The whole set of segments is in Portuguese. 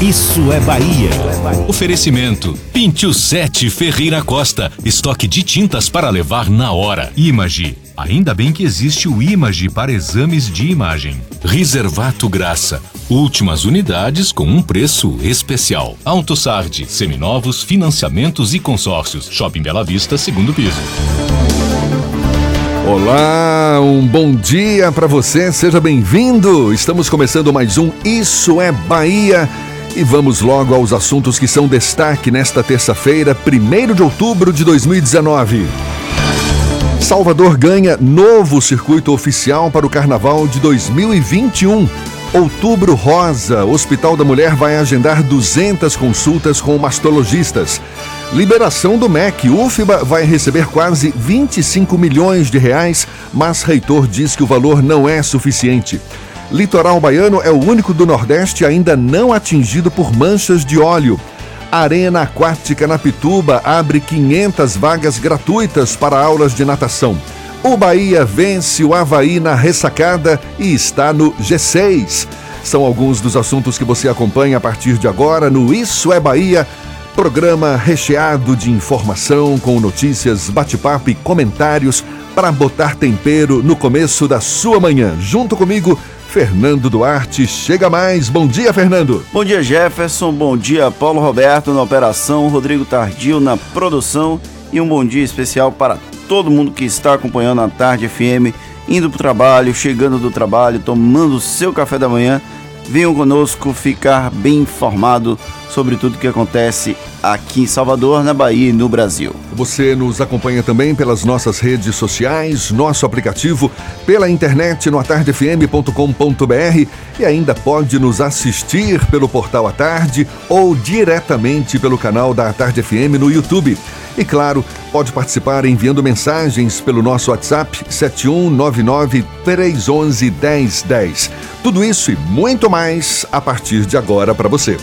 Isso é Bahia. Oferecimento: Pinte o 7 Ferreira Costa. Estoque de tintas para levar na hora. Image. Ainda bem que existe o Image para exames de imagem. Reservato Graça. Últimas unidades com um preço especial. AutoSard. Seminovos, financiamentos e consórcios. Shopping Bela Vista, segundo piso. Olá, um bom dia para você, seja bem-vindo. Estamos começando mais um Isso é Bahia e vamos logo aos assuntos que são destaque nesta terça-feira, 1 de outubro de 2019. Salvador ganha novo circuito oficial para o Carnaval de 2021. Outubro Rosa, Hospital da Mulher vai agendar 200 consultas com mastologistas. Liberação do MEC, UFBA vai receber quase 25 milhões de reais, mas reitor diz que o valor não é suficiente. Litoral baiano é o único do Nordeste ainda não atingido por manchas de óleo. Arena Aquática na Pituba abre 500 vagas gratuitas para aulas de natação. O Bahia vence o Havaí na ressacada e está no G6. São alguns dos assuntos que você acompanha a partir de agora no Isso é Bahia, programa recheado de informação com notícias, bate-papo e comentários para botar tempero no começo da sua manhã. Junto comigo, Fernando Duarte chega mais. Bom dia, Fernando. Bom dia, Jefferson. Bom dia, Paulo Roberto na operação, Rodrigo Tardio na produção e um bom dia especial para todo mundo que está acompanhando a Tarde FM, indo para o trabalho, chegando do trabalho, tomando seu café da manhã. Venham conosco ficar bem informado sobre tudo que acontece aqui em Salvador, na Bahia e no Brasil. Você nos acompanha também pelas nossas redes sociais, nosso aplicativo, pela internet no atardefm.com.br e ainda pode nos assistir pelo portal A Tarde ou diretamente pelo canal da Tarde FM no YouTube. E claro, pode participar enviando mensagens pelo nosso WhatsApp 7199 311 1010. Tudo isso e muito mais a partir de agora para você.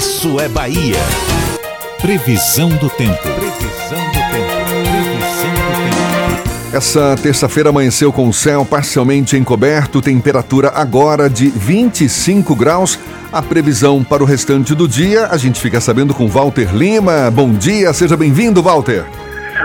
Isso é Bahia. Previsão do tempo. Previsão do tempo. Previsão do tempo. Essa terça-feira amanheceu com o céu parcialmente encoberto, temperatura agora de 25 graus. A previsão para o restante do dia a gente fica sabendo com Walter Lima. Bom dia, seja bem-vindo, Walter.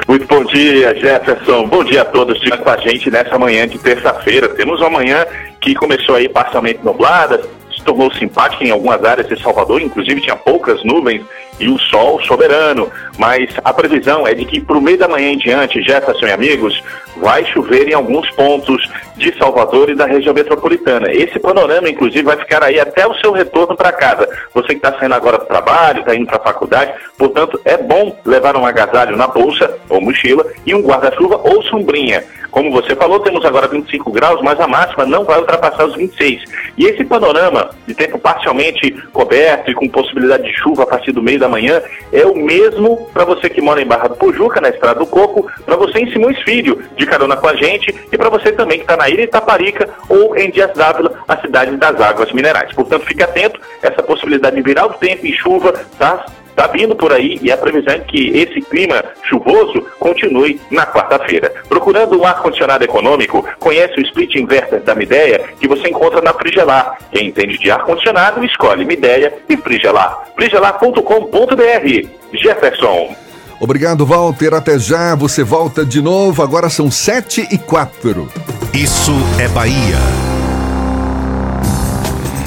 Muito bom dia, Jefferson. Bom dia a todos que com a gente nessa manhã de terça-feira. Temos uma manhã que começou aí parcialmente nublada, tornou simpática em algumas áreas de Salvador, inclusive tinha poucas nuvens e o sol soberano. Mas a previsão é de que para o meio da manhã em diante, Jefferson e amigos, vai chover em alguns pontos de Salvador e da região metropolitana. Esse panorama, inclusive, vai ficar aí até o seu retorno para casa. Você que está saindo agora do trabalho, está indo para a faculdade, portanto, é bom levar um agasalho na bolsa ou mochila e um guarda-chuva ou sombrinha. Como você falou, temos agora 25 graus, mas a máxima não vai ultrapassar os 26. E esse panorama de tempo parcialmente coberto e com possibilidade de chuva a partir do meio da manhã é o mesmo para você que mora em Barra do Pujuca, na Estrada do Coco, para você em Simões Filho, de carona com a gente e para você também que está na ilha Itaparica ou em Dias Dávila, a cidade das águas minerais. Portanto, fique atento, essa possibilidade de virar o tempo em chuva, tá? Está vindo por aí e a previsão é que esse clima chuvoso continue na quarta-feira. Procurando um ar-condicionado econômico, conhece o split inverter da Mideia que você encontra na Frigelar. Quem entende de ar-condicionado, escolhe Mideia e Frigelar. frigelar.com.br. Jefferson. Obrigado, Walter. Até já. Você volta de novo. Agora são sete e quatro. Isso é Bahia.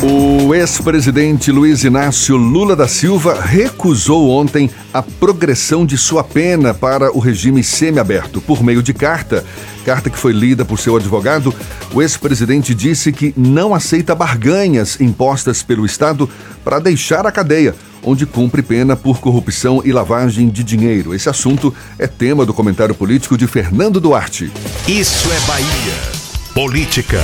O ex-presidente Luiz Inácio Lula da Silva recusou ontem a progressão de sua pena para o regime semiaberto. Por meio de carta, carta que foi lida por seu advogado, o ex-presidente disse que não aceita barganhas impostas pelo Estado para deixar a cadeia, onde cumpre pena por corrupção e lavagem de dinheiro. Esse assunto é tema do comentário político de Fernando Duarte. Isso é Bahia. Política.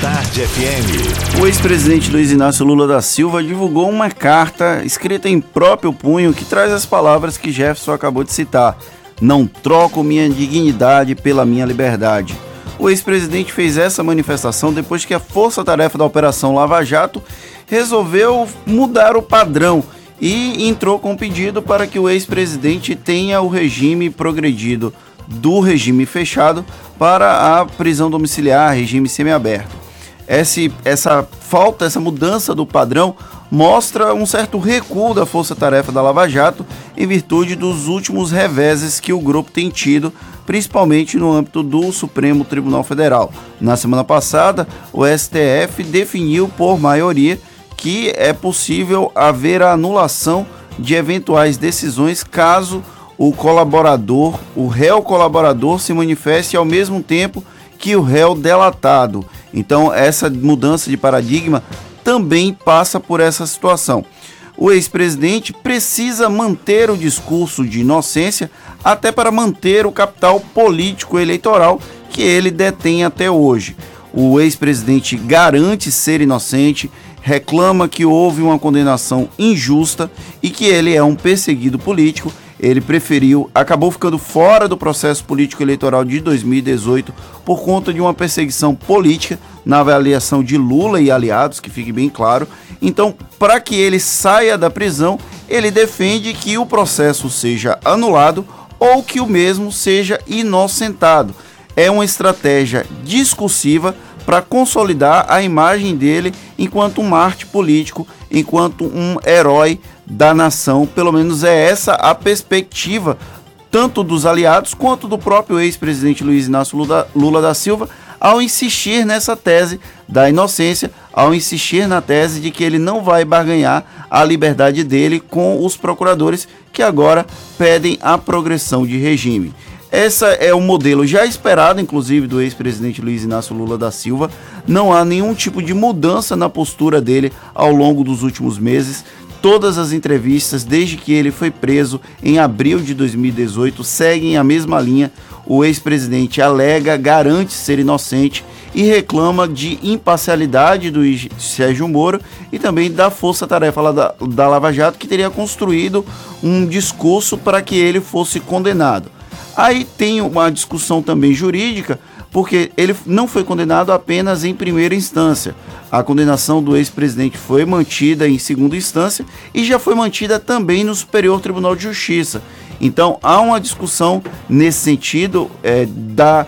Tarde FM. O ex-presidente Luiz Inácio Lula da Silva divulgou uma carta escrita em próprio punho que traz as palavras que Jefferson acabou de citar. Não troco minha dignidade pela minha liberdade. O ex-presidente fez essa manifestação depois que a força-tarefa da Operação Lava Jato resolveu mudar o padrão e entrou com um pedido para que o ex-presidente tenha o regime progredido do regime fechado para a prisão domiciliar, regime semiaberto esse, essa falta, essa mudança do padrão mostra um certo recuo da força-tarefa da Lava Jato em virtude dos últimos reveses que o grupo tem tido, principalmente no âmbito do Supremo Tribunal Federal. Na semana passada, o STF definiu por maioria que é possível haver a anulação de eventuais decisões caso o colaborador, o réu colaborador, se manifeste ao mesmo tempo que o réu delatado. Então, essa mudança de paradigma também passa por essa situação. O ex-presidente precisa manter o discurso de inocência até para manter o capital político eleitoral que ele detém até hoje. O ex-presidente garante ser inocente, reclama que houve uma condenação injusta e que ele é um perseguido político ele preferiu, acabou ficando fora do processo político eleitoral de 2018 por conta de uma perseguição política na avaliação de Lula e aliados, que fique bem claro. Então, para que ele saia da prisão, ele defende que o processo seja anulado ou que o mesmo seja inocentado. É uma estratégia discursiva para consolidar a imagem dele enquanto um Marte político, enquanto um herói da nação. Pelo menos é essa a perspectiva, tanto dos aliados quanto do próprio ex-presidente Luiz Inácio Lula, da Silva, ao insistir nessa tese da inocência, ao insistir na tese de que ele não vai barganhar a liberdade dele com os procuradores que agora pedem a progressão de regime. Essa é o modelo já esperado, inclusive, do ex-presidente Luiz Inácio Lula da Silva. Não há nenhum tipo de mudança na postura dele ao longo dos últimos meses. Todas as entrevistas, desde que ele foi preso em abril de 2018, seguem a mesma linha. O ex-presidente alega, garante ser inocente e reclama de imparcialidade do Sérgio Moro e também da força-tarefa da, da Lava Jato, que teria construído um discurso para que ele fosse condenado. Aí tem uma discussão também jurídica, porque ele não foi condenado apenas em primeira instância. A condenação do ex-presidente foi mantida em segunda instância e já foi mantida também no Superior Tribunal de Justiça. Então há uma discussão nesse sentido é, da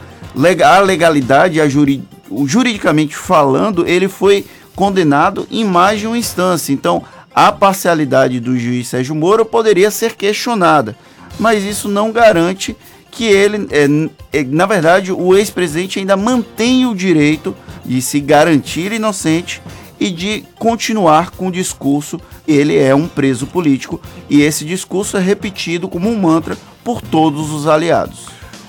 a legalidade, a juri, juridicamente falando, ele foi condenado em mais de uma instância. Então a parcialidade do juiz Sérgio Moro poderia ser questionada, mas isso não garante que ele, é, é, na verdade, o ex-presidente ainda mantém o direito de se garantir inocente e de continuar com o discurso. Ele é um preso político e esse discurso é repetido como um mantra por todos os aliados.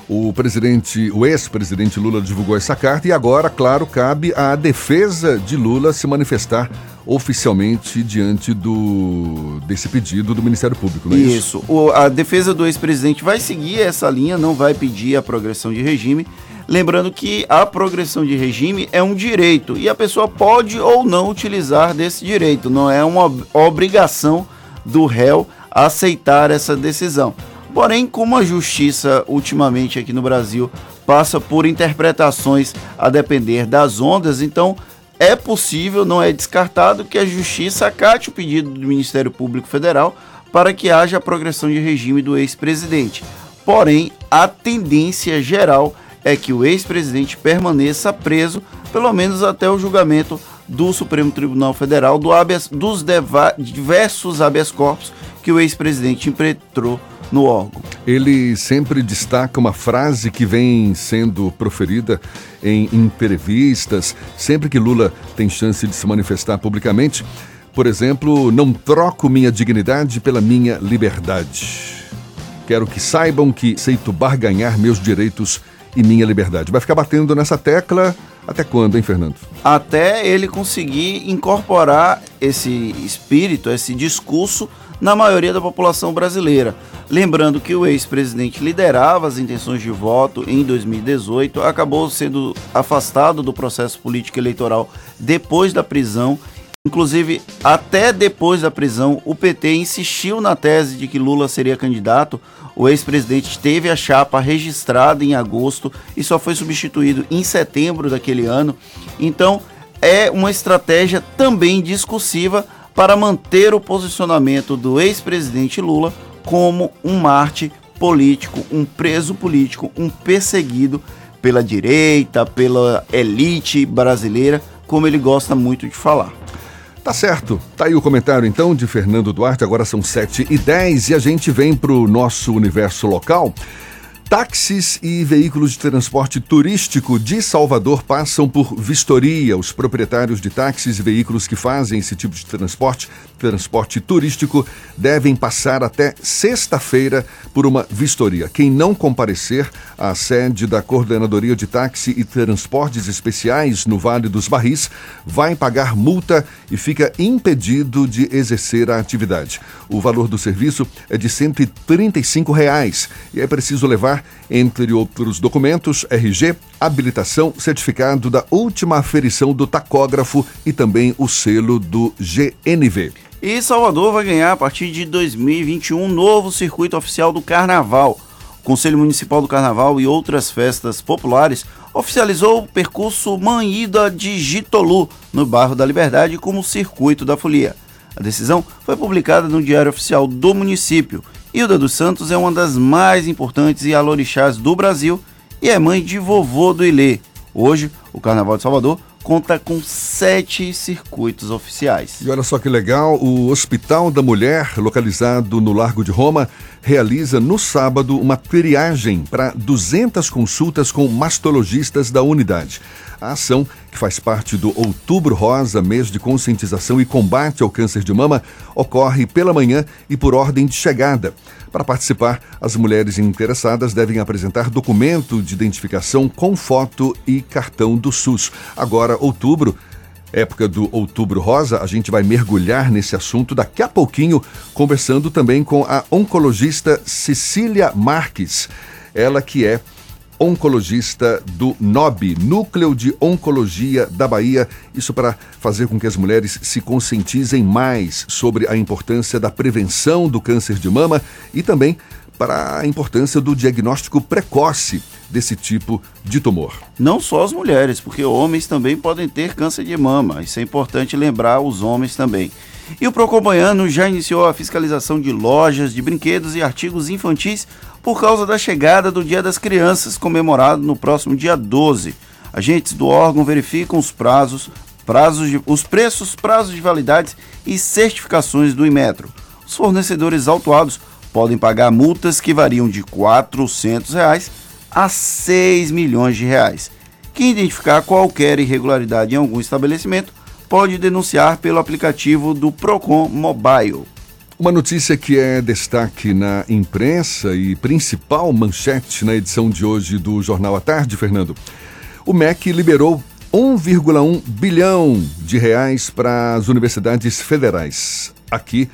O presidente, o ex-presidente Lula divulgou essa carta e agora, claro, cabe à defesa de Lula se manifestar oficialmente diante do desse pedido do Ministério Público, não é isso? Isso. O, a defesa do ex-presidente vai seguir essa linha, não vai pedir a progressão de regime. Lembrando que a progressão de regime é um direito e a pessoa pode ou não utilizar desse direito, não é uma obrigação do réu aceitar essa decisão. Porém, como a justiça ultimamente aqui no Brasil passa por interpretações a depender das ondas, então é possível, não é descartado, que a justiça acate o pedido do Ministério Público Federal para que haja a progressão de regime do ex-presidente. Porém, a tendência geral é que o ex-presidente permaneça preso, pelo menos até o julgamento do Supremo Tribunal Federal do habeas, dos diversos habeas corpus que o ex-presidente impetrou no órgão. Ele sempre destaca uma frase que vem sendo proferida em entrevistas, sempre que Lula tem chance de se manifestar publicamente. Por exemplo, não troco minha dignidade pela minha liberdade. Quero que saibam que aceito barganhar meus direitos e minha liberdade. Vai ficar batendo nessa tecla até quando, hein, Fernando? Até ele conseguir incorporar esse espírito, esse discurso na maioria da população brasileira. Lembrando que o ex-presidente liderava as intenções de voto em 2018, acabou sendo afastado do processo político eleitoral depois da prisão. Inclusive, até depois da prisão, o PT insistiu na tese de que Lula seria candidato, o ex-presidente teve a chapa registrada em agosto e só foi substituído em setembro daquele ano. Então, é uma estratégia também discursiva para manter o posicionamento do ex-presidente Lula como um Marte político, um preso político, um perseguido pela direita, pela elite brasileira, como ele gosta muito de falar. Tá certo. Tá aí o comentário então de Fernando Duarte. Agora são 7 e 10 e a gente vem para o nosso universo local. Táxis e veículos de transporte turístico de Salvador passam por vistoria. Os proprietários de táxis e veículos que fazem esse tipo de transporte, transporte turístico, devem passar até sexta-feira por uma vistoria. Quem não comparecer à sede da Coordenadoria de Táxi e Transportes Especiais no Vale dos Barris vai pagar multa e fica impedido de exercer a atividade. O valor do serviço é de 135 reais, e é preciso levar entre outros documentos, RG, habilitação, certificado da última aferição do tacógrafo e também o selo do GNV. E Salvador vai ganhar a partir de 2021 um novo circuito oficial do Carnaval. O Conselho Municipal do Carnaval e outras festas populares oficializou o percurso Manhida de Gitolu, no bairro da Liberdade, como circuito da folia. A decisão foi publicada no Diário Oficial do município Hilda dos Santos é uma das mais importantes Yalorixás do Brasil e é mãe de vovô do Ilê. Hoje, o Carnaval de Salvador conta com sete circuitos oficiais. E olha só que legal, o Hospital da Mulher, localizado no Largo de Roma, realiza no sábado uma triagem para 200 consultas com mastologistas da unidade. A ação, que faz parte do Outubro Rosa, mês de conscientização e combate ao câncer de mama, ocorre pela manhã e por ordem de chegada. Para participar, as mulheres interessadas devem apresentar documento de identificação com foto e cartão do SUS. Agora, outubro época do Outubro Rosa, a gente vai mergulhar nesse assunto daqui a pouquinho, conversando também com a oncologista Cecília Marques. Ela que é oncologista do NOB, Núcleo de Oncologia da Bahia. Isso para fazer com que as mulheres se conscientizem mais sobre a importância da prevenção do câncer de mama e também para a importância do diagnóstico precoce desse tipo de tumor. Não só as mulheres, porque homens também podem ter câncer de mama. Isso é importante lembrar os homens também. E o Procompanhano já iniciou a fiscalização de lojas de brinquedos e artigos infantis por causa da chegada do Dia das Crianças, comemorado no próximo dia 12. Agentes do órgão verificam os prazos, prazos de, os preços, prazos de validades e certificações do Imetro. Os fornecedores autuados podem pagar multas que variam de 400 reais a 6 milhões de reais. Quem identificar qualquer irregularidade em algum estabelecimento pode denunciar pelo aplicativo do Procon Mobile. Uma notícia que é destaque na imprensa e principal manchete na edição de hoje do Jornal à Tarde, Fernando. O MEC liberou 1,1 bilhão de reais para as universidades federais. Aqui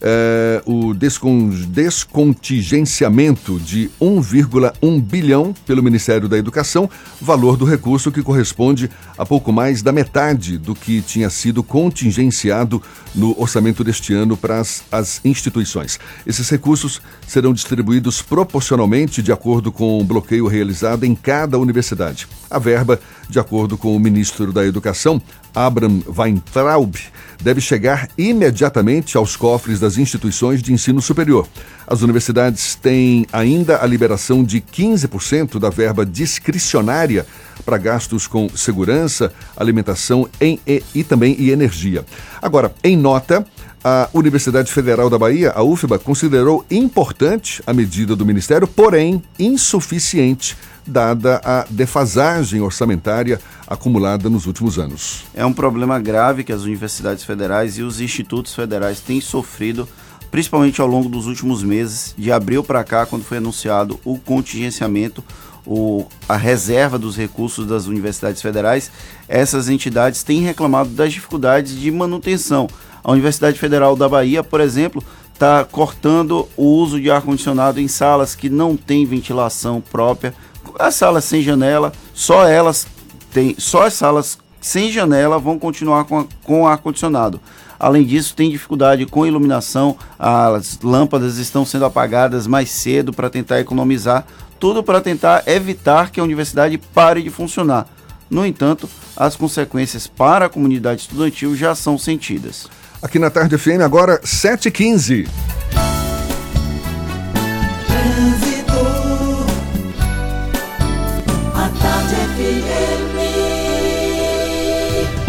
é, o descontingenciamento de 1,1 bilhão pelo Ministério da Educação, valor do recurso que corresponde a pouco mais da metade do que tinha sido contingenciado no orçamento deste ano para as, as instituições. Esses recursos serão distribuídos proporcionalmente de acordo com o bloqueio realizado em cada universidade. A verba, de acordo com o ministro da Educação, Abraham Weintraub, deve chegar imediatamente aos cofres das instituições de ensino superior. As universidades têm ainda a liberação de 15% da verba discricionária para gastos com segurança, alimentação em, e, e também e energia. Agora, em nota, a Universidade Federal da Bahia, a UFBA, considerou importante a medida do Ministério, porém insuficiente dada a defasagem orçamentária acumulada nos últimos anos. É um problema grave que as universidades federais e os institutos federais têm sofrido, principalmente ao longo dos últimos meses, de abril para cá, quando foi anunciado o contingenciamento, o, a reserva dos recursos das universidades federais. Essas entidades têm reclamado das dificuldades de manutenção. A Universidade Federal da Bahia, por exemplo, está cortando o uso de ar-condicionado em salas que não têm ventilação própria as salas sem janela, só elas têm, só as salas sem janela vão continuar com, com ar condicionado. Além disso, tem dificuldade com iluminação, as lâmpadas estão sendo apagadas mais cedo para tentar economizar, tudo para tentar evitar que a universidade pare de funcionar. No entanto, as consequências para a comunidade estudantil já são sentidas. Aqui na Tarde FM, agora 7h15.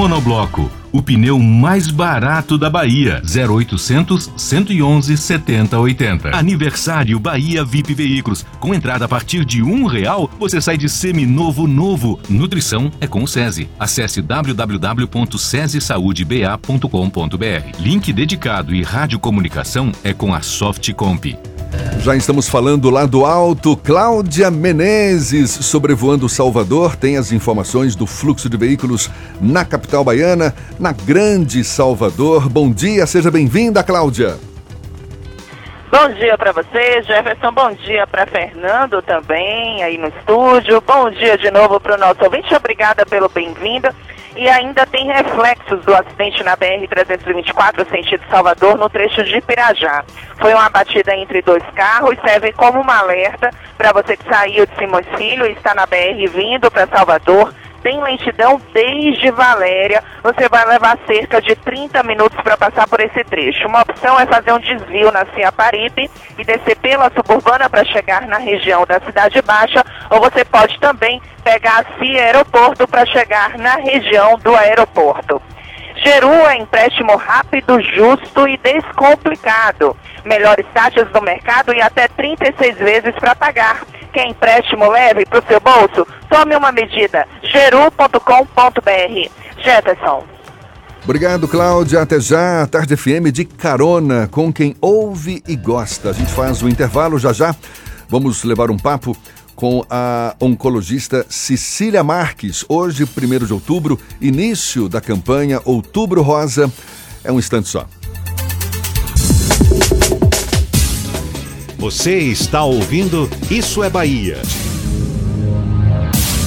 Monobloco, o pneu mais barato da Bahia. 0800 111 7080. Aniversário Bahia VIP Veículos. Com entrada a partir de um real, você sai de seminovo novo. Nutrição é com o SESI. Acesse www.sesisaudeba.com.br. Link dedicado e radiocomunicação é com a Softcomp. Já estamos falando lá do alto. Cláudia Menezes, sobrevoando Salvador, tem as informações do fluxo de veículos na capital baiana, na Grande Salvador. Bom dia, seja bem-vinda, Cláudia. Bom dia para você, Jefferson. Bom dia para Fernando também aí no estúdio. Bom dia de novo para o nosso ouvinte. Obrigada pelo bem-vindo e ainda tem reflexos do acidente na BR-324, sentido Salvador, no trecho de Pirajá. Foi uma batida entre dois carros, serve como um alerta para você que saiu de Simões Filho e está na BR vindo para Salvador tem lentidão desde Valéria. Você vai levar cerca de 30 minutos para passar por esse trecho. Uma opção é fazer um desvio na Ciaparipe e descer pela suburbana para chegar na região da Cidade Baixa, ou você pode também pegar a CIA Aeroporto para chegar na região do aeroporto. Geru é empréstimo rápido, justo e descomplicado. Melhores taxas do mercado e até 36 vezes para pagar. Quer empréstimo leve para o seu bolso? Tome uma medida. geru.com.br. Jefferson. Obrigado, Cláudia. Até já. Tarde FM de carona com quem ouve e gosta. A gente faz o intervalo já já. Vamos levar um papo com a oncologista Cecília Marques. Hoje, 1 de outubro, início da campanha Outubro Rosa. É um instante só. Você está ouvindo Isso é Bahia.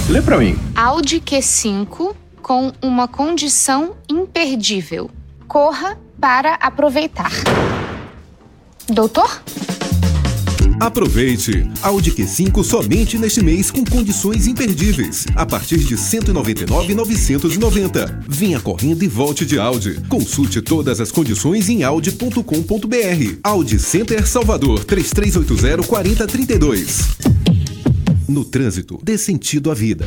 Lê para mim. Audi Q5 com uma condição imperdível. Corra para aproveitar. Doutor? Aproveite! Audi Q5 somente neste mês com condições imperdíveis. A partir de R$ 199,990. Venha correndo e volte de Audi. Consulte todas as condições em audi.com.br. Audi Center Salvador 3380 4032. No trânsito, dê sentido à vida.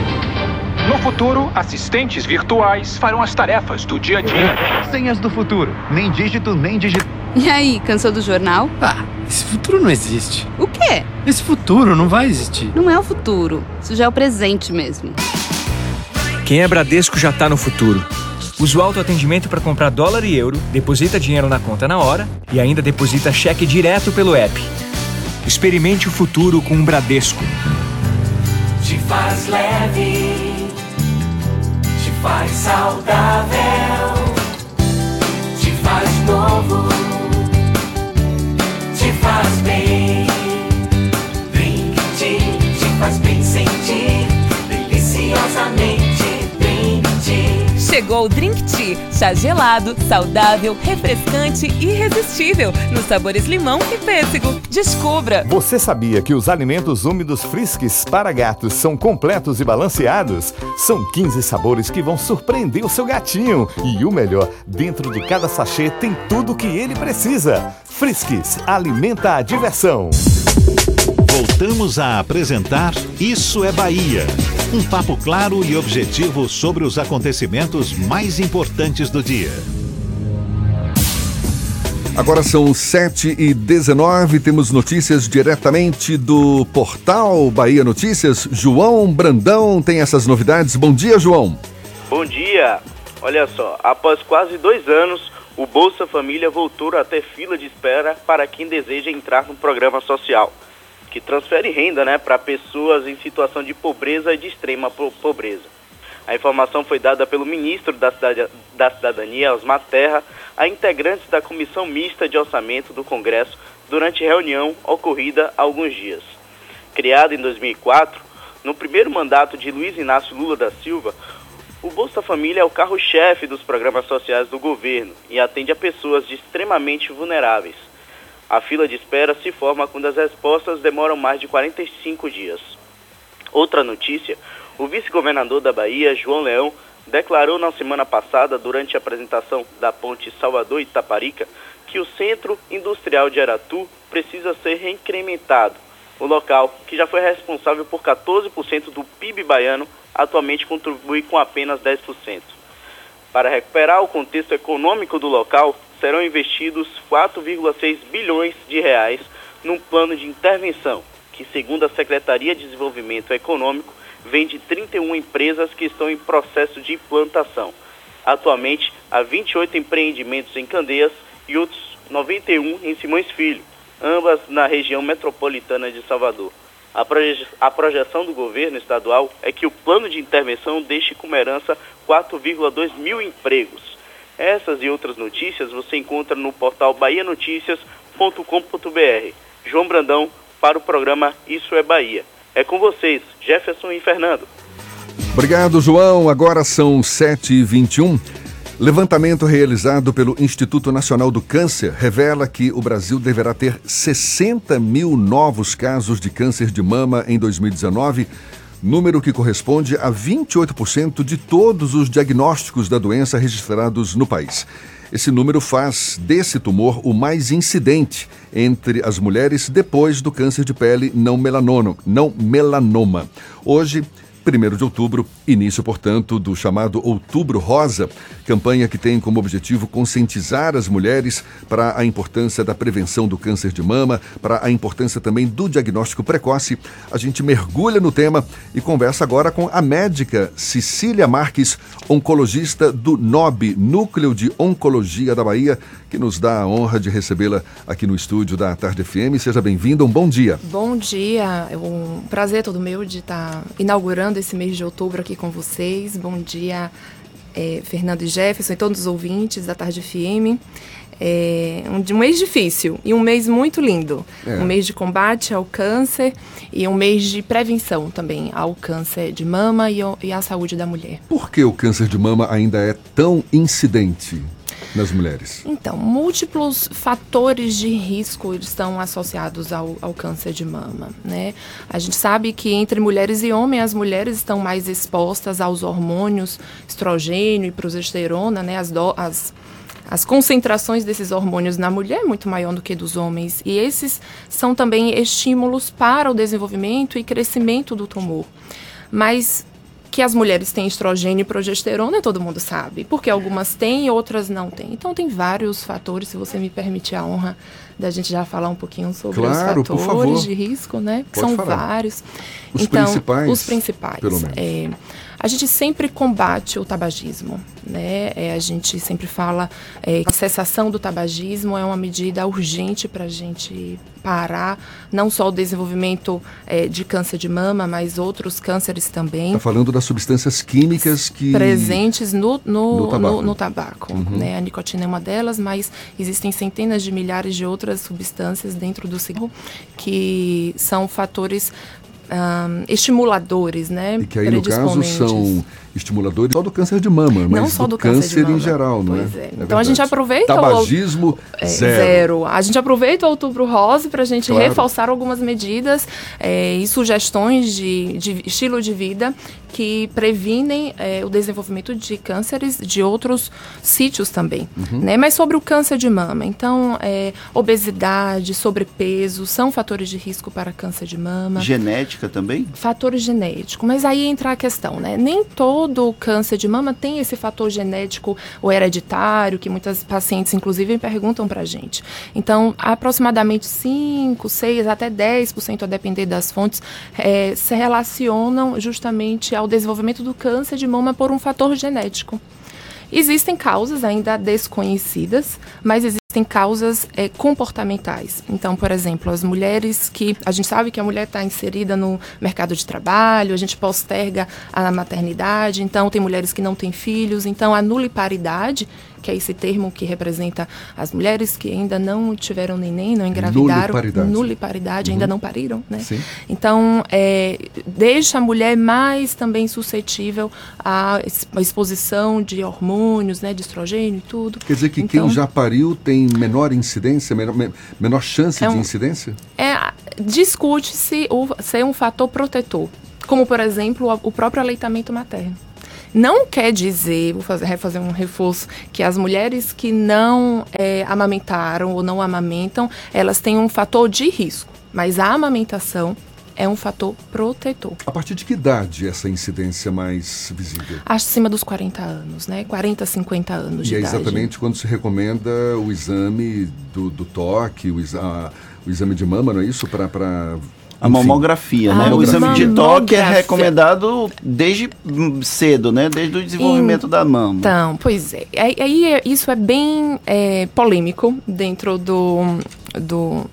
No futuro, assistentes virtuais farão as tarefas do dia a dia. Senhas do futuro. Nem dígito, nem dígito. E aí, cansou do jornal? Ah, esse futuro não existe. O quê? Esse futuro não vai existir. Não é o futuro. Isso já é o presente mesmo. Quem é Bradesco já tá no futuro. Usa o autoatendimento para comprar dólar e euro, deposita dinheiro na conta na hora e ainda deposita cheque direto pelo app. Experimente o futuro com o Bradesco. Te faz leve, faz saudável, te faz novo, te faz bem. Chegou o Drink Tea, chá gelado, saudável, refrescante e irresistível, nos sabores limão e pêssego. Descubra! Você sabia que os alimentos úmidos Friskies para gatos são completos e balanceados? São 15 sabores que vão surpreender o seu gatinho. E o melhor, dentro de cada sachê tem tudo o que ele precisa. Friskies, alimenta a diversão. Voltamos a apresentar Isso é Bahia. Um papo claro e objetivo sobre os acontecimentos mais importantes do dia. Agora são 7 e 19 temos notícias diretamente do portal Bahia Notícias. João Brandão tem essas novidades. Bom dia, João. Bom dia. Olha só, após quase dois anos, o Bolsa Família voltou a ter fila de espera para quem deseja entrar no programa social que transfere renda né, para pessoas em situação de pobreza e de extrema pobreza. A informação foi dada pelo ministro da, Cidad da Cidadania, Osmar Terra, a integrantes da Comissão Mista de Orçamento do Congresso durante reunião ocorrida há alguns dias. Criado em 2004, no primeiro mandato de Luiz Inácio Lula da Silva, o Bolsa Família é o carro-chefe dos programas sociais do governo e atende a pessoas extremamente vulneráveis a fila de espera se forma quando as respostas demoram mais de 45 dias. Outra notícia: o vice-governador da Bahia, João Leão, declarou na semana passada, durante a apresentação da ponte Salvador-Itaparica, que o Centro Industrial de Aratu precisa ser reincrementado. O local, que já foi responsável por 14% do PIB baiano, atualmente contribui com apenas 10%. Para recuperar o contexto econômico do local, serão investidos 4,6 bilhões de reais num plano de intervenção, que segundo a Secretaria de Desenvolvimento Econômico, vem de 31 empresas que estão em processo de implantação. Atualmente, há 28 empreendimentos em Candeias e outros 91 em Simões Filho, ambas na região metropolitana de Salvador. A, proje a projeção do governo estadual é que o plano de intervenção deixe como herança 4,2 mil empregos essas e outras notícias você encontra no portal bahianoticias.com.br. João Brandão para o programa Isso é Bahia. É com vocês, Jefferson e Fernando. Obrigado, João. Agora são 7h21. Levantamento realizado pelo Instituto Nacional do Câncer revela que o Brasil deverá ter 60 mil novos casos de câncer de mama em 2019 número que corresponde a 28% de todos os diagnósticos da doença registrados no país. Esse número faz desse tumor o mais incidente entre as mulheres depois do câncer de pele não melanoma. Não melanoma. Hoje, 1 de outubro, início, portanto, do chamado Outubro Rosa, campanha que tem como objetivo conscientizar as mulheres para a importância da prevenção do câncer de mama, para a importância também do diagnóstico precoce. A gente mergulha no tema e conversa agora com a médica Cecília Marques, oncologista do NOB, Núcleo de Oncologia da Bahia, que nos dá a honra de recebê-la aqui no estúdio da Tarde FM. Seja bem-vinda, um bom dia. Bom dia, é um prazer todo meu de estar inaugurando esse mês de outubro aqui com vocês. Bom dia, é, Fernando e Jefferson e todos os ouvintes da Tarde FM. É um, um mês difícil e um mês muito lindo. É. Um mês de combate ao câncer e um mês de prevenção também ao câncer de mama e, e à saúde da mulher. Por que o câncer de mama ainda é tão incidente? Nas mulheres? Então, múltiplos fatores de risco estão associados ao, ao câncer de mama, né? A gente sabe que entre mulheres e homens, as mulheres estão mais expostas aos hormônios estrogênio e progesterona, né? As, do, as as concentrações desses hormônios na mulher é muito maior do que dos homens. E esses são também estímulos para o desenvolvimento e crescimento do tumor. Mas Que as mulheres têm estrogênio e progesterona, todo mundo sabe. Porque algumas têm e outras não têm. Então tem vários fatores, se você me permitir a honra da gente já falar um pouquinho sobre Claro, os fatores de risco, né? Que Pode são falar. vários. Os então, principais, os principais. pelo menos. É, a gente sempre combate o tabagismo, né? É, a gente sempre fala é, que a cessação do tabagismo é uma medida urgente para a gente parar não só o desenvolvimento é, de câncer de mama, mas outros cânceres também Está falando das substâncias químicas que. presentes no, no, No no tabaco. no tabaco, Uhum. né? A nicotina é uma delas, mas existem centenas de milhares de outras substâncias dentro do cigarro que são fatores ahn, estimuladores, né? E que aí, no caso, são estimuladores só do câncer de mama, mas Não só do câncer de câncer mama. em geral, não Pois é? é. É Então a gente aproveita o- Tabagismo É, zero. A gente aproveita o Outubro Rosa para a gente Claro. reforçar algumas medidas é, e sugestões de, de estilo de vida que previnem é, o desenvolvimento de cânceres de outros sítios também. Uhum. Né? Mas sobre o câncer de mama, então, é, obesidade, sobrepeso são fatores de risco para câncer de mama. Genética também? Fator genético, mas aí entra a questão, né? Nem todo câncer de mama tem esse fator genético ou hereditário, que muitas pacientes, inclusive, perguntam pra gente. Então, aproximadamente 5, 6, até 10%, a depender das fontes, eh, se relacionam justamente ao desenvolvimento do câncer de mama por um fator genético. Existem causas ainda desconhecidas, mas existem causas eh, comportamentais. Então, por exemplo, as mulheres que. A gente sabe que a mulher está inserida no mercado de trabalho, a gente posterga a maternidade, então tem mulheres que não têm filhos, então a nuliparidade, que é esse termo que representa as mulheres que ainda não tiveram neném, não engravidaram. Nuliparidade. Ainda Uhum. não pariram, né? Sim. Então, é, deixa a mulher mais também suscetível à ex- à exposição de hormônios, né, de estrogênio e tudo. Quer dizer que Então, quem já pariu tem menor incidência, menor, me- menor chance É de um- incidência? É, discute-se ser um fator protetor, como por exemplo o próprio aleitamento materno. Não quer dizer, vou fazer, refazer um reforço, que as mulheres que não é, amamentaram ou não amamentam, elas têm um fator de risco. Mas a amamentação é um fator protetor. A partir de que idade essa incidência mais visível? Acima dos 40 anos, né? 40, 50 anos de E é idade. exatamente quando se recomenda o exame do, do toque, o, exa- o exame de mama, não é isso? Para A mamografia, né? Ah, O exame de toque é recomendado desde cedo, né? Desde o desenvolvimento da mama. Então, pois é. Aí aí é- isso é bem é, polêmico dentro do, do,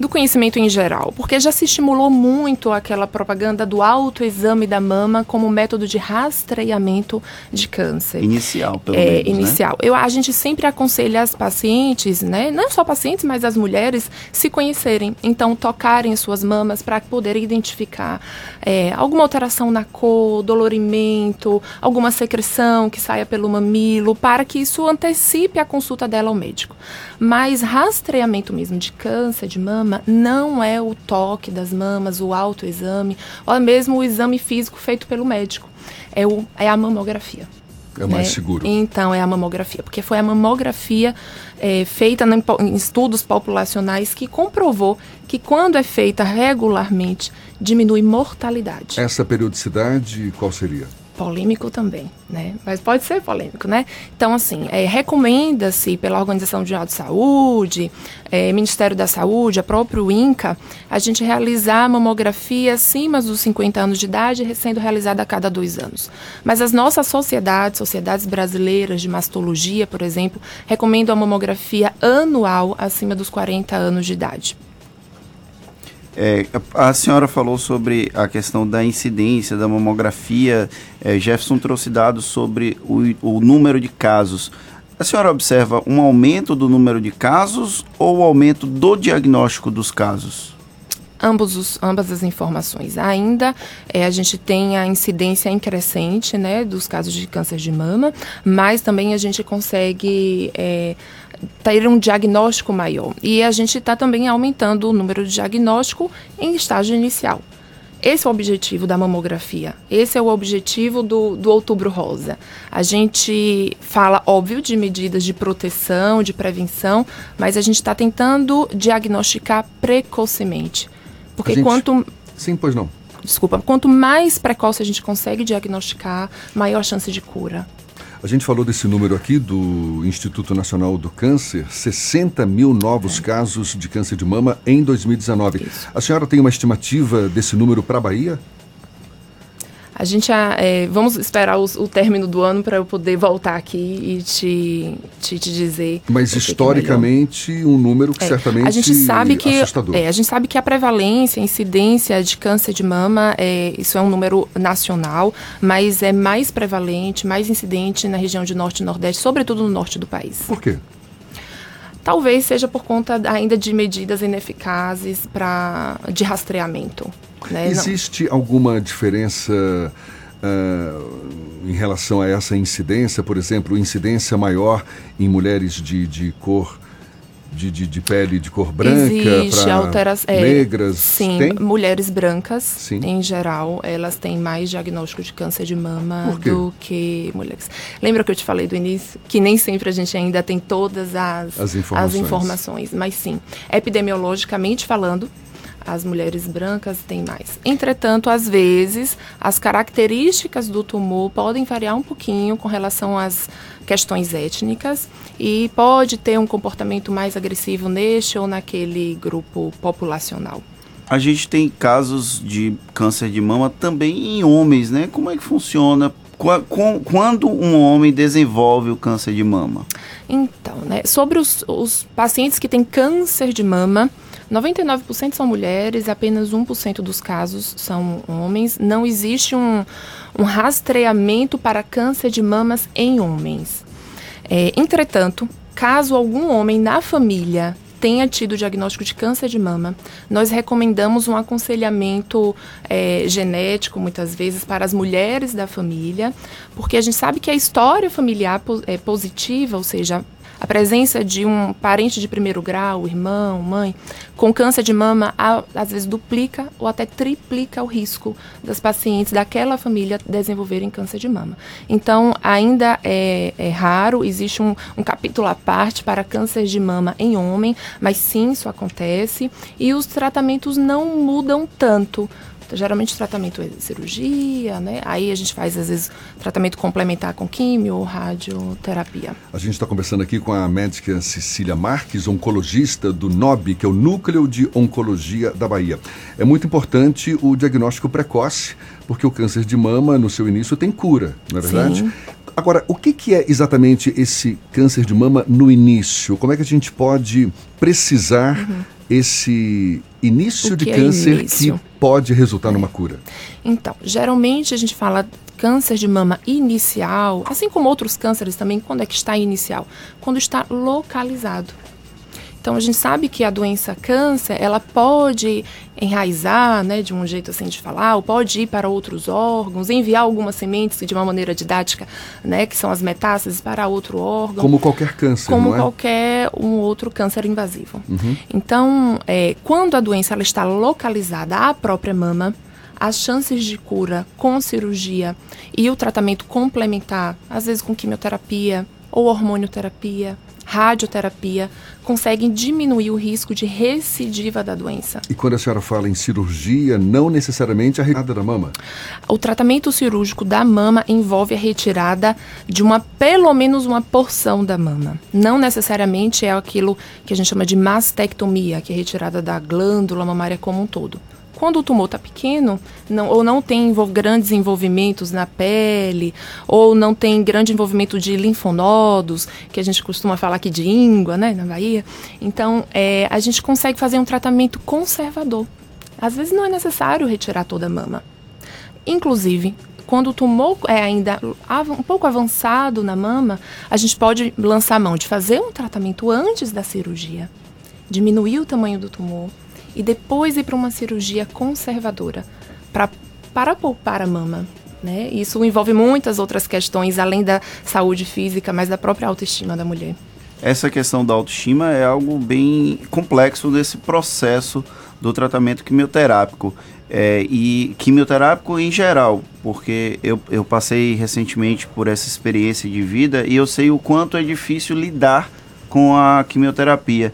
do conhecimento em geral, porque já se estimulou muito aquela propaganda do autoexame da mama como método de rastreamento de câncer. Inicial, pelo é, menos, né? inicial. Eu, a gente sempre aconselha as pacientes, né, não só pacientes, mas as mulheres, se conhecerem. Então, tocarem suas mamas para poderem identificar é, alguma alteração na cor, dolorimento, alguma secreção que saia pelo mamilo, para que isso antecipe a consulta dela ao médico. Mas rastreamento mesmo de câncer de mama não é o toque das mamas, o autoexame, ou mesmo o exame físico feito pelo médico. É, o, é a mamografia. É mais né? seguro. Então, é a mamografia, porque foi a mamografia é, feita em estudos populacionais que comprovou que quando é feita regularmente, diminui mortalidade. Essa periodicidade, qual seria? Polêmico também, né? Mas pode ser polêmico, né? Então, assim, é, recomenda-se pela Organização Mundial de Saúde, é, Ministério da Saúde, a próprio INCA, a gente realizar a mamografia acima dos 50 anos de idade, sendo realizada a cada dois anos. Mas as nossas sociedades, sociedades brasileiras de mastologia, por exemplo, recomendam a mamografia anual acima dos 40 anos de idade. É, a senhora falou sobre a questão da incidência da mamografia. É, Jefferson trouxe dados sobre o, o número de casos. A senhora observa um aumento do número de casos ou o aumento do diagnóstico dos casos? ambos os, ambas as informações. Ainda eh, a gente tem a incidência em crescente né, dos casos de câncer de mama, mas também a gente consegue eh, ter um diagnóstico maior. E a gente está também aumentando o número de diagnóstico em estágio inicial. Esse é o objetivo da mamografia. Esse é o objetivo do, do Outubro Rosa. A gente fala, óbvio, de medidas de proteção, de prevenção, mas a gente está tentando diagnosticar precocemente. Porque A gente- quanto. Sim, pois não. desculpa, quanto mais precoce a gente consegue diagnosticar, maior chance de cura. A gente falou desse número aqui do Instituto Nacional do Câncer, 60 mil novos É. casos de câncer de mama em 2019. A senhora tem uma estimativa desse número para a Bahia? A gente é, vamos esperar os- o término do ano para eu poder voltar aqui e te, te, te dizer. Mas que é historicamente, um número que É, certamente a gente sabe que assustador. é, a gente sabe que a prevalência, a incidência de câncer de mama, é, isso é um número nacional, mas é mais prevalente, mais incidente na região de norte e nordeste, sobretudo no norte do país. Por quê? Talvez seja por conta da- ainda de medidas ineficazes para de rastreamento. Né? Não- Existe alguma diferença ah, em relação a essa incidência? Por exemplo, incidência maior em mulheres de, de cor. De, de, de pele de cor branca Existe para alteração. negras? Sim, Tem? mulheres brancas, em geral, elas têm mais diagnóstico de câncer de mama do que mulheres. Lembra que eu te falei do início? Que nem sempre a gente ainda tem todas as, As informações. informações, Mas sim, epidemiologicamente falando, as mulheres brancas têm mais. Entretanto, às vezes, as características do tumor podem variar um pouquinho com relação às questões étnicas e pode ter um comportamento mais agressivo neste ou naquele grupo populacional. A gente tem casos de câncer de mama também em homens, né? Como é que funciona? Quando um homem desenvolve o câncer de mama? Então, né, sobre os, os pacientes que têm câncer de mama, 99% são mulheres, apenas 1% dos casos são homens. Não existe um, um rastreamento para câncer de mamas em homens. É, entretanto, caso algum homem na família tenha tido diagnóstico de câncer de mama, nós recomendamos um aconselhamento é, genético, muitas vezes, para as mulheres da família, porque a gente sabe que a história familiar é positiva, ou seja, a presença de um parente de primeiro grau, irmão, mãe, com câncer de mama, às vezes duplica ou até triplica o risco das pacientes daquela família desenvolverem câncer de mama. Então, ainda é, é raro, existe um, um capítulo à parte para câncer de mama em homem, mas sim, isso acontece. E os tratamentos não mudam tanto. Geralmente o tratamento é cirurgia, né? Aí a gente faz, às vezes, tratamento complementar com químio ou radioterapia. A gente está conversando aqui com a médica Cecília Marques, oncologista do NOB, que é o Núcleo de Oncologia da Bahia. É muito importante o diagnóstico precoce, porque o câncer de mama, no seu início, tem cura, não é verdade? Sim. Agora, o que, que é exatamente esse câncer de mama no início? Como é que a gente pode precisar esse início de é câncer início? que pode resultar numa cura? Então, geralmente a gente fala câncer de mama inicial, assim como outros cânceres também, quando é que está inicial? Quando está localizado. Então a gente sabe que a doença câncer, ela pode enraizar, né, de um jeito assim de falar, ou pode ir para outros órgãos, enviar algumas sementes de uma maneira didática, né, que são as metástases para outro órgão. Como qualquer câncer, como não é? qualquer um outro câncer invasivo. Uhum. Então, é, quando a doença ela está localizada à própria mama, as chances de cura com cirurgia e o tratamento complementar, às vezes com quimioterapia ou hormonioterapia, radioterapia, conseguem diminuir o risco de recidiva da doença. E quando a senhora fala em cirurgia, não necessariamente a retirada da mama. O tratamento cirúrgico da mama envolve a retirada de uma, pelo menos uma porção da mama. Não necessariamente é aquilo que a gente chama de mastectomia, que é retirada da glândula mamária como um todo. Quando o tumor está pequeno, não- ou não tem grandes envolvimentos na pele, ou não tem grande envolvimento de linfonodos, que a gente costuma falar aqui de íngua, né, na Bahia, então é, a gente consegue fazer um tratamento conservador. Às vezes não é necessário retirar toda a mama. Inclusive, quando o tumor é ainda um pouco avançado na mama, a gente pode lançar mão de fazer um tratamento antes da cirurgia, diminuir o tamanho do tumor e depois ir para uma cirurgia conservadora pra, para poupar a mama. Né? Isso envolve muitas outras questões, além da saúde física, mas da própria autoestima da mulher. Essa questão da autoestima é algo bem complexo nesse processo do tratamento quimioterápico. É, e quimioterápico em geral, porque eu, eu passei recentemente por essa experiência de vida e eu sei o quanto é difícil lidar com a quimioterapia.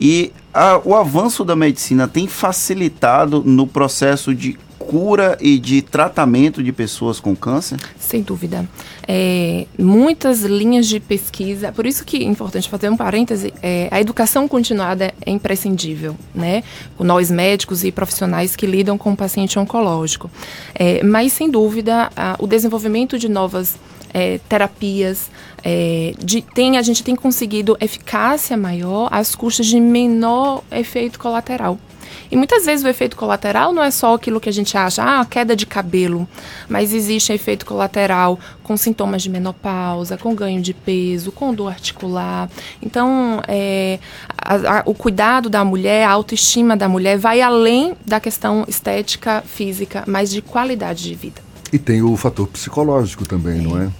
E a- o avanço da medicina tem facilitado no processo de cura e de tratamento de pessoas com câncer? Sem dúvida. É, muitas linhas de pesquisa, por isso que é importante fazer um parêntese, é, a educação continuada é imprescindível, né? Nós médicos e profissionais que lidam com o paciente oncológico. É, mas, sem dúvida, a, o desenvolvimento de novas é, terapias, é, de, tem, a gente tem conseguido eficácia maior às custas de menor efeito colateral. E muitas vezes o efeito colateral não é só aquilo que a gente acha, ah, queda de cabelo, mas existe efeito colateral com sintomas de menopausa, com ganho de peso, com dor articular. Então, é, a, a, o cuidado da mulher, a autoestima da mulher vai além da questão estética, física, mas de qualidade de vida. E tem o fator psicológico também, não é?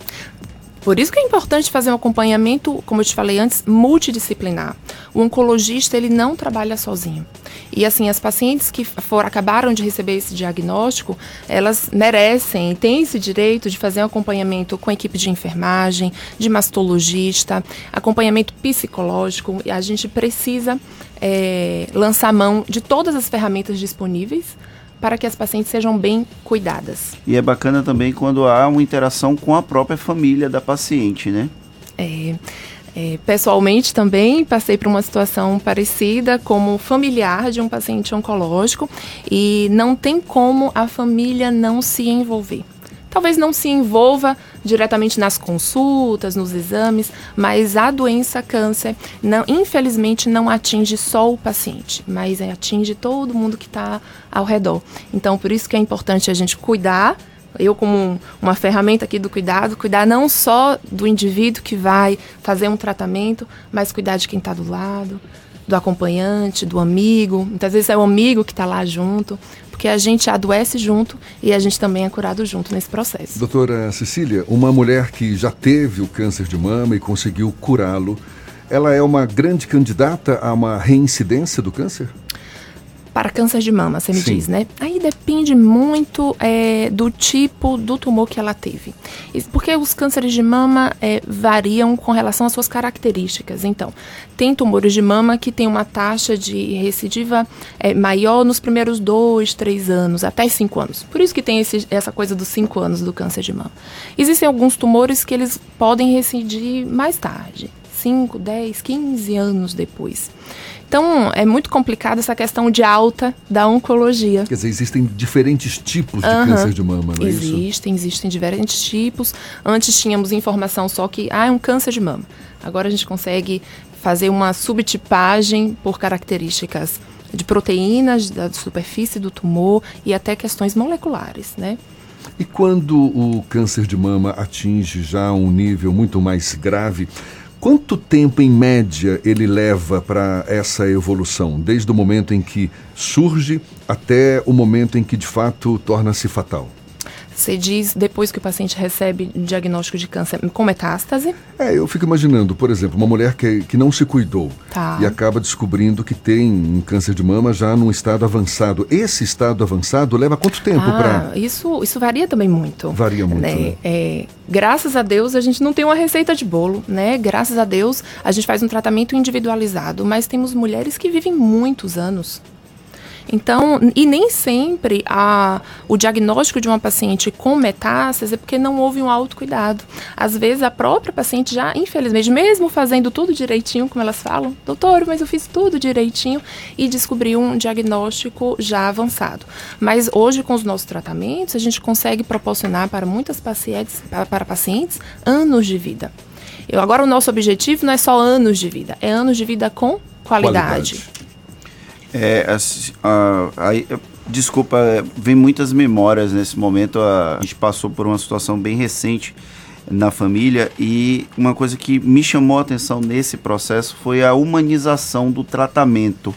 Por isso que é importante fazer um acompanhamento, como eu te falei antes, multidisciplinar. O oncologista, ele não trabalha sozinho. E assim, as pacientes que for, acabaram de receber esse diagnóstico, elas merecem, têm esse direito de fazer um acompanhamento com a equipe de enfermagem, de mastologista, acompanhamento psicológico. E a gente precisa é, lançar mão de todas as ferramentas disponíveis para que as pacientes sejam bem cuidadas. E é bacana também quando há uma interação com a própria família da paciente, né? É, é, pessoalmente também passei por uma situação parecida como familiar de um paciente oncológico e não tem como a família não se envolver. Talvez não se envolva diretamente nas consultas, nos exames, mas a doença câncer, não, infelizmente, não atinge só o paciente, mas atinge todo mundo que está ao redor. Então, por isso que é importante a gente cuidar eu como uma ferramenta aqui do cuidado, cuidar não só do indivíduo que vai fazer um tratamento, mas cuidar de quem está do lado, do acompanhante, do amigo. Muitas vezes é o amigo que está lá junto porque a gente adoece junto e a gente também é curado junto nesse processo. Doutora Cecília, uma mulher que já teve o câncer de mama e conseguiu curá-lo, ela é uma grande candidata a uma reincidência do câncer? Para câncer de mama, você me Sim. diz, né? Aí depende muito é, do tipo do tumor que ela teve. Porque os cânceres de mama é, variam com relação às suas características. Então, tem tumores de mama que tem uma taxa de recidiva é, maior nos primeiros dois, três anos, até cinco anos. Por isso que tem esse, essa coisa dos cinco anos do câncer de mama. Existem alguns tumores que eles podem recidir mais tarde. 5, 10, 15 anos depois. Então, é muito complicada essa questão de alta da oncologia. Quer dizer, existem diferentes tipos de uhum. câncer de mama, não é existem, isso? Existem, existem diferentes tipos. Antes tínhamos informação só que, ah, é um câncer de mama. Agora a gente consegue fazer uma subtipagem por características de proteínas da superfície do tumor e até questões moleculares, né? E quando o câncer de mama atinge já um nível muito mais grave, Quanto tempo, em média, ele leva para essa evolução, desde o momento em que surge até o momento em que de fato torna-se fatal? Você diz depois que o paciente recebe diagnóstico de câncer com metástase? É, eu fico imaginando, por exemplo, uma mulher que, que não se cuidou tá. e acaba descobrindo que tem um câncer de mama já num estado avançado. Esse estado avançado leva quanto tempo ah, para. Isso, isso varia também muito. Varia muito. Né? Né? É, graças a Deus a gente não tem uma receita de bolo, né? Graças a Deus a gente faz um tratamento individualizado, mas temos mulheres que vivem muitos anos então, e nem sempre a, o diagnóstico de uma paciente com metástase é porque não houve um autocuidado. Às vezes a própria paciente já, infelizmente, mesmo fazendo tudo direitinho, como elas falam, doutor, mas eu fiz tudo direitinho e descobriu um diagnóstico já avançado. Mas hoje, com os nossos tratamentos, a gente consegue proporcionar para muitas pacientes, para, para pacientes anos de vida. Eu, agora, o nosso objetivo não é só anos de vida, é anos de vida com qualidade. qualidade. É, a, a, a, desculpa, é, vem muitas memórias nesse momento. A, gente passou por uma situação bem recente na família e uma coisa que me chamou a atenção nesse processo foi a humanização do tratamento.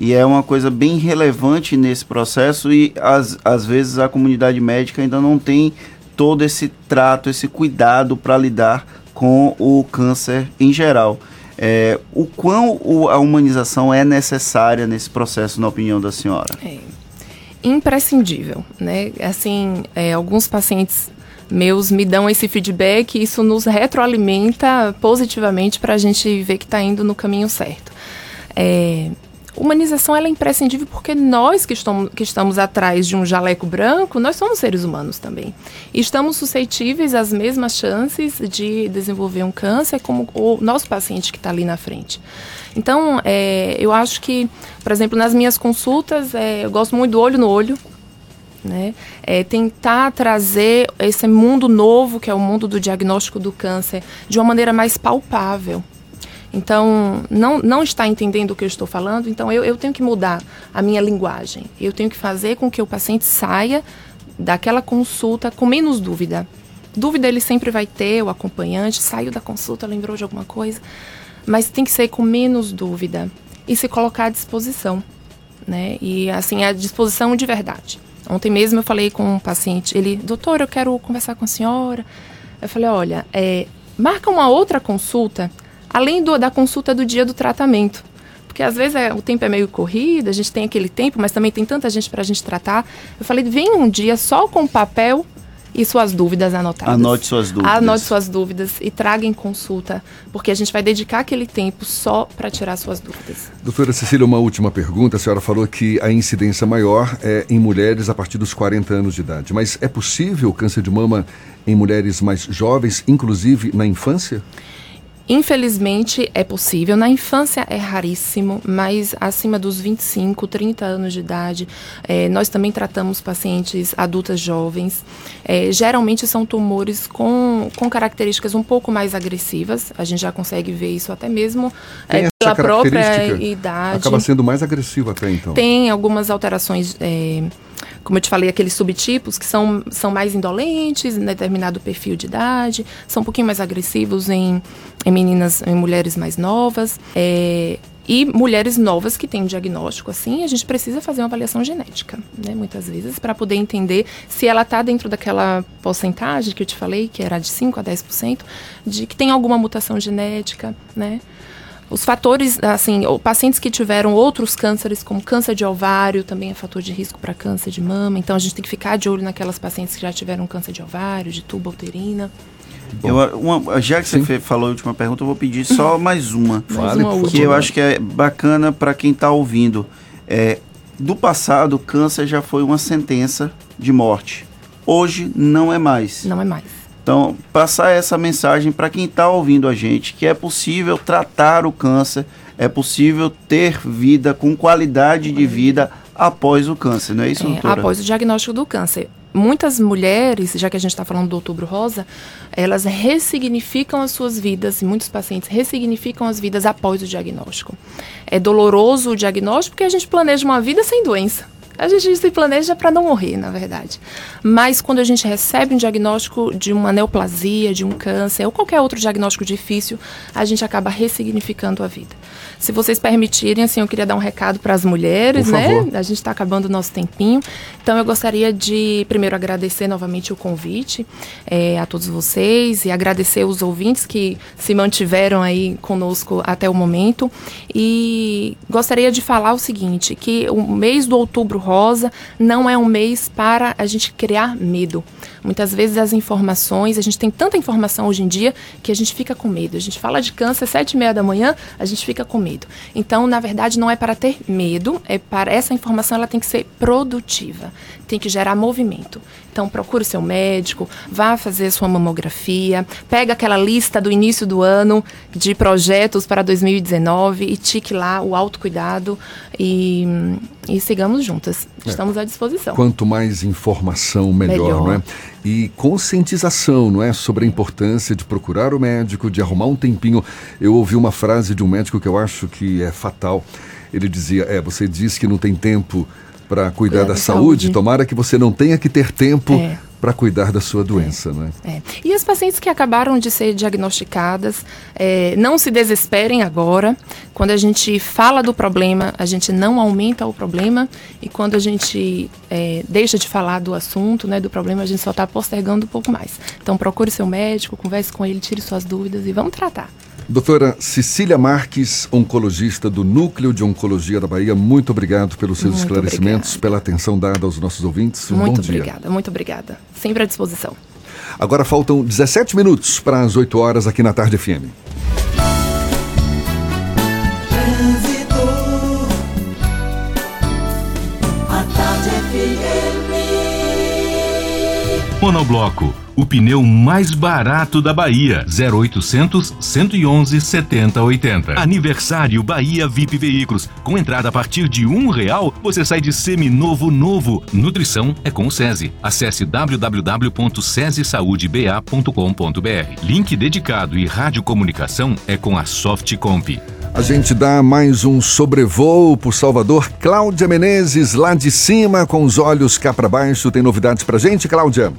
E é uma coisa bem relevante nesse processo e às, às vezes a comunidade médica ainda não tem todo esse trato, esse cuidado para lidar com o câncer em geral. É, o quão o, a humanização é necessária nesse processo, na opinião da senhora? É imprescindível, né? Assim, é, alguns pacientes meus me dão esse feedback e isso nos retroalimenta positivamente para a gente ver que está indo no caminho certo. É, humanização ela é imprescindível porque nós que estamos, que estamos atrás de um jaleco branco, nós somos seres humanos também. E estamos suscetíveis às mesmas chances de desenvolver um câncer como o nosso paciente que está ali na frente. Então, é, eu acho que, por exemplo, nas minhas consultas, é, eu gosto muito do olho no olho, né? É, tentar trazer esse mundo novo, que é o mundo do diagnóstico do câncer, de uma maneira mais palpável. Então, não, não está entendendo o que eu estou falando, então eu, eu tenho que mudar a minha linguagem. Eu tenho que fazer com que o paciente saia daquela consulta com menos dúvida. Dúvida ele sempre vai ter, o acompanhante saiu da consulta, lembrou de alguma coisa, mas tem que ser com menos dúvida e se colocar à disposição, né? E assim, à disposição de verdade. Ontem mesmo eu falei com um paciente, ele, doutor, eu quero conversar com a senhora. Eu falei, olha, é, marca uma outra consulta além do, da consulta do dia do tratamento. Porque às vezes é, o tempo é meio corrido, a gente tem aquele tempo, mas também tem tanta gente para a gente tratar. Eu falei, vem um dia só com papel e suas dúvidas anotadas. Anote suas dúvidas. Anote suas dúvidas e traga em consulta, porque a gente vai dedicar aquele tempo só para tirar suas dúvidas. Doutora Cecília, uma última pergunta. A senhora falou que a incidência maior é em mulheres a partir dos 40 anos de idade. Mas é possível câncer de mama em mulheres mais jovens, inclusive na infância? Infelizmente é possível. Na infância é raríssimo, mas acima dos 25, 30 anos de idade, eh, nós também tratamos pacientes adultas jovens. Eh, geralmente são tumores com, com características um pouco mais agressivas. A gente já consegue ver isso até mesmo essa pela própria idade. Acaba sendo mais agressivo até então. Tem algumas alterações, é, como eu te falei, aqueles subtipos que são, são mais indolentes em determinado perfil de idade, são um pouquinho mais agressivos em, em meninas, em mulheres mais novas. é, e mulheres novas que têm um diagnóstico assim, a gente precisa fazer uma avaliação genética, né, muitas vezes, para poder entender se ela está dentro daquela porcentagem que eu te falei, que era de 5 a 10%, de que tem alguma mutação genética, né? Os fatores, assim, pacientes que tiveram outros cânceres, como câncer de ovário, também é fator de risco para câncer de mama. Então a gente tem que ficar de olho naquelas pacientes que já tiveram câncer de ovário, de tubo uterina. Eu, uma- já que você fe- falou a última pergunta, eu vou pedir só mais uma. Mais Fale, uma por que eu acho que é bacana para quem está ouvindo. É, do passado, câncer já foi uma sentença de morte. Hoje não é mais. Não é mais. Então, passar essa mensagem para quem está ouvindo a gente, que é possível tratar o câncer, é possível ter vida com qualidade de vida após o câncer, não é isso, É, doutora? após o diagnóstico do câncer. Muitas mulheres, já que a gente está falando do outubro rosa, elas ressignificam as suas vidas, e muitos pacientes ressignificam as vidas após o diagnóstico. É doloroso o diagnóstico porque a gente planeja uma vida sem doença. A gente se planeja para não morrer, na verdade. Mas quando a gente recebe um diagnóstico de uma neoplasia, de um câncer ou qualquer outro diagnóstico difícil, a gente acaba ressignificando a vida. Se vocês permitirem, assim, eu queria dar um recado para as mulheres, né? A gente está acabando o nosso tempinho. Então eu gostaria de primeiro agradecer novamente o convite eh, a todos vocês e agradecer os ouvintes que se mantiveram aí conosco até o momento. E gostaria de falar o seguinte: que o mês do outubro rosa não é um mês para a gente criar medo. Muitas vezes as informações, a gente tem tanta informação hoje em dia que a gente fica com medo. A gente fala de câncer às sete e meia da manhã, a gente fica com medo. Então, na verdade, não é para ter medo, é para essa informação ela tem que ser produtiva, tem que gerar movimento. Então, procure seu médico, vá fazer sua mamografia, pega aquela lista do início do ano de projetos para 2019 e tique lá o autocuidado e, e sigamos juntas. É. Estamos à disposição. Quanto mais informação, melhor, Melhor. não é? E conscientização, não é? Sobre a importância de procurar o médico, de arrumar um tempinho. Eu ouvi uma frase de um médico que eu acho que é fatal. Ele dizia: É, você diz que não tem tempo para cuidar da, da saúde. saúde. tomara que você não tenha que ter tempo É. para cuidar da sua doença, não é? É. E as pacientes que acabaram de ser diagnosticadas, é, não se desesperem agora. Quando a gente fala do problema, a gente não aumenta o problema. E quando a gente é, deixa de falar do assunto, né, do problema, a gente só está postergando um pouco mais. Então procure seu médico, converse com ele, tire suas dúvidas e vamos tratar. Doutora Cecília Marques, oncologista do Núcleo de Oncologia da Bahia, muito obrigado pelos seus Muito esclarecimentos, pela atenção dada aos nossos ouvintes. Um muito bom dia. obrigada, muito obrigada. Sempre à disposição. Agora faltam 17 minutos para as 8 horas aqui na Tarde FM. Monobloco, o pneu mais barato da Bahia. 0800 111 7080. Aniversário Bahia VIP Veículos. Com entrada a partir de um real, você sai de seminovo novo. Nutrição é com o SESI. Acesse www.sesesaudeba.com.br. Link dedicado e radiocomunicação é com a Softcomp. A gente dá mais um sobrevoo por Salvador. Cláudia Menezes, lá de cima, com os olhos cá para baixo. Tem novidades pra gente, Cláudia?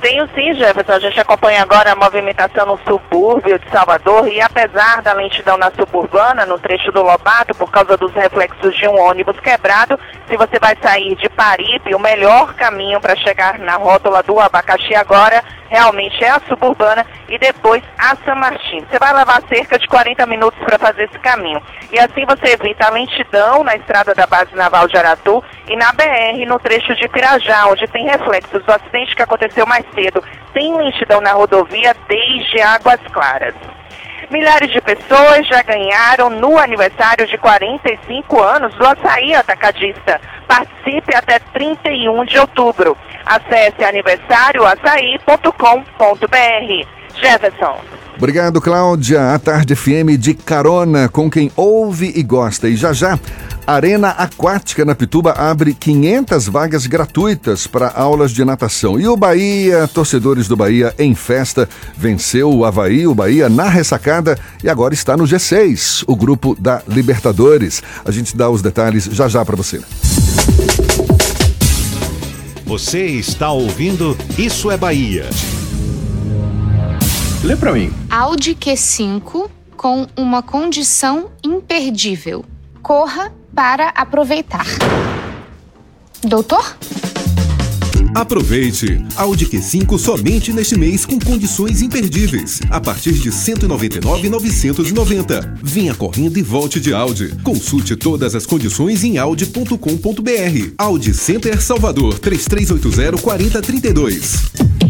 Tenho sim, Jefferson. A gente acompanha agora a movimentação no subúrbio de Salvador e apesar da lentidão na suburbana, no trecho do Lobato, por causa dos reflexos de um ônibus quebrado, se você vai sair de Paripe, o melhor caminho para chegar na rótula do abacaxi agora realmente é a suburbana e depois a São Martin. Você vai levar cerca de 40 minutos para fazer esse caminho. E assim você evita a lentidão na estrada da base naval de Aratu e na BR, no trecho de Pirajá, onde tem reflexos do acidente que aconteceu mais cedo. Tem lentidão na rodovia desde Águas Claras. Milhares de pessoas já ganharam no aniversário de 45 anos do Açaí Atacadista. Participe até 31 de outubro. Acesse aniversarioaçaí.com.br. Jefferson. Obrigado, Cláudia. A Tarde FM de carona com quem ouve e gosta. E já já, Arena Aquática na Pituba abre 500 vagas gratuitas para aulas de natação. E o Bahia, torcedores do Bahia em festa, venceu o Havaí, o Bahia na ressacada e agora está no G6, o grupo da Libertadores. A gente dá os detalhes já já para você. Você está ouvindo Isso é Bahia. Lê para mim. Audi Q5 com uma condição imperdível. Corra para aproveitar. Doutor? Aproveite! Audi Q5 somente neste mês com condições imperdíveis. A partir de R$ 199,990. Venha correndo e volte de Audi. Consulte todas as condições em audi.com.br. Audi Center Salvador 3380 4032.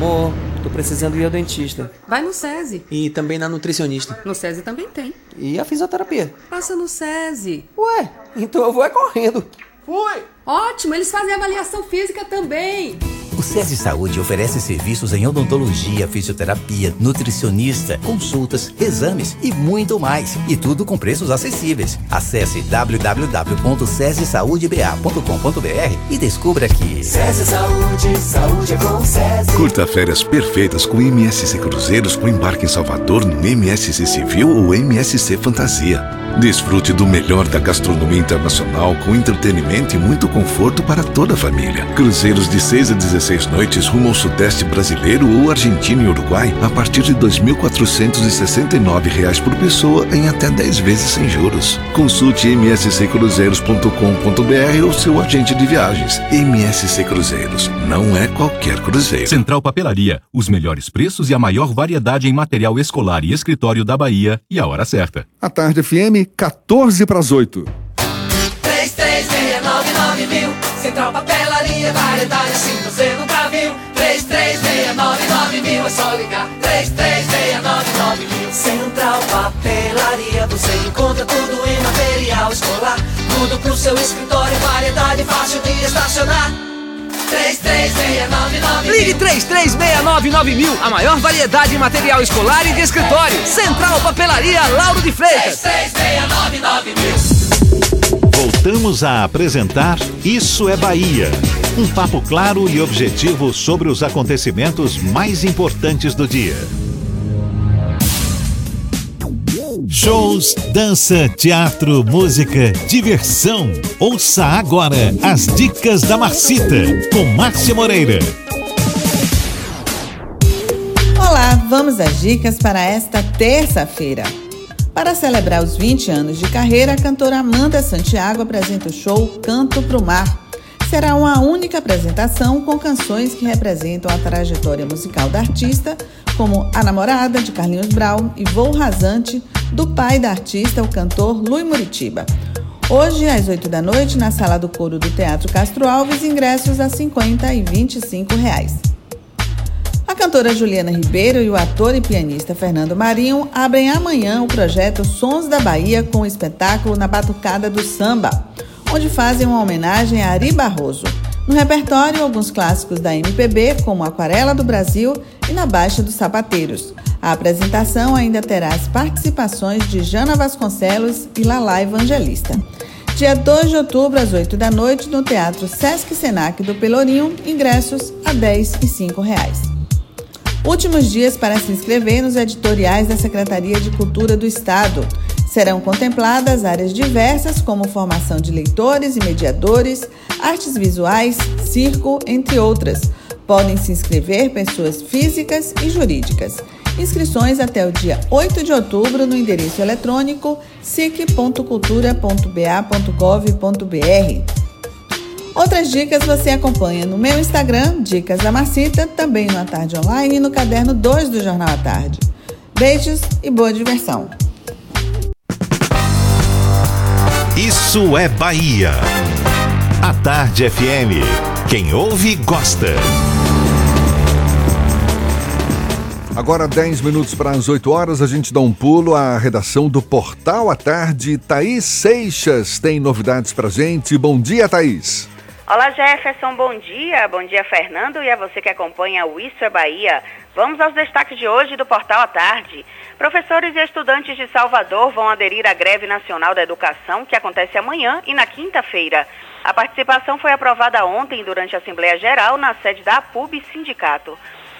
Amor, tô precisando ir ao dentista. Vai no SESI. E também na nutricionista. No SESI também tem. E a fisioterapia. Passa no SESI. Ué, então eu vou é correndo. Fui! Ótimo, eles fazem avaliação física também. O SESI Saúde oferece serviços em odontologia, fisioterapia, nutricionista, consultas, exames e muito mais. E tudo com preços acessíveis. Acesse www.sesesaudeba.com.br e descubra que SESI Saúde, saúde é com SESI. Curta férias perfeitas com MSC Cruzeiros com embarque em Salvador no MSC Civil ou MSC Fantasia. Desfrute do melhor da gastronomia internacional com entretenimento e muito conforto para toda a família. Cruzeiros de 6 a 16 noites rumo ao sudeste brasileiro ou Argentina e Uruguai a partir de 2.469 reais por pessoa em até 10 vezes sem juros. Consulte msccruzeiros.com.br ou seu agente de viagens. MSC Cruzeiros, não é qualquer cruzeiro. Central Papelaria, os melhores preços e a maior variedade em material escolar e escritório da Bahia e a hora certa. A Tarde FM, 14 para as 8. 3369 mil Central Papelaria, variedade assim você viu 3369 mil, é só ligar 3369 mil Central Papelaria, você encontra tudo em material escolar Tudo pro seu escritório, variedade fácil de estacionar 3369 Ligue 3369 mil, a maior variedade em material escolar e de escritório. Central Papelaria Lauro de Freitas. 3369 mil Voltamos a apresentar Isso é Bahia. Um papo claro e objetivo sobre os acontecimentos mais importantes do dia. Shows, dança, teatro, música, diversão. Ouça agora as dicas da Marcita com Márcia Moreira. Olá, vamos às dicas para esta terça-feira. Para celebrar os 20 anos de carreira, a cantora Amanda Santiago apresenta o show Canto pro Mar. Será uma única apresentação com canções que representam a trajetória musical da artista, como A Namorada, de Carlinhos Brau, e Voo Rasante, do pai da artista, o cantor Lui Muritiba. Hoje, às 8 da noite, na sala do coro do Teatro Castro Alves, ingressos a 50 e 25 reais. A cantora Juliana Ribeiro e o ator e pianista Fernando Marinho abrem amanhã o projeto Sons da Bahia com o espetáculo Na Batucada do Samba, onde fazem uma homenagem a Ari Barroso. No repertório, alguns clássicos da MPB, como Aquarela do Brasil e Na Baixa dos Sapateiros. A apresentação ainda terá as participações de Jana Vasconcelos e Lalá Evangelista. Dia 2 de outubro, às 8 da noite, no Teatro Sesc Senac do Pelourinho, ingressos a R$ 10 e 5 reais. Últimos dias para se inscrever nos editoriais da Secretaria de Cultura do Estado. Serão contempladas áreas diversas como formação de leitores e mediadores, artes visuais, circo, entre outras. Podem se inscrever pessoas físicas e jurídicas. Inscrições até o dia 8 de outubro no endereço eletrônico sic.cultura.ba.gov.br. Outras dicas você acompanha no meu Instagram, Dicas da Marcita, também no A Tarde Online e no caderno 2 do Jornal à Tarde. Beijos e boa diversão. Isso é Bahia. A Tarde FM. Quem ouve, gosta. Agora, 10 minutos para as 8 horas, a gente dá um pulo à redação do Portal à Tarde. Thaís Seixas tem novidades para gente. Bom dia, Thaís. Olá Jefferson, bom dia. Bom dia Fernando e a você que acompanha o Isso é Bahia. Vamos aos destaques de hoje do Portal à Tarde. Professores e estudantes de Salvador vão aderir à greve nacional da educação que acontece amanhã e na quinta-feira. A participação foi aprovada ontem durante a Assembleia Geral na sede da APUB Sindicato.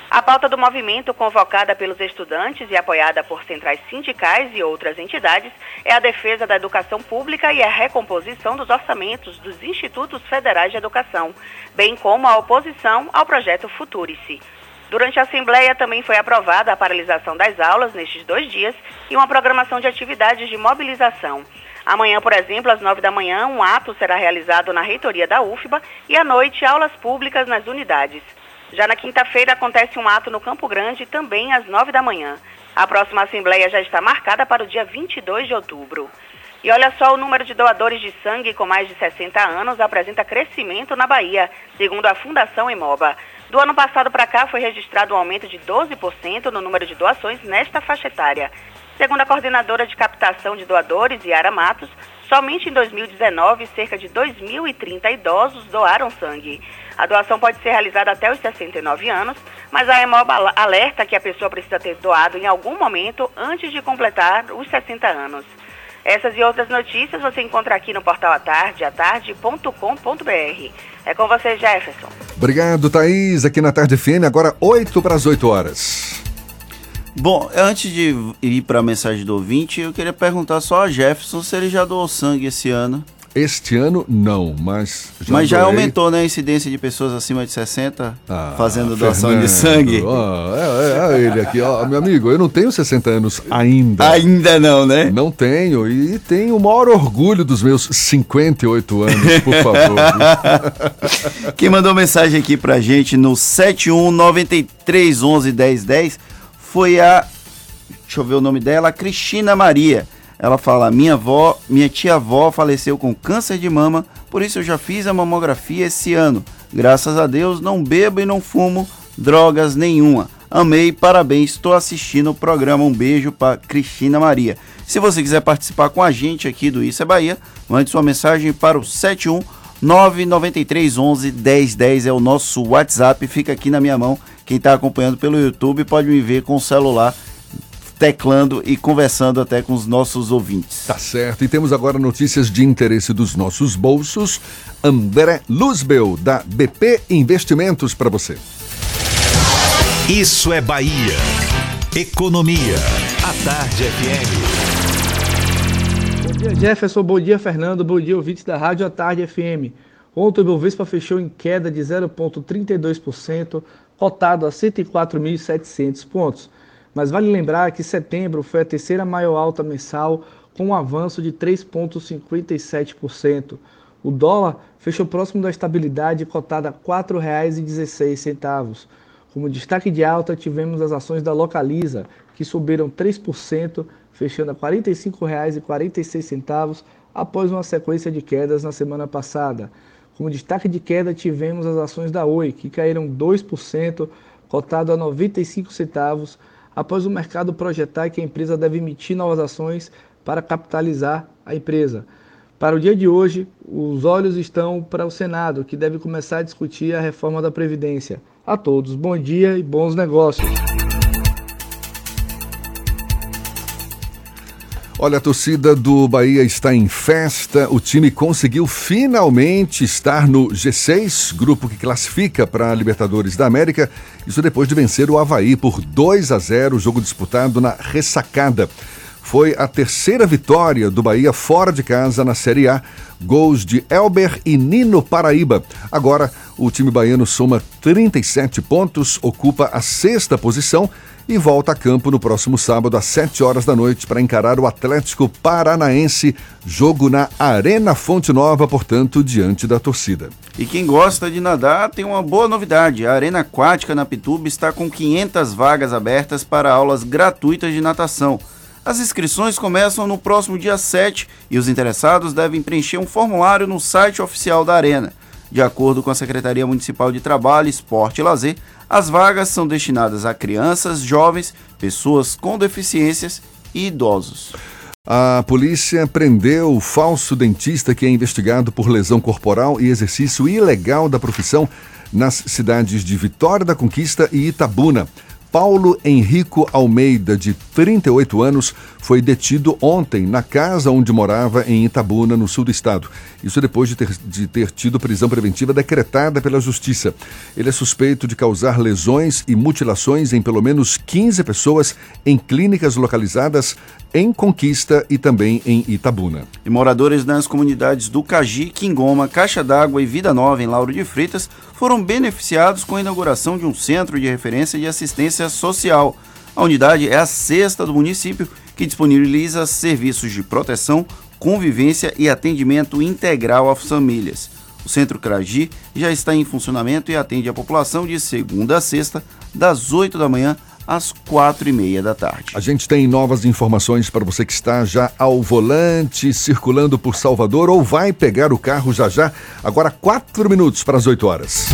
A pauta do movimento, convocada pelos estudantes e apoiada por centrais sindicais e outras entidades, é a defesa da educação pública e a recomposição dos orçamentos dos institutos federais de educação, bem como a oposição ao projeto Futurice. Durante a Assembleia também foi aprovada a paralisação das aulas nestes dois dias e uma programação de atividades de mobilização. Amanhã, por exemplo, às nove da manhã, um ato será realizado na reitoria da UFBA e à noite, aulas públicas nas unidades. Já na quinta-feira acontece um ato no Campo Grande, também às nove da manhã. A próxima Assembleia já está marcada para o dia 22 de outubro. E olha só, o número de doadores de sangue com mais de 60 anos apresenta crescimento na Bahia, segundo a Fundação Emoba. Do ano passado para cá foi registrado um aumento de 12% no número de doações nesta faixa etária. Segundo a coordenadora de captação de doadores, Yara Matos, somente em 2019 cerca de 2.030 idosos doaram sangue. A doação pode ser realizada até os 69 anos, mas a EMOB alerta que a pessoa precisa ter doado em algum momento antes de completar os 60 anos. Essas e outras notícias você encontra aqui no portal Atarde, atarde.com.br. É com você, Jefferson. Obrigado, Thaís. Aqui na Tarde FM, agora 8 para as 8 horas. Bom, antes de ir para a mensagem do ouvinte, eu queria perguntar só a Jefferson se ele já doou sangue esse ano. Este ano, não, mas já Mas já doei. aumentou, né, a incidência de pessoas acima de 60 ah, fazendo doação Fernando, de sangue. Ó, é, é, é, ele aqui, ó, meu amigo, eu não tenho 60 anos ainda. Ainda não, né? Não tenho, e tenho o maior orgulho dos meus 58 anos, por favor. Quem mandou mensagem aqui pra gente no 7193111010 foi a, deixa eu ver o nome dela, Cristina Maria. Ela fala: minha avó, minha tia-avó faleceu com câncer de mama, por isso eu já fiz a mamografia esse ano. Graças a Deus, não bebo e não fumo drogas nenhuma. Amei, parabéns, estou assistindo o programa. Um beijo para Cristina Maria. Se você quiser participar com a gente aqui do Isso é Bahia, mande sua mensagem para o 71 993 11 1010 é o nosso WhatsApp, fica aqui na minha mão. Quem está acompanhando pelo YouTube pode me ver com o celular teclando e conversando até com os nossos ouvintes. Tá certo. E temos agora notícias de interesse dos nossos bolsos. André Luzbel, da BP Investimentos, para você. Isso é Bahia. Economia. A Tarde FM. Bom dia, Jefferson. Bom dia, Fernando. Bom dia, ouvintes da Rádio A Tarde FM. Ontem o Bovespa fechou em queda de 0,32%, cotado a 104.700 pontos mas vale lembrar que setembro foi a terceira maior alta mensal, com um avanço de 3,57%. O dólar fechou próximo da estabilidade cotada a R$ 4,16. Como destaque de alta, tivemos as ações da Localiza, que subiram 3%, fechando a R$ 45,46 após uma sequência de quedas na semana passada. Como destaque de queda, tivemos as ações da Oi, que caíram 2%, cotado a 95 centavos, após o mercado projetar que a empresa deve emitir novas ações para capitalizar a empresa. Para o dia de hoje, os olhos estão para o Senado, que deve começar a discutir a reforma da Previdência. A todos, bom dia e bons negócios. Olha, a torcida do Bahia está em festa. O time conseguiu finalmente estar no G6, grupo que classifica para a Libertadores da América. Isso depois de vencer o Havaí por 2 a 0, jogo disputado na ressacada. Foi a terceira vitória do Bahia fora de casa na Série A. Gols de Elber e Nino Paraíba. Agora, o time baiano soma 37 pontos, ocupa a sexta posição e volta a campo no próximo sábado às 7 horas da noite para encarar o Atlético Paranaense, jogo na Arena Fonte Nova, portanto, diante da torcida. E quem gosta de nadar tem uma boa novidade. A Arena Aquática na Pituba está com 500 vagas abertas para aulas gratuitas de natação. As inscrições começam no próximo dia 7 e os interessados devem preencher um formulário no site oficial da Arena. De acordo com a Secretaria Municipal de Trabalho, Esporte e Lazer, as vagas são destinadas a crianças, jovens, pessoas com deficiências e idosos. A polícia prendeu o falso dentista que é investigado por lesão corporal e exercício ilegal da profissão nas cidades de Vitória da Conquista e Itabuna. Paulo Henrico Almeida, de 38 anos, foi detido ontem na casa onde morava em Itabuna, no sul do estado. Isso depois de ter, de ter tido prisão preventiva decretada pela Justiça. Ele é suspeito de causar lesões e mutilações em pelo menos 15 pessoas em clínicas localizadas em Conquista e também em Itabuna. E moradores das comunidades do Caji, Quingoma, Caixa d'Água e Vida Nova, em Lauro de Freitas, foram beneficiados com a inauguração de um centro de referência de assistência social. A unidade é a sexta do município que disponibiliza serviços de proteção, convivência e atendimento integral às famílias. O Centro Cragi já está em funcionamento e atende a população de segunda a sexta, das 8 da manhã às quatro e meia da tarde. A gente tem novas informações para você que está já ao volante, circulando por Salvador ou vai pegar o carro já já. Agora quatro minutos para as 8 horas.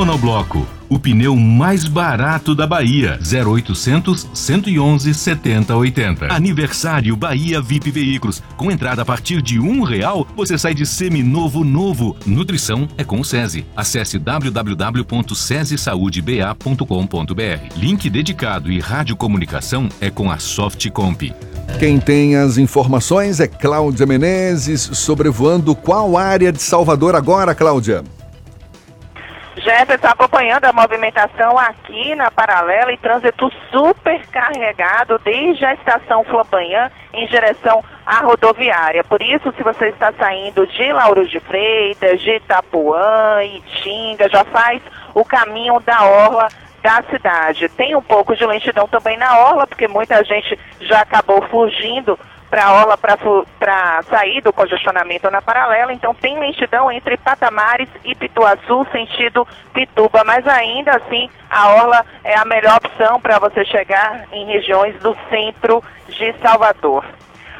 Monobloco, o pneu mais barato da Bahia. 0800 111 7080. Aniversário Bahia VIP Veículos. Com entrada a partir de um real, você sai de seminovo novo. Nutrição é com o SESI. Acesse www.sesisaudeba.com.br. Link dedicado e radiocomunicação é com a Softcomp. Quem tem as informações é Cláudia Menezes, sobrevoando qual área de Salvador agora, Cláudia? Jefferson acompanhando a movimentação aqui na paralela e trânsito super carregado desde a estação Flambanhã em direção à rodoviária. Por isso, se você está saindo de Lauro de Freitas, de Itapuã, Itinga, já faz o caminho da orla da cidade. Tem um pouco de lentidão também na orla, porque muita gente já acabou fugindo para a orla para sair do congestionamento na paralela, então tem lentidão entre Patamares e Pituaçu, sentido Pituba, mas ainda assim a orla é a melhor opção para você chegar em regiões do centro de Salvador.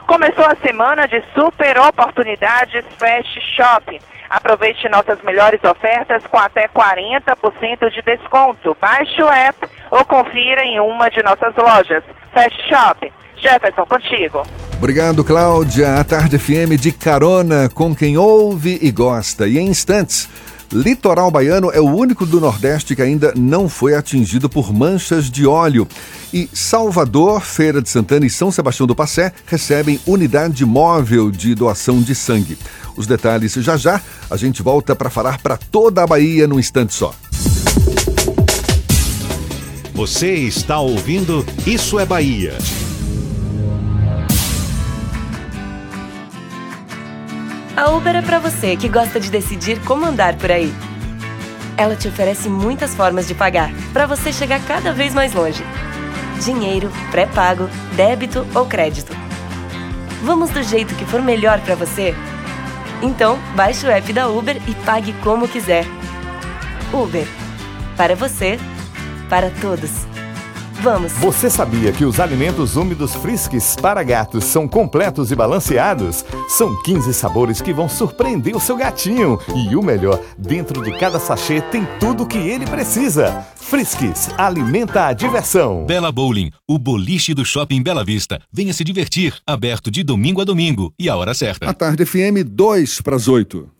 Começou a semana de super oportunidades Fast Shopping. Aproveite nossas melhores ofertas com até 40% de desconto. Baixe o app ou confira em uma de nossas lojas. Fast Shopping. Jefferson, contigo. Obrigado, Cláudia. A Tarde FM de carona com quem ouve e gosta. E em instantes, Litoral Baiano é o único do Nordeste que ainda não foi atingido por manchas de óleo. E Salvador, Feira de Santana e São Sebastião do Passé recebem unidade móvel de doação de sangue. Os detalhes já já, a gente volta para falar para toda a Bahia num instante só. Você está ouvindo Isso é Bahia. A Uber é para você que gosta de decidir como andar por aí. Ela te oferece muitas formas de pagar, para você chegar cada vez mais longe. Dinheiro, pré-pago, débito ou crédito. Vamos do jeito que for melhor para você? Então, baixe o app da Uber e pague como quiser. Uber. Para você, para todos. Vamos! Você sabia que os alimentos úmidos Friskies para gatos são completos e balanceados? São 15 sabores que vão surpreender o seu gatinho. E o melhor, dentro de cada sachê tem tudo o que ele precisa. Friskies, alimenta a diversão. Bela Bowling, o boliche do Shopping Bela Vista. Venha se divertir, aberto de domingo a domingo e a hora certa. A tarde FM 2 para as 8.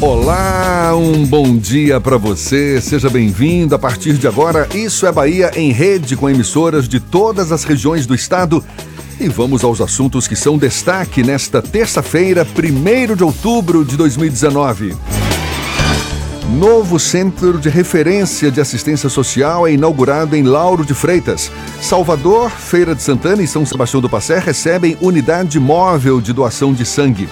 Olá, um bom dia para você. Seja bem-vindo. A partir de agora, Isso é Bahia em rede com emissoras de todas as regiões do estado. E vamos aos assuntos que são destaque nesta terça-feira, 1 de outubro de 2019. Novo Centro de Referência de Assistência Social é inaugurado em Lauro de Freitas. Salvador, Feira de Santana e São Sebastião do Passé recebem unidade móvel de doação de sangue.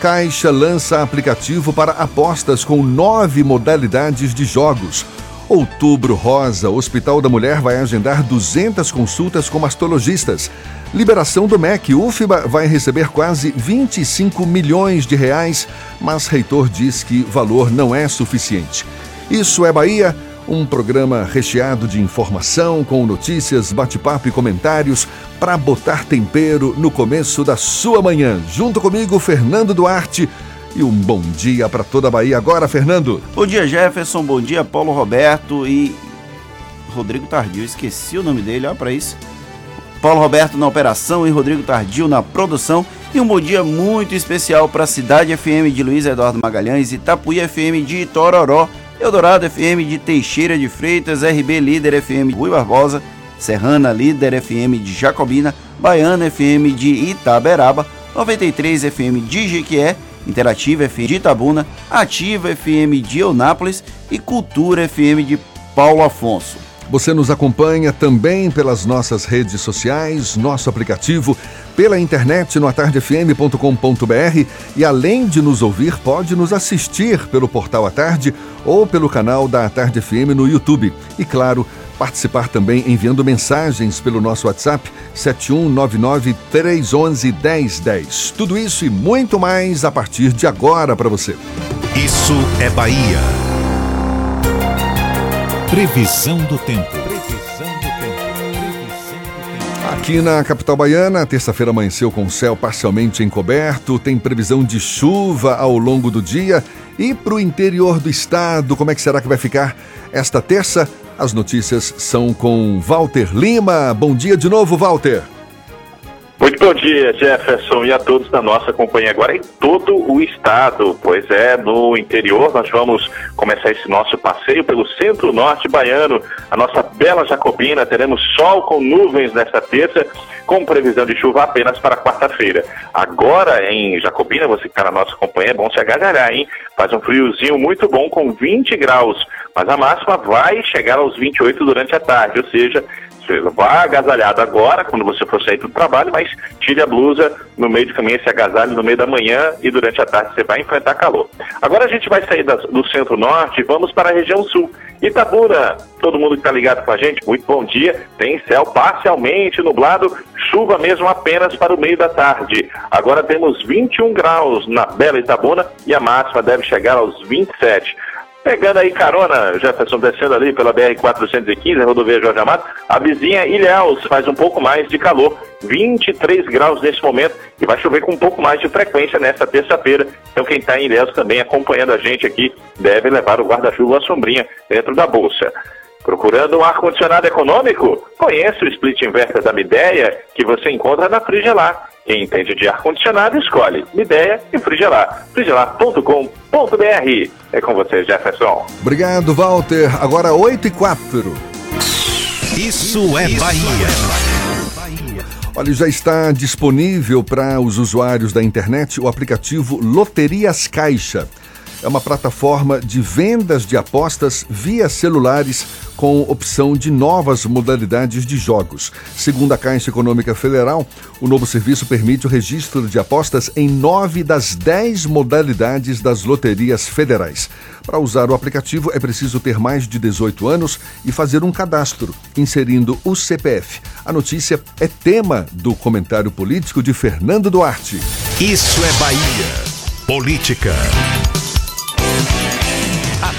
Caixa lança aplicativo para apostas com nove modalidades de jogos. Outubro Rosa, Hospital da Mulher vai agendar 200 consultas com mastologistas. Liberação do MEC, UFBA vai receber quase 25 milhões de reais, mas reitor diz que valor não é suficiente. Isso é Bahia, um programa recheado de informação, com notícias, bate-papo e comentários para botar tempero no começo da sua manhã. Junto comigo, Fernando Duarte. E um bom dia para toda a Bahia agora, Fernando. Bom dia, Jefferson. Bom dia, Paulo Roberto e Rodrigo Tardio. Esqueci o nome dele, olha para isso. Paulo Roberto na operação e Rodrigo Tardio na produção. E um bom dia muito especial para a Cidade FM de Luiz Eduardo Magalhães, Itapuí FM de Itororó, Eldorado FM de Teixeira de Freitas, RB Líder FM de Rui Barbosa, Serrana Líder FM de Jacobina, Baiana FM de Itaberaba, 93 FM de Jequié, Interativa FM de Itabuna, Ativa FM de Eunápolis e Cultura FM de Paulo Afonso. Você nos acompanha também pelas nossas redes sociais, nosso aplicativo, pela internet no atardefm.com.br e além de nos ouvir, pode nos assistir pelo portal A Tarde ou pelo canal da Tarde FM no YouTube. E claro, participar também enviando mensagens pelo nosso WhatsApp 7199-311-1010. Tudo isso e muito mais a partir de agora para você. Isso é Bahia. Previsão do tempo. Aqui na capital baiana, terça-feira amanheceu com céu parcialmente encoberto, tem previsão de chuva ao longo do dia. E para o interior do estado, como é que será que vai ficar esta terça? As notícias são com Walter Lima. Bom dia de novo, Walter. Muito bom dia, Jefferson, e a todos da nossa companhia agora em todo o estado. Pois é, no interior nós vamos começar esse nosso passeio pelo centro-norte baiano, a nossa bela Jacobina. Teremos sol com nuvens nesta terça, com previsão de chuva apenas para quarta-feira. Agora em Jacobina, você que está na nossa companhia, é bom se agasalhar, hein? Faz um friozinho muito bom com 20 graus, mas a máxima vai chegar aos 28 durante a tarde, ou seja, Você vá agasalhado agora, quando você for sair do trabalho, mas tire a blusa no meio do caminho, se agasalhe no meio da manhã e durante a tarde você vai enfrentar calor. Agora a gente vai sair do centro-norte e vamos para a região sul. Itabuna, todo mundo que está ligado com a gente, muito bom dia. Tem céu parcialmente nublado, chuva mesmo apenas para o meio da tarde. Agora temos 21 graus na bela Itabuna e a máxima deve chegar aos 27. Pegando aí carona, Jefferson descendo ali pela BR-415, rodovia Jorge Amado, a vizinha Ilhéus faz um pouco mais de calor, 23 graus nesse momento, e vai chover com um pouco mais de frequência nesta terça-feira. Então quem está em Ilhéus também acompanhando a gente aqui deve levar o guarda-chuva sombrinha dentro da bolsa. Procurando um ar-condicionado econômico? Conheça o split inverter da Mideia, que você encontra na Frigelar. Quem entende de ar-condicionado, escolhe Mideia e Frigelar. frigelar.com.br. É com você, Jefferson. Obrigado, Walter. Agora 8 e 4. Isso é Bahia. Olha, já está disponível para os usuários da internet o aplicativo Loterias Caixa. É uma plataforma de vendas de apostas via celulares com opção de novas modalidades de jogos. Segundo a Caixa Econômica Federal, o novo serviço permite o registro de apostas em nove das dez modalidades das loterias federais. Para usar o aplicativo é preciso ter mais de 18 anos e fazer um cadastro, inserindo o CPF. A notícia é tema do comentário político de Fernando Duarte. Isso é Bahia. Política.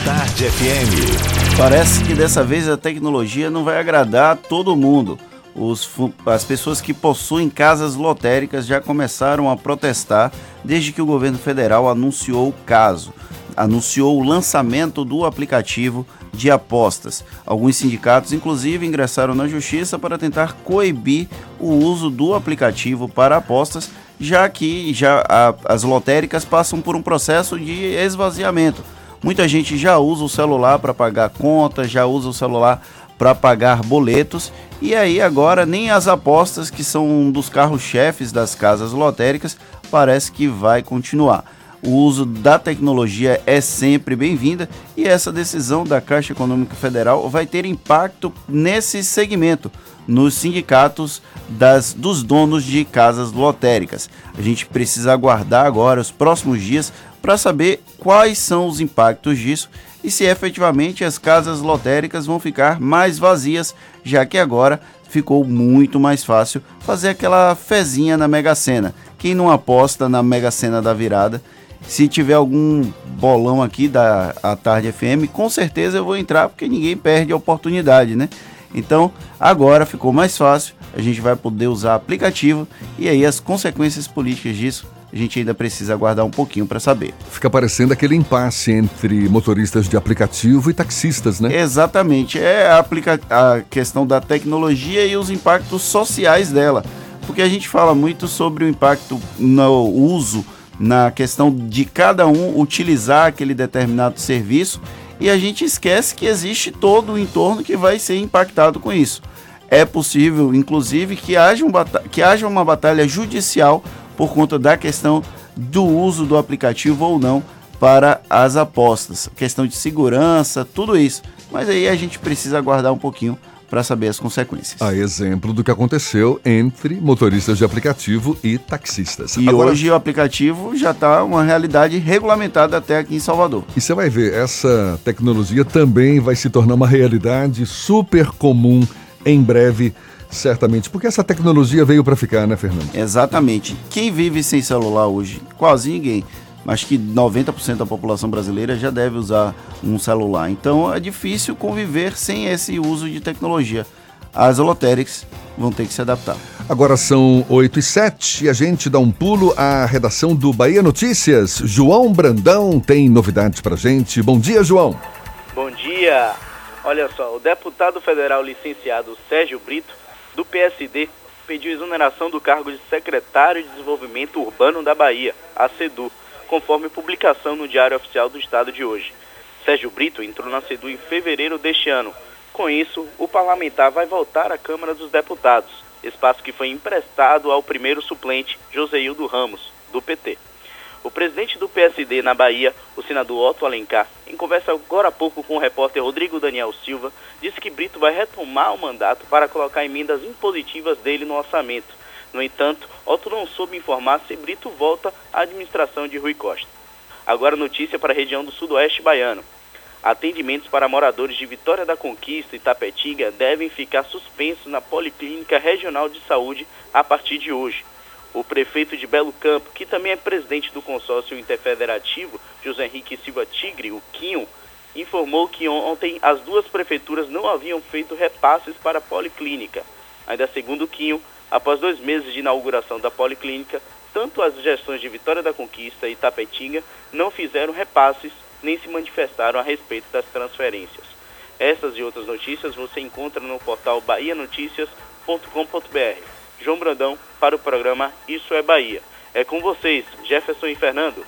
Tarde FM. Parece que dessa vez a tecnologia não vai agradar todo mundo. Os as pessoas que possuem casas lotéricas já começaram a protestar desde que o governo federal anunciou o caso. Anunciou o lançamento do aplicativo de apostas. Alguns sindicatos, inclusive, ingressaram na justiça para tentar coibir o uso do aplicativo para apostas, já que já a- as lotéricas passam por um processo de esvaziamento. Muita gente já usa o celular para pagar contas, já usa o celular para pagar boletos e aí agora nem as apostas que são um dos carros-chefes das casas lotéricas parece que vai continuar. O uso da tecnologia é sempre bem-vinda e essa decisão da Caixa Econômica Federal vai ter impacto nesse segmento, nos sindicatos das, dos donos de casas lotéricas. A gente precisa aguardar agora os próximos dias para saber quais são os impactos disso e se efetivamente as casas lotéricas vão ficar mais vazias, já que agora ficou muito mais fácil fazer aquela fezinha na Mega Sena. Quem não aposta na Mega Sena da virada, se tiver algum bolão aqui da a Tarde FM, com certeza eu vou entrar porque ninguém perde a oportunidade, né? Então, agora ficou mais fácil, a gente vai poder usar aplicativo e aí as consequências políticas disso a gente ainda precisa aguardar um pouquinho para saber. Fica parecendo aquele impasse entre motoristas de aplicativo e taxistas, né? Exatamente, é a, aplica a questão da tecnologia e os impactos sociais dela. Porque a gente fala muito sobre o impacto no uso, na questão de cada um utilizar aquele determinado serviço e a gente esquece que existe todo o entorno que vai ser impactado com isso. É possível, inclusive, que haja, um que haja uma batalha judicial por conta da questão do uso do aplicativo ou não para as apostas. Questão de segurança, tudo isso. Mas aí a gente precisa aguardar um pouquinho para saber as consequências. A exemplo do que aconteceu entre motoristas de aplicativo e taxistas. E Agora, hoje o aplicativo já está uma realidade regulamentada até aqui em Salvador. E você vai ver, essa tecnologia também vai se tornar uma realidade super comum em breve, certamente. Porque essa tecnologia veio para ficar, né, Fernando? Exatamente. Quem vive sem celular hoje? Quase ninguém. Acho que 90% da população brasileira já deve usar um celular. Então é difícil conviver sem esse uso de tecnologia. As lotéricas vão ter que se adaptar. Agora são 8 e 7 e a gente dá um pulo à redação do Bahia Notícias. João Brandão tem novidades pra gente. Bom dia, João. Bom dia. Olha só, o deputado federal licenciado Sérgio Brito, do PSD, pediu exoneração do cargo de secretário de Desenvolvimento Urbano da Bahia, a SEDU, conforme publicação no Diário Oficial do Estado de hoje. Sérgio Brito entrou na SEDU em fevereiro deste ano. Com isso, o parlamentar vai voltar à Câmara dos Deputados, espaço que foi emprestado ao primeiro suplente, Joseildo Ramos, do PT. O presidente do PSD na Bahia, o senador Otto Alencar, em conversa agora há pouco com o repórter Rodrigo Daniel Silva, disse que Brito vai retomar o mandato para colocar emendas impositivas dele no orçamento. No entanto, Otto não soube informar se Brito volta à administração de Rui Costa. Agora notícia para a região do sudoeste baiano. Atendimentos para moradores de Vitória da Conquista e Tapetinga devem ficar suspensos na Policlínica Regional de Saúde a partir de hoje. O prefeito de Belo Campo, que também é presidente do consórcio interfederativo, José Henrique Silva Tigre, o Quinho, informou que ontem as duas prefeituras não haviam feito repasses para a Policlínica. Ainda segundo o Quinho, após dois meses de inauguração da Policlínica, tanto as gestões de Vitória da Conquista e Tapetinga não fizeram repasses nem se manifestaram a respeito das transferências. Essas e outras notícias você encontra no portal bahianoticias.com.br. João Brandão para o programa Isso é Bahia. É com vocês, Jefferson e Fernando.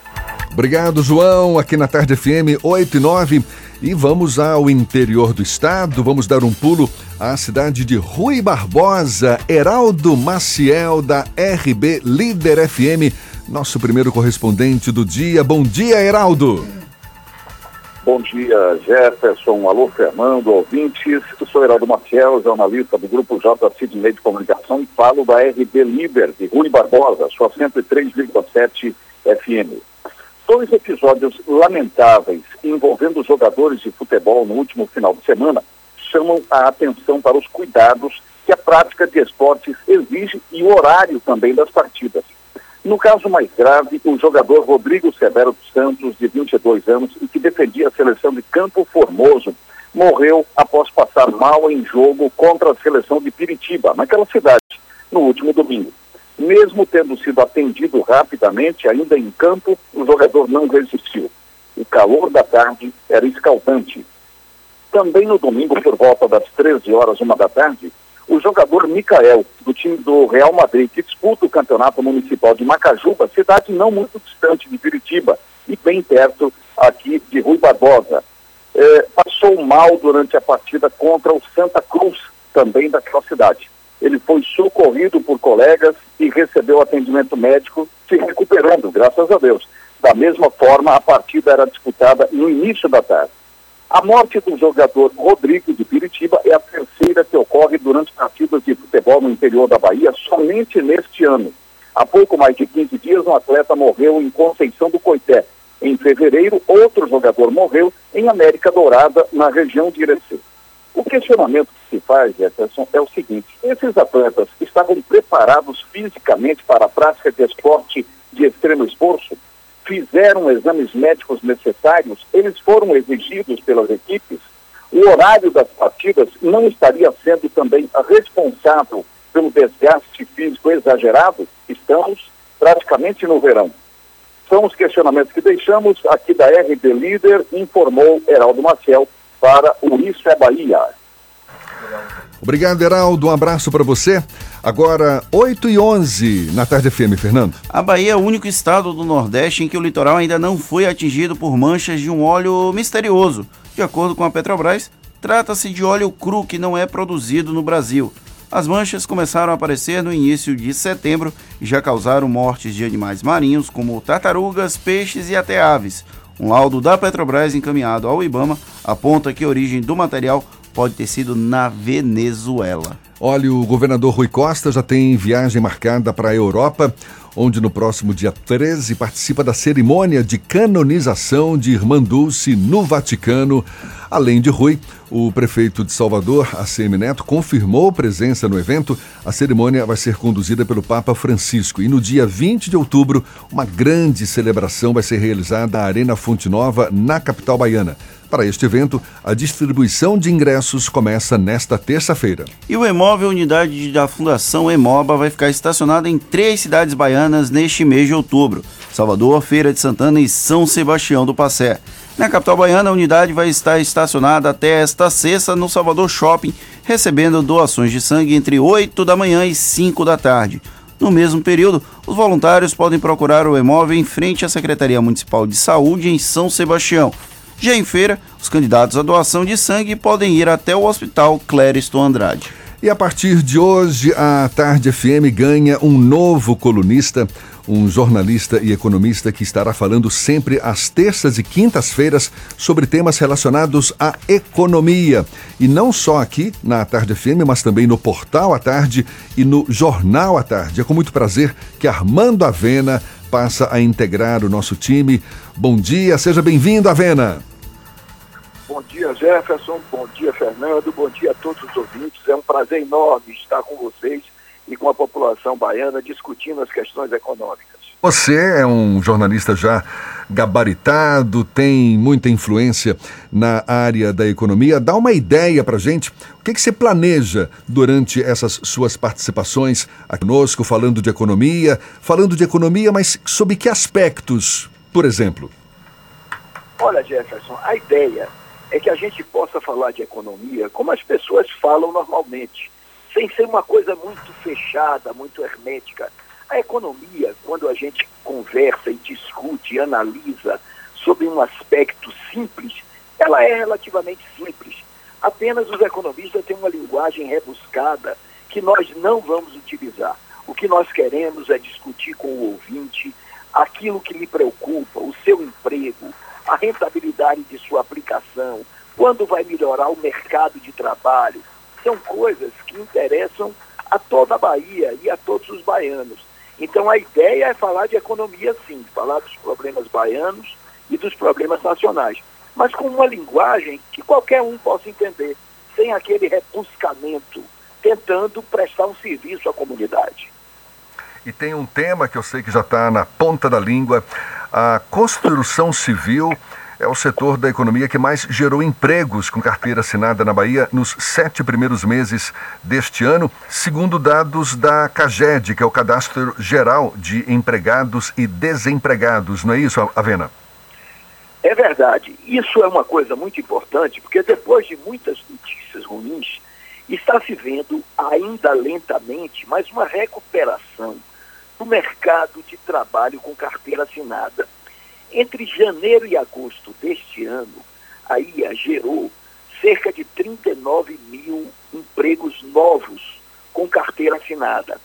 Obrigado, João. Aqui na Tarde FM 8 e 9. E vamos ao interior do estado. Vamos dar um pulo à cidade de Rui Barbosa. Heraldo Maciel, da RB Líder FM, nosso primeiro correspondente do dia. Bom dia, Heraldo. Bom dia, Jefferson. Alô, Fernando, ouvintes. Eu sou Heraldo Maciel, jornalista do Grupo J Meio de Comunicação e falo da RB Líder de Rui Barbosa, sua 103,7 FM. Dois episódios lamentáveis envolvendo jogadores de futebol no último final de semana chamam a atenção para os cuidados que a prática de esportes exige e o horário também das partidas. No caso mais grave, o jogador Rodrigo Severo dos Santos, de 22 anos, e que defendia a seleção de Campo Formoso, morreu após passar mal em jogo contra a seleção de Piritiba, naquela cidade, no último domingo. Mesmo tendo sido atendido rapidamente, ainda em campo, o jogador não resistiu. O calor da tarde era escaldante. Também no domingo, por volta das 13 horas, uma da tarde, o jogador Micael, do time do Real Madrid, que disputa o campeonato municipal de Macajuba, cidade não muito distante de Piritiba e bem perto aqui de Rui Barbosa. É, passou mal durante a partida contra o Santa Cruz, também daquela cidade. Ele foi socorrido por colegas e recebeu atendimento médico, se recuperando, graças a Deus. Da mesma forma, a partida era disputada no início da tarde. A morte do jogador Rodrigo de Piritiba é a terceira que ocorre durante partidas de futebol no interior da Bahia somente neste ano. Há pouco mais de 15 dias, um atleta morreu em Conceição do Coité. Em fevereiro, outro jogador morreu em América Dourada, na região de Irecê. O questionamento que se faz, Jefferson, é o seguinte: esses atletas estavam preparados fisicamente para a prática de esporte de extremo esforço? fizeram exames médicos necessários, eles foram exigidos pelas equipes. O horário das partidas não estaria sendo também responsável pelo desgaste físico exagerado? Estamos praticamente no verão. São os questionamentos que deixamos aqui da RB Líder, informou Heraldo Maciel para o Isso é Bahia. Obrigado, Heraldo. Um abraço para você. Agora, 8 e 11 na tarde FM, Fernando. A Bahia é o único estado do Nordeste em que o litoral ainda não foi atingido por manchas de um óleo misterioso. De acordo com a Petrobras, trata-se de óleo cru que não é produzido no Brasil. As manchas começaram a aparecer no início de setembro e já causaram mortes de animais marinhos como tartarugas, peixes e até aves. Um laudo da Petrobras encaminhado ao Ibama aponta que a origem do material pode ter sido na Venezuela. Olha, o governador Rui Costa já tem viagem marcada para a Europa, onde no próximo dia 13 participa da cerimônia de canonização de Irmã Dulce no Vaticano. Além de Rui, o prefeito de Salvador, ACM Neto, confirmou presença no evento. A cerimônia vai ser conduzida pelo Papa Francisco e no dia 20 de outubro, uma grande celebração vai ser realizada na Arena Fonte Nova, na capital baiana. Para este evento, a distribuição de ingressos começa nesta terça-feira. E o imóvel unidade da Fundação Emoba vai ficar estacionado em três cidades baianas neste mês de outubro: Salvador, Feira de Santana e São Sebastião do Passé. Na capital baiana, a unidade vai estar estacionada até esta sexta no Salvador Shopping, recebendo doações de sangue entre 8 da manhã e 5 da tarde. No mesmo período, os voluntários podem procurar o imóvel em frente à Secretaria Municipal de Saúde em São Sebastião. Já em feira, os candidatos à doação de sangue podem ir até o Hospital Clériston Andrade. E a partir de hoje, a Tarde FM ganha um novo colunista, um jornalista e economista que estará falando sempre às terças e quintas-feiras sobre temas relacionados à economia. E não só aqui na Tarde FM, mas também no Portal à Tarde e no Jornal à Tarde. É com muito prazer que Armando Avena passa a integrar o nosso time. Bom dia, seja bem-vindo, Avena. Bom dia, Jefferson. Bom dia, Fernando. Bom dia a todos os ouvintes. É um prazer enorme estar com vocês e com a população baiana discutindo as questões econômicas. Você é um jornalista já gabaritado, tem muita influência na área da economia. Dá uma ideia para gente. O que, que você planeja durante essas suas participações aqui conosco, falando de economia? Falando de economia, mas sob que aspectos, por exemplo? Olha, Jefferson, a ideia é que a gente possa falar de economia como as pessoas falam normalmente, sem ser uma coisa muito fechada, muito hermética. A economia, quando a gente conversa e discute e analisa sobre um aspecto simples, ela é relativamente simples. Apenas os economistas têm uma linguagem rebuscada que nós não vamos utilizar. O que nós queremos é discutir com o ouvinte aquilo que lhe preocupa, o seu emprego, a rentabilidade de sua aplicação, quando vai melhorar o mercado de trabalho. São coisas que interessam a toda a Bahia e a todos os baianos. Então a ideia é falar de economia sim, falar dos problemas baianos e dos problemas nacionais, mas com uma linguagem que qualquer um possa entender, sem aquele rebuscamento, tentando prestar um serviço à comunidade. E tem um tema que eu sei que já está na ponta da língua, a construção civil é o setor da economia que mais gerou empregos com carteira assinada na Bahia nos sete primeiros meses deste ano, segundo dados da CAGED, que é o Cadastro Geral de Empregados e Desempregados. Não é isso, Avena? É verdade. Isso é uma coisa muito importante, porque depois de muitas notícias ruins, está se vendo ainda lentamente, mas uma recuperação do mercado de trabalho com carteira assinada. Entre janeiro e agosto deste ano, a IA gerou cerca de 39 mil empregos novos com carteira assinada.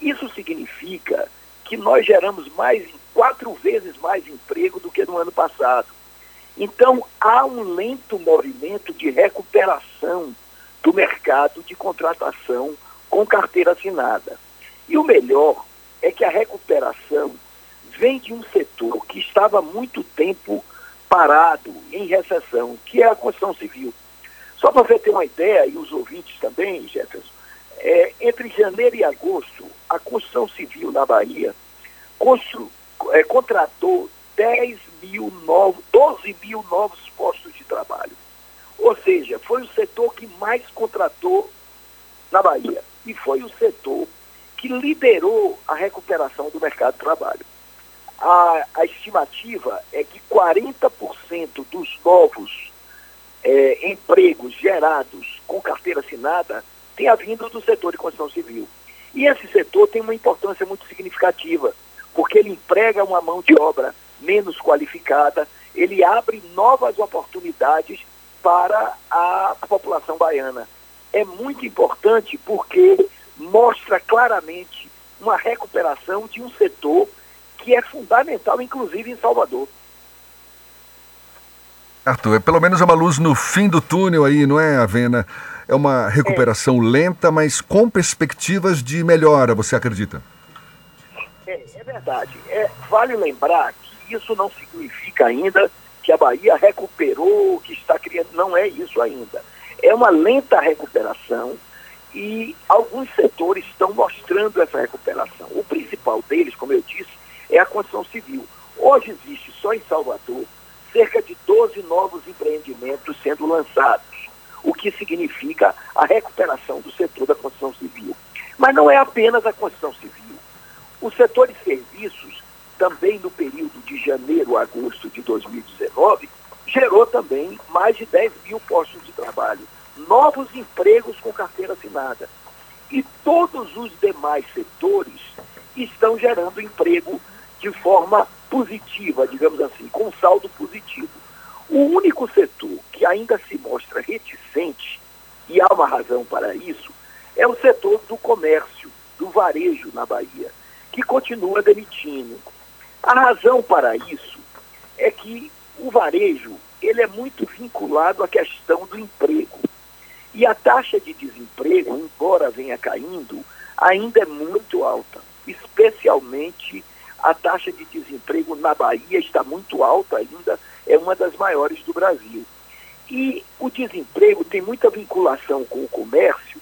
Isso significa que nós geramos mais quatro vezes mais emprego do que no ano passado. Então há um lento movimento de recuperação do mercado de contratação com carteira assinada. E o melhor é que a recuperação vem de um setor que estava há muito tempo parado, em recessão, que é a construção civil. Só para você ter uma ideia, e os ouvintes também, Jefferson, é, entre janeiro e agosto, a construção civil na Bahia constru, é, contratou 10 mil novos, 12 mil novos postos de trabalho. Ou seja, foi o setor que mais contratou na Bahia. E foi o setor que liderou a recuperação do mercado de trabalho. A, a estimativa é que 40% dos novos é, empregos gerados com carteira assinada tenha vindo do setor de construção civil. E esse setor tem uma importância muito significativa, porque ele emprega uma mão de obra menos qualificada, ele abre novas oportunidades para a população baiana. É muito importante porque mostra claramente uma recuperação de um setor que é fundamental, inclusive em Salvador. Arthur, é pelo menos é uma luz no fim do túnel aí, não é, Avena? É uma recuperação é. lenta, mas com perspectivas de melhora, você acredita? É, é verdade. É, vale lembrar que isso não significa ainda que a Bahia recuperou, que está criando. Não é isso ainda. É uma lenta recuperação e alguns setores estão mostrando essa recuperação. O principal deles, como eu disse, é a construção civil. Hoje existe só em Salvador cerca de 12 novos empreendimentos sendo lançados, o que significa a recuperação do setor da construção civil. Mas não é apenas a construção civil. O setor de serviços, também no período de janeiro a agosto de 2019, gerou também mais de 10 mil postos de trabalho novos empregos com carteira assinada. E todos os demais setores estão gerando emprego de forma positiva, digamos assim, com saldo positivo. O único setor que ainda se mostra reticente, e há uma razão para isso, é o setor do comércio, do varejo na Bahia, que continua demitindo. A razão para isso é que o varejo ele é muito vinculado à questão do emprego. E a taxa de desemprego, embora venha caindo, ainda é muito alta, especialmente a taxa de desemprego na Bahia está muito alta ainda, é uma das maiores do Brasil. E o desemprego tem muita vinculação com o comércio,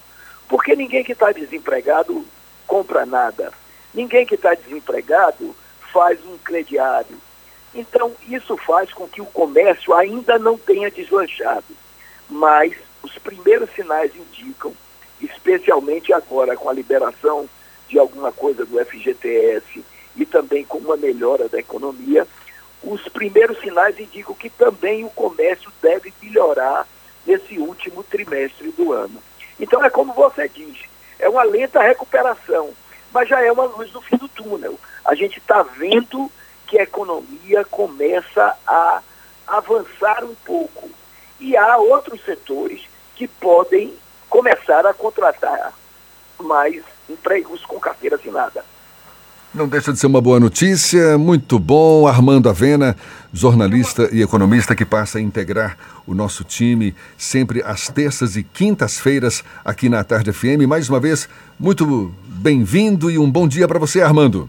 porque ninguém que está desempregado compra nada. Ninguém que está desempregado faz um crediário. Então, isso faz com que o comércio ainda não tenha deslanchado. Mas os primeiros sinais indicam, especialmente agora com a liberação de alguma coisa do FGTS e também com uma melhora da economia, os primeiros sinais indicam que também o comércio deve melhorar nesse último trimestre do ano. Então é como você diz, é uma lenta recuperação, mas já é uma luz no fim do túnel. A gente está vendo que a economia começa a avançar um pouco. E há outros setores que podem começar a contratar mais empregos com carteira assinada. Não deixa de ser uma boa notícia, muito bom. Armando Avena, jornalista e economista que passa a integrar o nosso time sempre às terças e quintas-feiras aqui na Tarde FM. Mais uma vez, muito bem-vindo e um bom dia para você, Armando.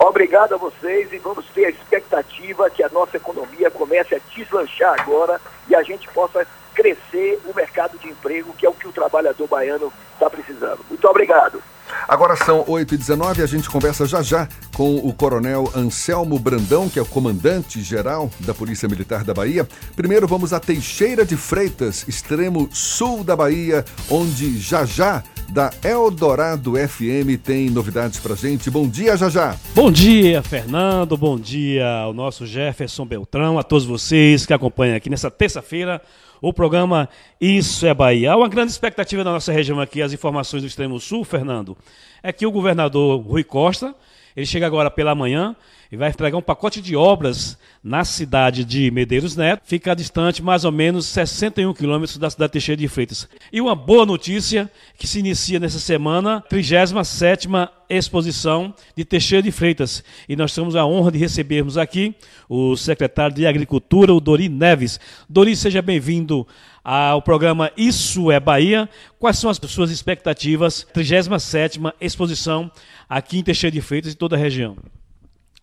Obrigado a vocês e vamos ter a expectativa que a nossa economia comece a deslanchar agora e a gente possa crescer o mercado de emprego, que é o que o trabalhador baiano está precisando. Muito obrigado. Agora são 8h19 e a gente conversa já já com o coronel Anselmo Brandão, que é o comandante-geral da Polícia Militar da Bahia. Primeiro vamos a Teixeira de Freitas, extremo sul da Bahia, onde já já da Eldorado FM tem novidades pra gente. Bom dia, Jajá. Bom dia, Fernando. Bom dia ao nosso Jefferson Beltrão, a todos vocês que acompanham aqui nessa terça-feira o programa Isso é Bahia. Há uma grande expectativa da nossa região aqui, as informações do Extremo Sul, Fernando, é que o governador Rui Costa, ele chega agora pela manhã e vai entregar um pacote de obras na cidade de Medeiros Neto, fica distante mais ou menos 61 quilômetros da cidade de Teixeira de Freitas. E uma boa notícia que se inicia nessa semana, 37ª exposição de Teixeira de Freitas. E nós temos a honra de recebermos aqui o secretário de Agricultura, o Dori Neves. Dori, seja bem-vindo ao programa Isso é Bahia. Quais são as suas expectativas? 37ª exposição aqui em Teixeira de Freitas e toda a região.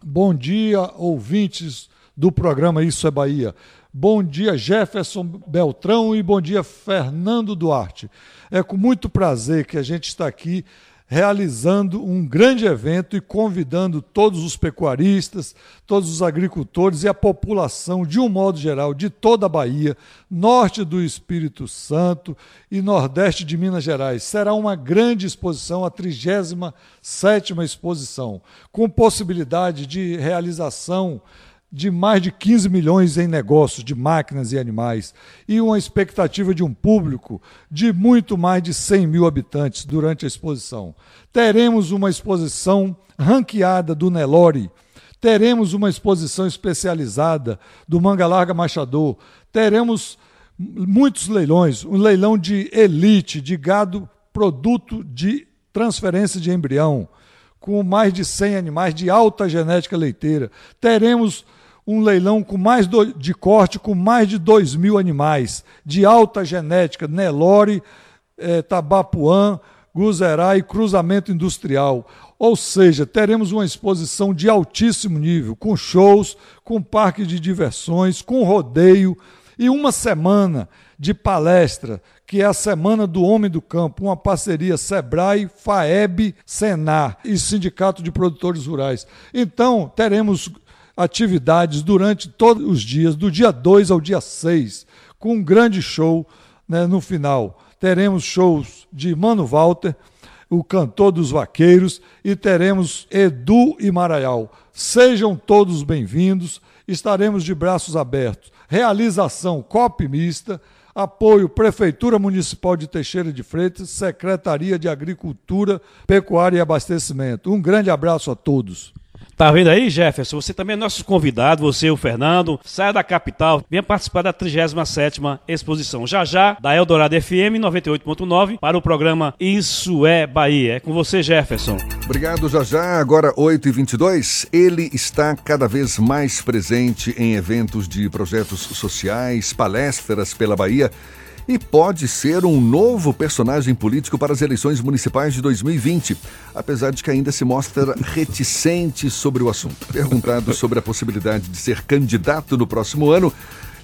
Bom dia, ouvintes do programa Isso é Bahia. Bom dia, Jefferson Beltrão e bom dia, Fernando Duarte. É com muito prazer que a gente está aqui realizando um grande evento e convidando todos os pecuaristas, todos os agricultores e a população, de um modo geral, de toda a Bahia, norte do Espírito Santo e nordeste de Minas Gerais. Será uma grande exposição, a 37ª exposição, com possibilidade de realização de mais de 15 milhões em negócios de máquinas e animais e uma expectativa de um público de muito mais de 100 mil habitantes durante a exposição. Teremos uma exposição ranqueada do Nelore, teremos uma exposição especializada do Manga Larga Machador, teremos muitos leilões, um leilão de elite, de gado produto de transferência de embrião, com mais de 100 animais de alta genética leiteira. Teremos um leilão com mais do, de corte com mais de 2 mil animais de alta genética, Nelore, eh, Tabapuã, Guzerá e cruzamento industrial. Ou seja, teremos uma exposição de altíssimo nível, com shows, com parque de diversões, com rodeio e uma semana de palestra, que é a Semana do Homem do Campo, uma parceria Sebrae, FAEB, Senar e Sindicato de Produtores Rurais. Então, teremos atividades durante todos os dias, do dia 2 ao dia 6, com um grande show né, no final. Teremos shows de Mano Walter, o cantor dos vaqueiros, e teremos Edu e Maraial. Sejam todos bem-vindos, estaremos de braços abertos. Realização COP Mista, apoio Prefeitura Municipal de Teixeira de Freitas, Secretaria de Agricultura, Pecuária e Abastecimento. Um grande abraço a todos. Tá vendo aí, Jefferson? Você também é nosso convidado, você, o Fernando. Saia da capital, venha participar da 37ª exposição. Já já, da Eldorado FM 98.9 para o programa Isso é Bahia. É com você, Jefferson. Obrigado, já já. Agora 8h22. Ele está cada vez mais presente em eventos de projetos sociais, palestras pela Bahia e pode ser um novo personagem político para as eleições municipais de 2020, apesar de que ainda se mostra reticente sobre o assunto. Perguntado sobre a possibilidade de ser candidato no próximo ano,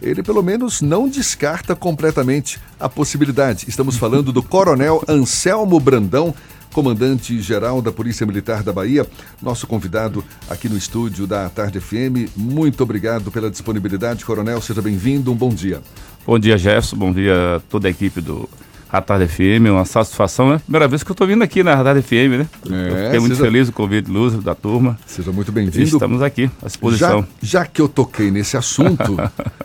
ele pelo menos não descarta completamente a possibilidade. Estamos falando do Coronel Anselmo Brandão, comandante-geral da Polícia Militar da Bahia, nosso convidado aqui no estúdio da Tarde FM. Muito obrigado pela disponibilidade, Coronel. Seja bem-vindo. Um bom dia. Bom dia, Jefferson. Bom dia a toda a equipe do Ratarde FM. Uma satisfação, né? Primeira vez que eu estou vindo aqui na Ratarde FM, né? É, fiquei muito seja... feliz com o convite luz da turma. Seja muito bem-vindo. Estamos aqui à disposição. Já, já que eu toquei nesse assunto,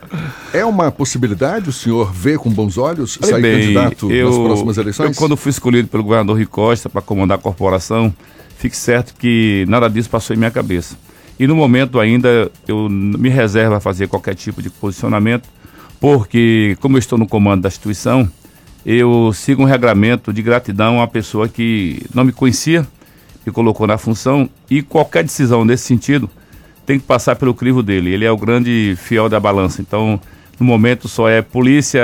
é uma possibilidade o senhor ver com bons olhos sair bem, candidato eu, nas próximas eleições? Eu, quando fui escolhido pelo governador Rui Costa para comandar a corporação, fique certo que nada disso passou em minha cabeça. E no momento ainda eu me reservo a fazer qualquer tipo de posicionamento, porque como eu estou no comando da instituição, eu sigo um regramento de gratidão uma pessoa que não me conhecia, me colocou na função e qualquer decisão nesse sentido tem que passar pelo crivo dele. Ele é o grande fiel da balança. Então, no momento só é polícia,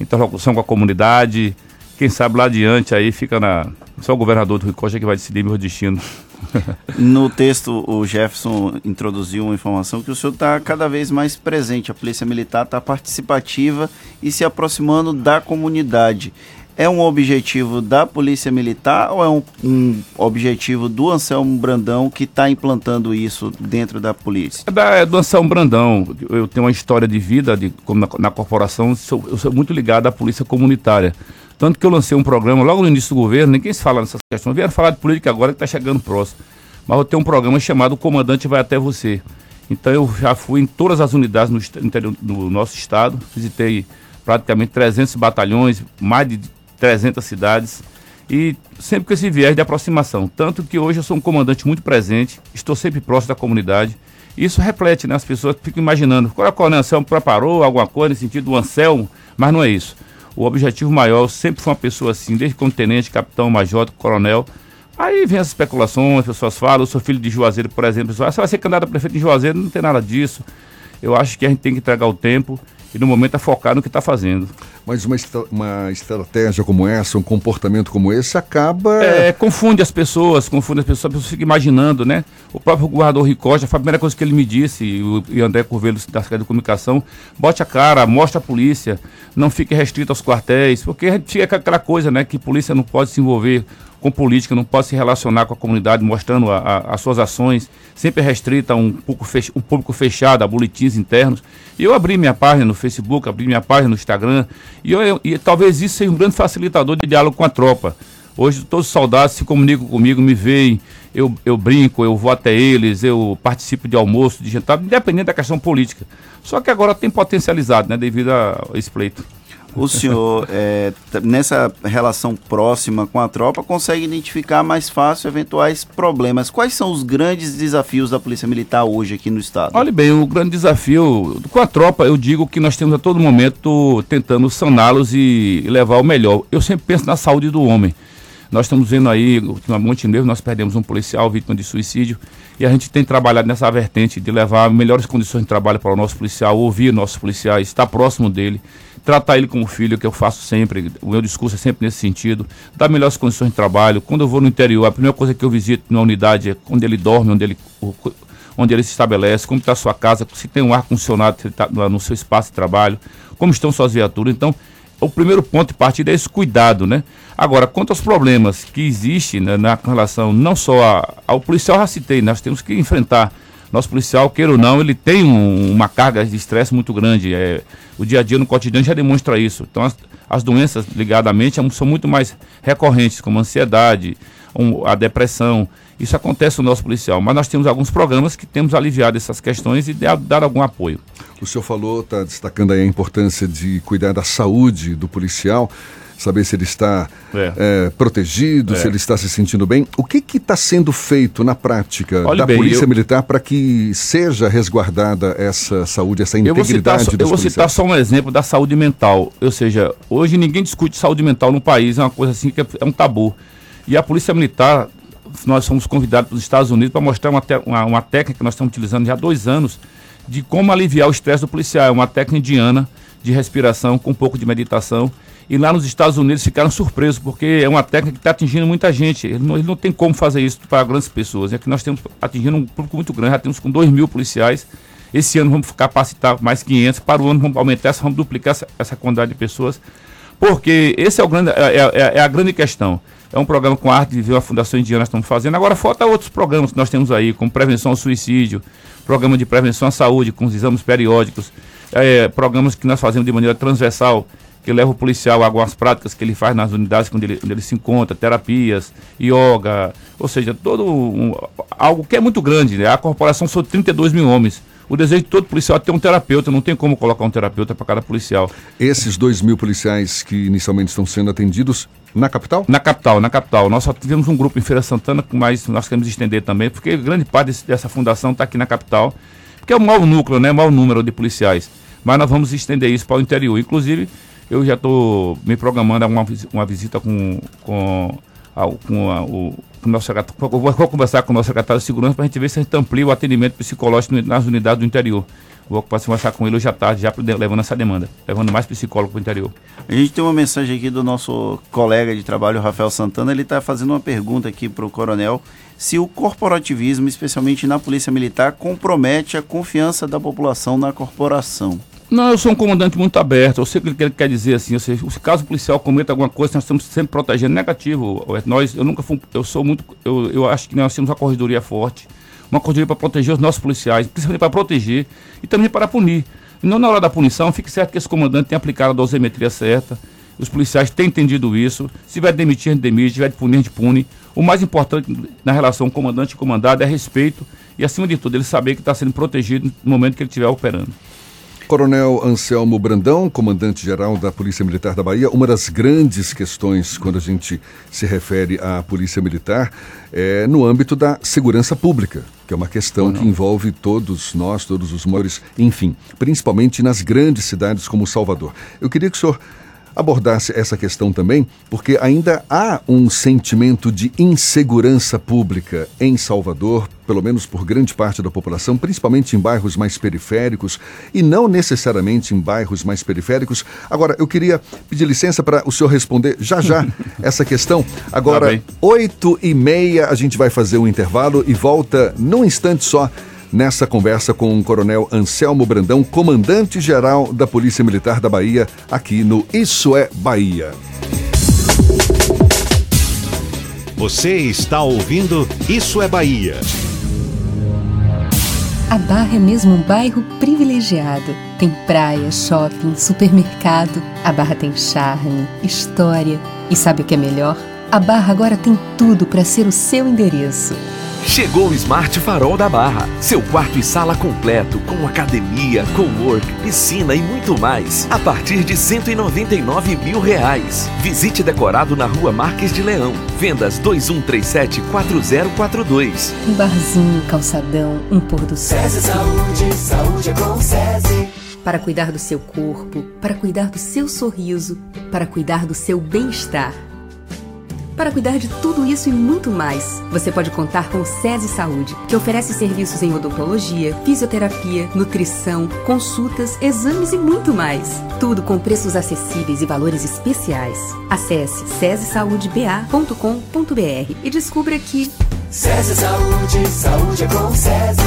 interlocução com a comunidade. Quem sabe lá adiante aí fica na. Só o governador do Rio Costa que vai decidir meu destino. No texto, o Jefferson introduziu uma informação que o senhor está cada vez mais presente. A Polícia Militar está participativa e se aproximando da comunidade. É um objetivo da Polícia Militar ou é um, um objetivo do Anselmo Brandão que está implantando isso dentro da polícia? É, da, é do Anselmo Brandão. Eu tenho uma história de vida de, na, na corporação, sou, eu sou muito ligado à Polícia Comunitária. Tanto que eu lancei um programa logo no início do governo, ninguém se fala nessas questões. Vieram falar de política agora que está chegando próximo. Mas eu tenho um programa chamado O Comandante Vai Até Você. Então eu já fui em todas as unidades no, interior, do nosso estado, visitei praticamente 300 batalhões, mais de 300 cidades e sempre com esse viés de aproximação. Tanto que hoje eu sou um comandante muito presente, estou sempre próximo da comunidade. Isso reflete, né? As pessoas ficam imaginando, qual é o Coronel Anselmo preparou alguma coisa nesse sentido do Anselmo, mas não é isso. O objetivo maior sempre foi uma pessoa assim, desde como tenente, capitão, major, coronel. Aí vem as especulações, as pessoas falam, eu sou filho de Juazeiro, por exemplo, você vai ser candidato a prefeito de Juazeiro, não tem nada disso. Eu acho que a gente tem que entregar o tempo e no momento é focar no que está fazendo. Mas uma, uma estratégia como essa, um comportamento como esse, acaba. É, confunde as pessoas, confunde as pessoas, as pessoas ficam imaginando, né? O próprio governador Ricosta, a primeira coisa que ele me disse, e o e André Curvelo da Secretaria de Comunicação, bote a cara, mostre a polícia, não fique restrito aos quartéis, porque a gente fica aquela coisa, né, que polícia não pode se envolver com política, não pode se relacionar com a comunidade, mostrando a, a, as suas ações, sempre restrita a um público, fech, um público fechado, a boletins internos. E eu abri minha página no Facebook, abri minha página no Instagram, e, eu, e talvez isso seja um grande facilitador de diálogo com a tropa. Hoje todos os soldados se comunicam comigo, me veem, eu, eu brinco, eu vou até eles, eu participo de almoço, de jantar, independente da questão política. Só que agora tem potencializado, né, devido a esse pleito o senhor, é, nessa relação próxima com a tropa, consegue identificar mais fácil eventuais problemas. Quais são os grandes desafios da Polícia Militar hoje aqui no Estado? Olha bem, o grande desafio com a tropa, eu digo que nós temos a todo momento tentando saná-los e levar o melhor. Eu sempre penso na saúde do homem. Nós estamos vendo aí, ultimamente mesmo, nós perdemos um policial vítima de suicídio e a gente tem trabalhado nessa vertente de levar melhores condições de trabalho para o nosso policial, ouvir nossos policiais, estar próximo dele tratar ele como filho, que eu faço sempre, o meu discurso é sempre nesse sentido, dar melhores condições de trabalho. Quando eu vou no interior, a primeira coisa que eu visito na unidade é onde ele dorme, onde ele, onde ele se estabelece, como está a sua casa, se tem um ar-condicionado tá no seu espaço de trabalho, como estão suas viaturas. Então, o primeiro ponto de partida é esse cuidado, né? Agora, quanto aos problemas que existem né, na relação não só a, ao policial, já citei, nós temos que enfrentar nosso policial, queira ou não, ele tem um, uma carga de estresse muito grande. É, o dia a dia no cotidiano já demonstra isso. Então, as, as doenças ligadas à mente são muito mais recorrentes, como a ansiedade, um, a depressão. Isso acontece no nosso policial. Mas nós temos alguns programas que temos aliviado essas questões e dado algum apoio. O senhor falou, está destacando aí a importância de cuidar da saúde do policial. Saber se ele está É. é, protegido, É. se ele está se sentindo bem. O que está sendo feito na prática Olhe da bem, Polícia eu- Militar para que seja resguardada essa saúde, essa Eu vou, citar integridade eu vou citar só um exemplo da saúde mental. Ou seja, hoje ninguém discute saúde mental no país, é uma coisa assim que é, é um tabu. E a Polícia Militar, nós fomos convidados dos Estados Unidos para mostrar uma, uma, uma técnica que nós estamos utilizando já há dois anos de como aliviar o estresse do policial. É uma técnica indiana de respiração com um pouco de meditação. E lá nos Estados Unidos ficaram surpresos, porque é uma técnica que está atingindo muita gente. Ele não, ele não tem como fazer isso para grandes pessoas. É que nós temos atingindo um público muito grande, já temos com 2 mil policiais. Esse ano vamos capacitar mais 500, para o ano vamos aumentar, vamos duplicar essa, essa quantidade de pessoas. Porque esse é, o grande, é, é- é a grande questão. É um programa com a arte de ver a Fundação Indiana nós estamos fazendo. Agora falta outros programas que nós temos aí, como prevenção ao suicídio, programa de prevenção à saúde, com os exames periódicos, é, programas que nós fazemos de maneira transversal, que leva o policial a algumas práticas que ele faz nas unidades quando ele, onde ele se encontra, terapias, yoga, ou seja, todo um- algo que é muito grande. Né? A corporação são 32 mil homens. O desejo de todo policial é ter um terapeuta, não tem como colocar um terapeuta para cada policial. Esses dois mil policiais que inicialmente estão sendo atendidos na capital? Na capital, na capital. Nós só tivemos um grupo em Feira Santana, mas nós queremos estender também, porque grande parte desse- dessa fundação está aqui na capital, porque é o maior núcleo, né? maior número de policiais. Mas nós vamos estender isso para o interior. Inclusive, eu já estou me programando uma, uma visita com, com, a- com a- o, com o nosso secretário. Vou, vou conversar com o nosso secretário de segurança para a gente ver se a gente amplia o atendimento psicológico nas unidades do interior. Vou conversar com ele hoje à tarde, já levando essa demanda, levando mais psicólogo para o interior. A gente tem uma mensagem aqui do nosso colega de trabalho, Rafael Santana. Ele está fazendo uma pergunta aqui para o coronel: se o corporativismo, especialmente na Polícia Militar, compromete a confiança da população na corporação. Não, eu sou um comandante muito aberto. Eu sei o que ele quer dizer assim. Seja, se caso o policial cometa alguma coisa, nós estamos sempre protegendo. Negativo. Nós, eu nunca fui. Eu sou muito. Eu, eu acho que nós temos uma corredoria forte. Uma corredoria para proteger os nossos policiais, principalmente para proteger e também para punir. Não na hora da punição, fique certo que esse comandante tem aplicado a dosimetria certa. Os policiais têm entendido isso. Se de demitir, a gente demite. Se de punir, a gente pune. O mais importante na relação comandante e comandado é respeito e, acima de tudo, ele saber que está sendo protegido no momento que ele estiver operando. Coronel Anselmo Brandão, comandante-geral da Polícia Militar da Bahia, uma das grandes questões quando a gente se refere à Polícia Militar é no âmbito da segurança pública, que é uma questão que envolve todos nós, todos os maiores, enfim, principalmente nas grandes cidades como Salvador. Eu queria que o senhor abordasse essa questão também, porque ainda há um sentimento de insegurança pública em Salvador, pelo menos por grande parte da população, principalmente em bairros mais periféricos e não necessariamente em bairros mais periféricos. Agora, eu queria pedir licença para o senhor responder já já essa questão. Agora, bem. oito e meia, a gente vai fazer um intervalo e volta num instante só nessa conversa com o Coronel Anselmo Brandão, comandante-geral da Polícia Militar da Bahia, aqui no Isso é Bahia. Você está ouvindo Isso é Bahia. A Barra é mesmo um bairro privilegiado. Tem praia, shopping, supermercado. A Barra tem charme, história. E sabe o que é melhor? A Barra agora tem tudo para ser o seu endereço. Chegou o Smart Farol da Barra. Seu quarto e sala completo, com academia, cowork, piscina e muito mais. A partir de 199 mil reais. Visite decorado na rua Marques de Leão. Vendas 2137-4042. Um barzinho, calçadão, um pôr do sol. SESI Saúde, saúde é com SESI. Para cuidar do seu corpo, para cuidar do seu sorriso, para cuidar do seu bem-estar. Para cuidar de tudo isso e muito mais, você pode contar com o SESI Saúde, que oferece serviços em odontologia, fisioterapia, nutrição, consultas, exames e muito mais. Tudo com preços acessíveis e valores especiais. Acesse sesesaudeba.com.br e descubra que SESI Saúde, saúde é com SESI.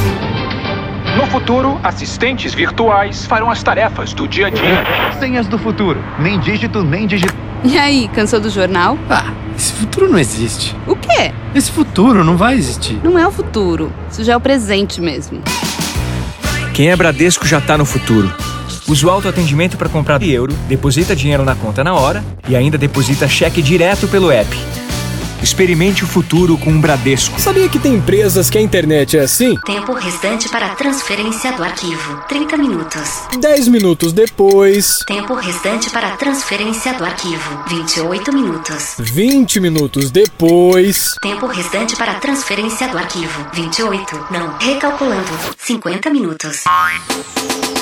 No futuro, assistentes virtuais farão as tarefas do dia a dia. Senhas do futuro. Nem dígito, nem dígito. E aí, cansou do jornal? Ah, esse futuro não existe. O quê? Esse futuro não vai existir. Não é o futuro. Isso já é o presente mesmo. Quem é Bradesco já tá no futuro. Usa o autoatendimento para comprar euro, deposita dinheiro na conta na hora e ainda deposita cheque direto pelo app. Experimente o futuro com o Bradesco. Sabia que tem empresas que a internet é assim? Tempo restante para transferência do arquivo: 30 minutos. 10 minutos depois. Tempo restante para transferência do arquivo: 28 minutos. 20 minutos depois. Tempo restante para transferência do arquivo: 28. Não, recalculando: 50 minutos.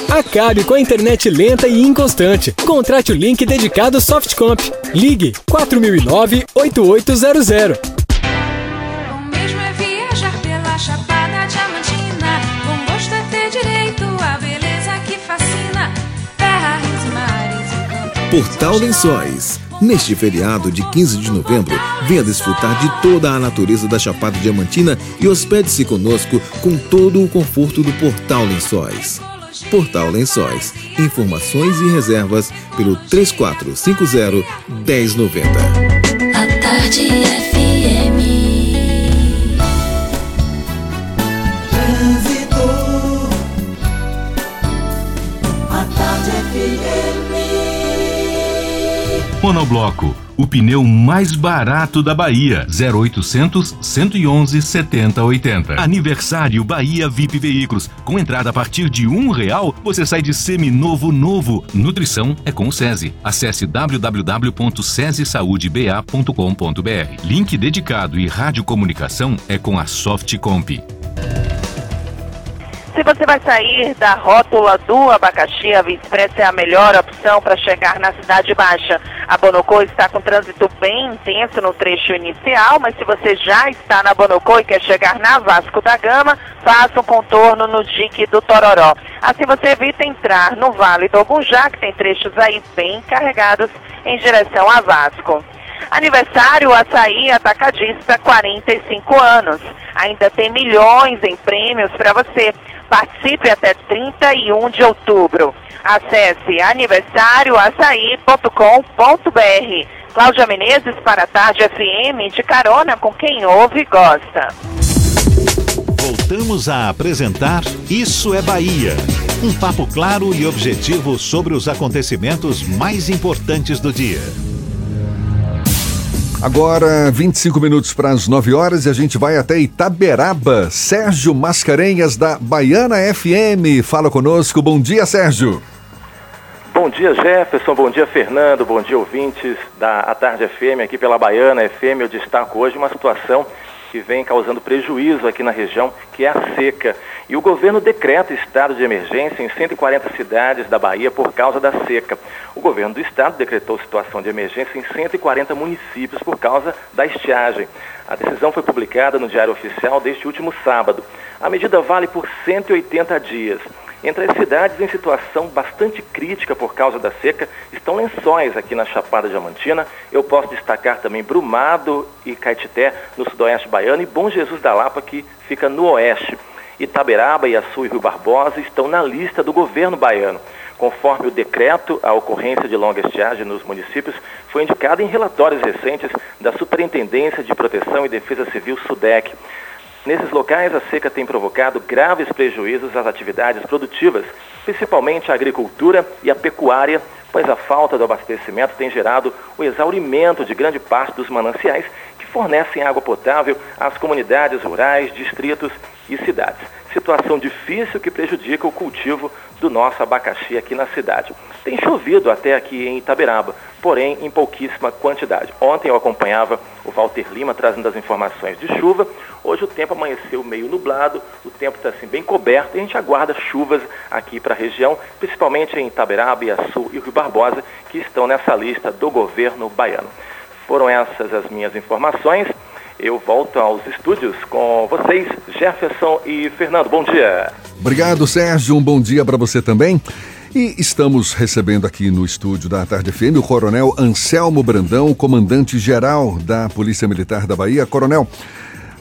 Acabe com a internet lenta e inconstante. Contrate o link dedicado Softcomp. Ligue 4009 8800 zero. Portal Lençóis. Neste feriado de 15 de novembro, venha desfrutar de toda a natureza da Chapada Diamantina e hospede-se conosco com todo o conforto do Portal Lençóis. Portal Lençóis. Informações e reservas pelo 3450 1090. A tarde FM. Trânsito. A tarde FM. Monobloco, o pneu mais barato da Bahia. 0800 111 7080. Aniversário Bahia VIP Veículos. Com entrada a partir de um real, você sai de seminovo novo. Nutrição é com o SESI. Acesse www.sesesaudeba.com.br. Link dedicado e radiocomunicação é com a Softcomp. Se você vai sair da rótula do abacaxi, a Via é a melhor opção para chegar na Cidade Baixa. A Bonocô está com trânsito bem intenso no trecho inicial, mas se você já está na Bonocô e quer chegar na Vasco da Gama, faça um contorno no dique do Tororó. Assim você evita entrar no Vale do Ogunjá, que tem trechos aí bem carregados em direção a Vasco. Aniversário Açaí Atacadista, 45 anos. Ainda tem milhões em prêmios para você. Participe até 31 de outubro. Acesse aniversarioaçaí.com.br. Cláudia Menezes para a Tarde FM, de carona com quem ouve e gosta. Voltamos a apresentar Isso é Bahia. Um papo claro e objetivo sobre os acontecimentos mais importantes do dia. Agora, 25 minutos para as 9 horas e a gente vai até Itaberaba. Sérgio Mascarenhas, da Baiana FM. Fala conosco. Bom dia, Sérgio. Bom dia, Jefferson. Bom dia, Fernando. Bom dia, ouvintes da A Tarde FM aqui pela Baiana FM. Eu destaco hoje uma situação que vem causando prejuízo aqui na região, que é a seca. E o governo decreta estado de emergência em 140 cidades da Bahia por causa da seca. O governo do estado decretou situação de emergência em 140 municípios por causa da estiagem. A decisão foi publicada no Diário Oficial deste último sábado. A medida vale por 180 dias. Entre as cidades em situação bastante crítica por causa da seca estão lençóis aqui na Chapada Diamantina. Eu posso destacar também Brumado e Caetité no sudoeste baiano e Bom Jesus da Lapa que fica no oeste. Itaberaba, Iaçu e Rio Barbosa estão na lista do governo baiano. Conforme o decreto, a ocorrência de longa estiagem nos municípios foi indicada em relatórios recentes da Superintendência de Proteção e Defesa Civil SUDEC. Nesses locais, a seca tem provocado graves prejuízos às atividades produtivas, principalmente a agricultura e a pecuária, pois a falta do abastecimento tem gerado o exaurimento de grande parte dos mananciais que fornecem água potável às comunidades rurais, distritos e cidades. Situação difícil que prejudica o cultivo do nosso abacaxi aqui na cidade. Tem chovido até aqui em Itaberaba, porém em pouquíssima quantidade. Ontem eu acompanhava o Walter Lima trazendo as informações de chuva. Hoje o tempo amanheceu meio nublado, o tempo está assim bem coberto e a gente aguarda chuvas aqui para a região, principalmente em Itaberaba, Iaçu e Rio Barbosa, que estão nessa lista do governo baiano. Foram essas as minhas informações. Eu volto aos estúdios com vocês, Jefferson e Fernando. Bom dia. Obrigado, Sérgio. Um bom dia para você também. E estamos recebendo aqui no estúdio da Tarde FM o Coronel Anselmo Brandão, comandante-geral da Polícia Militar da Bahia. Coronel,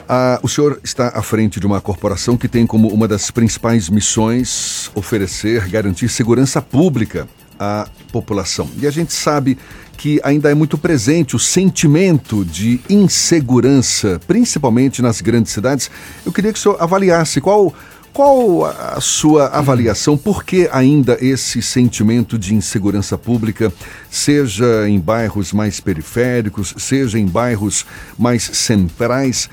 ah, o senhor está à frente de uma corporação que tem como uma das principais missões oferecer, garantir segurança pública à população. E a gente sabe que ainda é muito presente o sentimento de insegurança, principalmente nas grandes cidades. Eu queria que o senhor avaliasse qual Qual a sua avaliação? Por que ainda esse sentimento de insegurança pública, seja em bairros mais periféricos, seja em bairros mais centrais?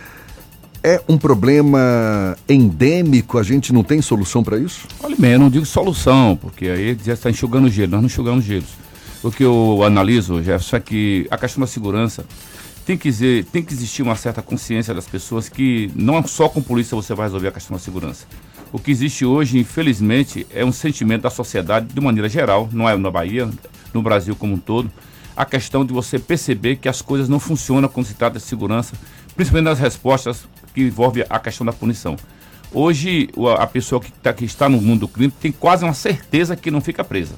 É um problema endêmico? A gente não tem solução para isso? Olha bem, eu não digo solução, porque aí já está enxugando gelo, nós não enxugamos gelos. O que eu analiso, Jefferson, é que a questão da segurança tem que, dizer, tem que existir uma certa consciência das pessoas que não só com polícia você vai resolver a questão da segurança. O que existe hoje, infelizmente, é um sentimento da sociedade de maneira geral, não é na Bahia, no Brasil como um todo, a questão de você perceber que as coisas não funcionam quando se trata de segurança, principalmente nas respostas que envolvem a questão da punição. Hoje, a pessoa que, tá, que está no mundo do crime tem quase uma certeza que não fica presa.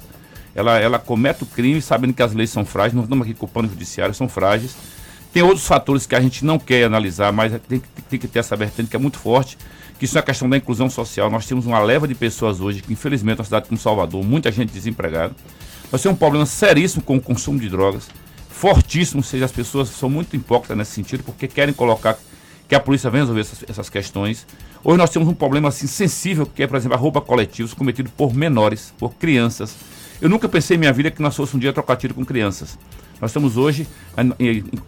Ela, ela comete o crime sabendo que as leis são frágeis, não estamos aqui culpando o judiciário, são frágeis. Tem outros fatores que a gente não quer analisar, mas tem, tem que ter essa vertente que é muito forte, que isso é a questão da inclusão social. Nós temos uma leva de pessoas hoje, que infelizmente, na cidade como Salvador, muita gente desempregada. Nós temos um problema seríssimo com o consumo de drogas, fortíssimo, ou seja, as pessoas são muito hipócritas nesse sentido, porque querem colocar que a polícia venha resolver essas, essas questões. Hoje nós temos um problema assim sensível, que é, por exemplo, a roupa coletiva cometido por menores, por crianças. Eu nunca pensei em minha vida que nós fosse um dia trocar tiro com crianças. Nós estamos hoje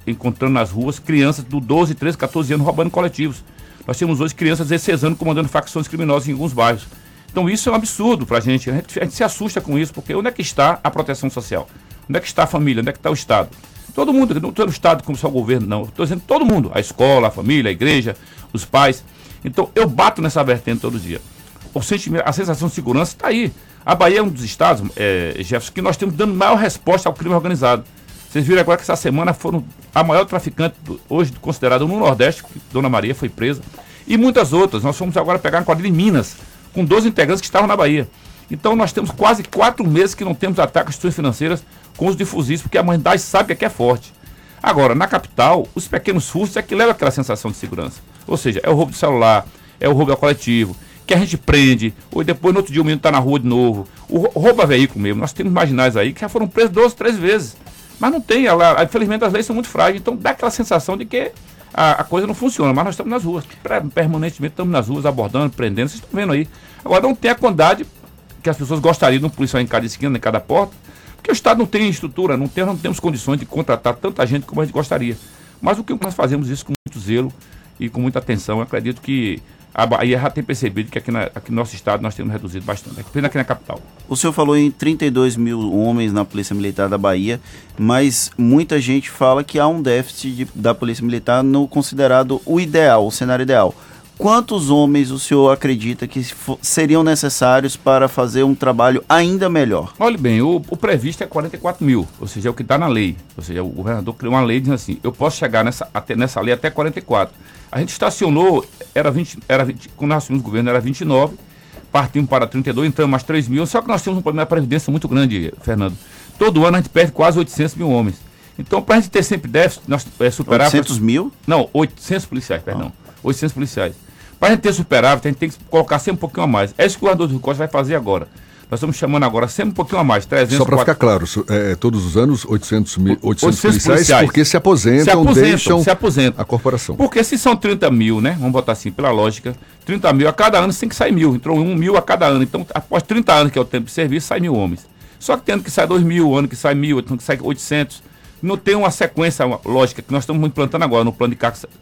encontrando nas ruas crianças do 12, 13, 14 anos roubando coletivos. Nós temos hoje crianças de 16 anos comandando facções criminosas em alguns bairros. Então isso é um absurdo para a gente. A gente se assusta com isso, porque onde é que está a proteção social? Onde é que está a família? Onde é que está o Estado? Todo mundo, não todo o Estado como só o governo, não. Estou dizendo todo mundo. A escola, a família, a igreja, os pais. Então eu bato nessa vertente todo dia. O sentimento, a sensação de segurança está aí. A Bahia é um dos estados, é, Jefferson, que nós temos dando maior resposta ao crime organizado. Vocês viram agora que essa semana foram a maior traficante do, hoje considerada no Nordeste, que Dona Maria foi presa, e muitas outras. Nós fomos agora pegar uma quadrilha em Minas, com 12 integrantes que estavam na Bahia. Então nós temos quase quatro meses que não temos ataques às instituições financeiras com os difusistas, porque a humanidade sabe que é forte. Agora, na capital, os pequenos furtos é que levam aquela sensação de segurança. Ou seja, é o roubo do celular, é o roubo ao coletivo, que a gente prende, ou depois no outro dia o menino está na rua de novo. O roubo a veículo mesmo. Nós temos marginais aí que já foram presos 12, 13 vezes. Mas não tem, ela, infelizmente as leis são muito frágeis, então dá aquela sensação de que a, a coisa não funciona, mas nós estamos nas ruas, permanentemente estamos nas ruas abordando, prendendo, vocês estão vendo aí. Agora não tem a quantidade que as pessoas gostariam de um policial em cada esquina, em cada porta, porque o Estado não tem estrutura, não, tem, não temos condições de contratar tanta gente como a gente gostaria. Mas o que nós fazemos isso com muito zelo e com muita atenção, eu acredito que a Bahia já tem percebido que aqui, na, aqui no nosso estado nós temos reduzido bastante, apenas aqui na capital. O senhor falou em 32 mil homens na Polícia Militar da Bahia, mas muita gente fala que há um déficit de, da Polícia Militar no considerado o ideal, o cenário ideal. Quantos homens o senhor acredita que seriam necessários para fazer um trabalho ainda melhor? Olha bem, o, o previsto é 44 mil, ou seja, é o que está na lei. Ou seja, o governador criou uma lei dizendo assim: eu posso chegar nessa, até, nessa lei até 44. A gente estacionou, era 20, era 20, quando nós assumimos o governo era 29, partimos para 32, entramos mais 3 mil. Só que nós temos um problema de previdência muito grande, Fernando. Todo ano a gente perde quase 800 mil homens. Então, para a gente ter sempre déficit, nós é, superar. 800 mil? Não, 800 policiais, perdão. Ah. 800 policiais. Para a gente ter superávit, a gente tem que colocar sempre um pouquinho a mais. É isso que o governador do Costa vai fazer agora. Nós estamos chamando agora sempre um pouquinho a mais, 300 Só para ficar claro, é, todos os anos 800, mil, 800, 800 policiais, policiais, porque se aposentam, se aposentam, deixam se aposentam. a corporação. Porque se são 30 mil, né? Vamos botar assim, pela lógica, 30 mil a cada ano tem que sair mil. Entrou um mil a cada ano. Então, após 30 anos, que é o tempo de serviço, sai mil homens. Só que tem ano que sai 2 mil, ano que sai mil, ano que sai 800. Não tem uma sequência lógica que nós estamos implantando agora no plano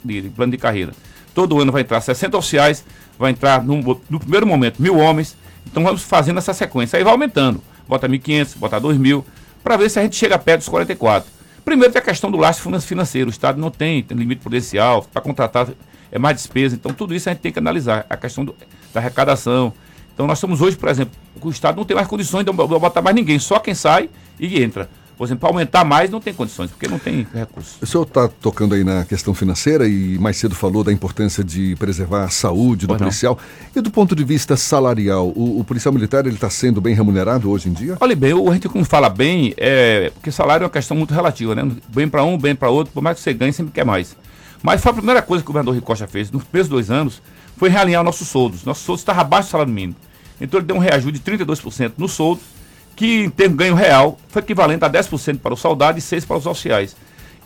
de, de, plano de carreira. Todo ano vai entrar 60 oficiais, vai entrar no, no primeiro momento mil homens, então vamos fazendo essa sequência. Aí vai aumentando. Bota 1.500, bota 2.000, para ver se a gente chega perto dos 44. Primeiro tem a questão do lastro financeiro. O Estado não tem, tem limite prudencial, para contratar é mais despesa. Então tudo isso a gente tem que analisar. A questão do, da arrecadação. Então nós estamos hoje, por exemplo, o Estado não tem mais condições de botar mais ninguém, só quem sai e entra. Por exemplo, para aumentar mais não tem condições, porque não tem recursos. O senhor está tocando aí na questão financeira e mais cedo falou da importância de preservar a saúde do pois policial. Não. E do ponto de vista salarial, o, o policial militar ele está sendo bem remunerado hoje em dia? Olha bem, a gente quando fala bem, é porque salário é uma questão muito relativa, né? Bem para um, bem para outro, por mais que você ganhe, sempre quer mais. Mas foi a primeira coisa que o governador Ricocha fez nos primeiros dois anos, foi realinhar nossos soldos. Nosso soldo estava abaixo do salário mínimo. Então ele deu um reajuste de 32% no soldo que em termos de ganho real foi equivalente a 10% para o soldado e 6% para os oficiais.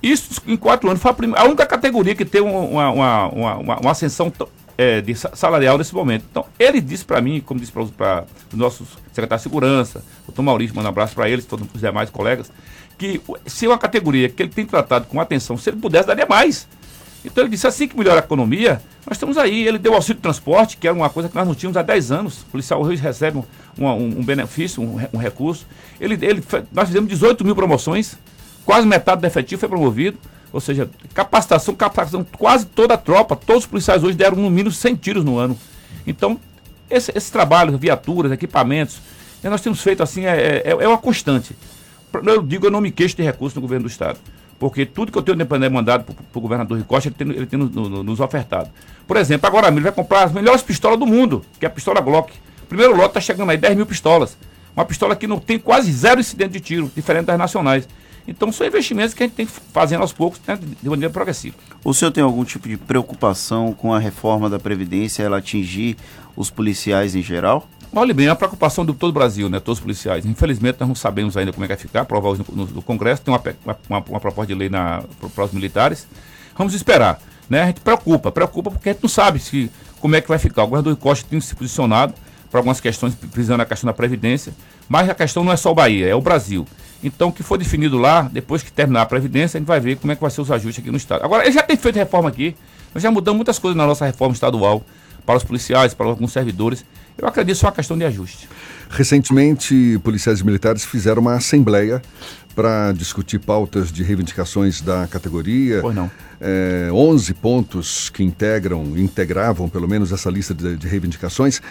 Isso em quatro anos foi a, primeira, a única categoria que teve uma, uma, uma, uma, ascensão é, de salarial nesse momento. Então, ele disse para mim, como disse para os nossos secretários de segurança, doutor Maurício, manda um abraço para eles, todos os demais colegas, que se é uma categoria que ele tem tratado com atenção, se ele pudesse, daria mais. Então ele disse, assim que melhora a economia, nós estamos aí. Ele deu auxílio de transporte, que era uma coisa que nós não tínhamos há 10 anos. O policial hoje recebe um, um, um benefício, um, um, recurso. Ele, ele, nós fizemos 18 mil promoções, quase metade do efetivo foi promovido. Ou seja, capacitação, capacitação, quase toda a tropa, todos os policiais hoje deram no mínimo 100 tiros no ano. Então, esse, esse trabalho, viaturas, equipamentos, nós temos feito assim, é, é, é uma constante. Eu digo, eu não me queixo de recursos no governo do Estado. Porque tudo que eu tenho mandado para o governador Ricosta, ele tem, ele tem no, no, nos ofertado. Por exemplo, agora ele vai comprar as melhores pistolas do mundo, que é a pistola Glock. O primeiro lote está chegando aí 10 mil pistolas. Uma pistola que não tem quase zero incidente de tiro, diferente das nacionais. Então são investimentos que a gente tem que fazer aos poucos, né, de maneira progressiva. O senhor tem algum tipo de preocupação com a reforma da Previdência, ela atingir os policiais em geral? Olha bem, é a preocupação de todo o Brasil, né? Todos os policiais. Infelizmente, nós não sabemos ainda como é que vai ficar, aprovar hoje no, no, Congresso, tem uma, uma, uma, proposta de lei para os militares. Vamos esperar. Né? A gente preocupa, preocupa porque a gente não sabe se, como é que vai ficar. O governador Costa tem se posicionado para algumas questões, prisando a questão da Previdência, mas a questão não é só o Bahia, é o Brasil. Então, o que for definido lá, depois que terminar a Previdência, a gente vai ver como é que vai ser os ajustes aqui no Estado. Agora, ele já tem feito reforma aqui, nós já mudamos muitas coisas na nossa reforma estadual, para os policiais, para alguns servidores. Eu acredito só uma questão de ajuste. Recentemente, policiais militares fizeram uma assembleia para discutir pautas de reivindicações da categoria. Pois não. É, 11 pontos que integram, integravam pelo menos essa lista de, de reivindicações.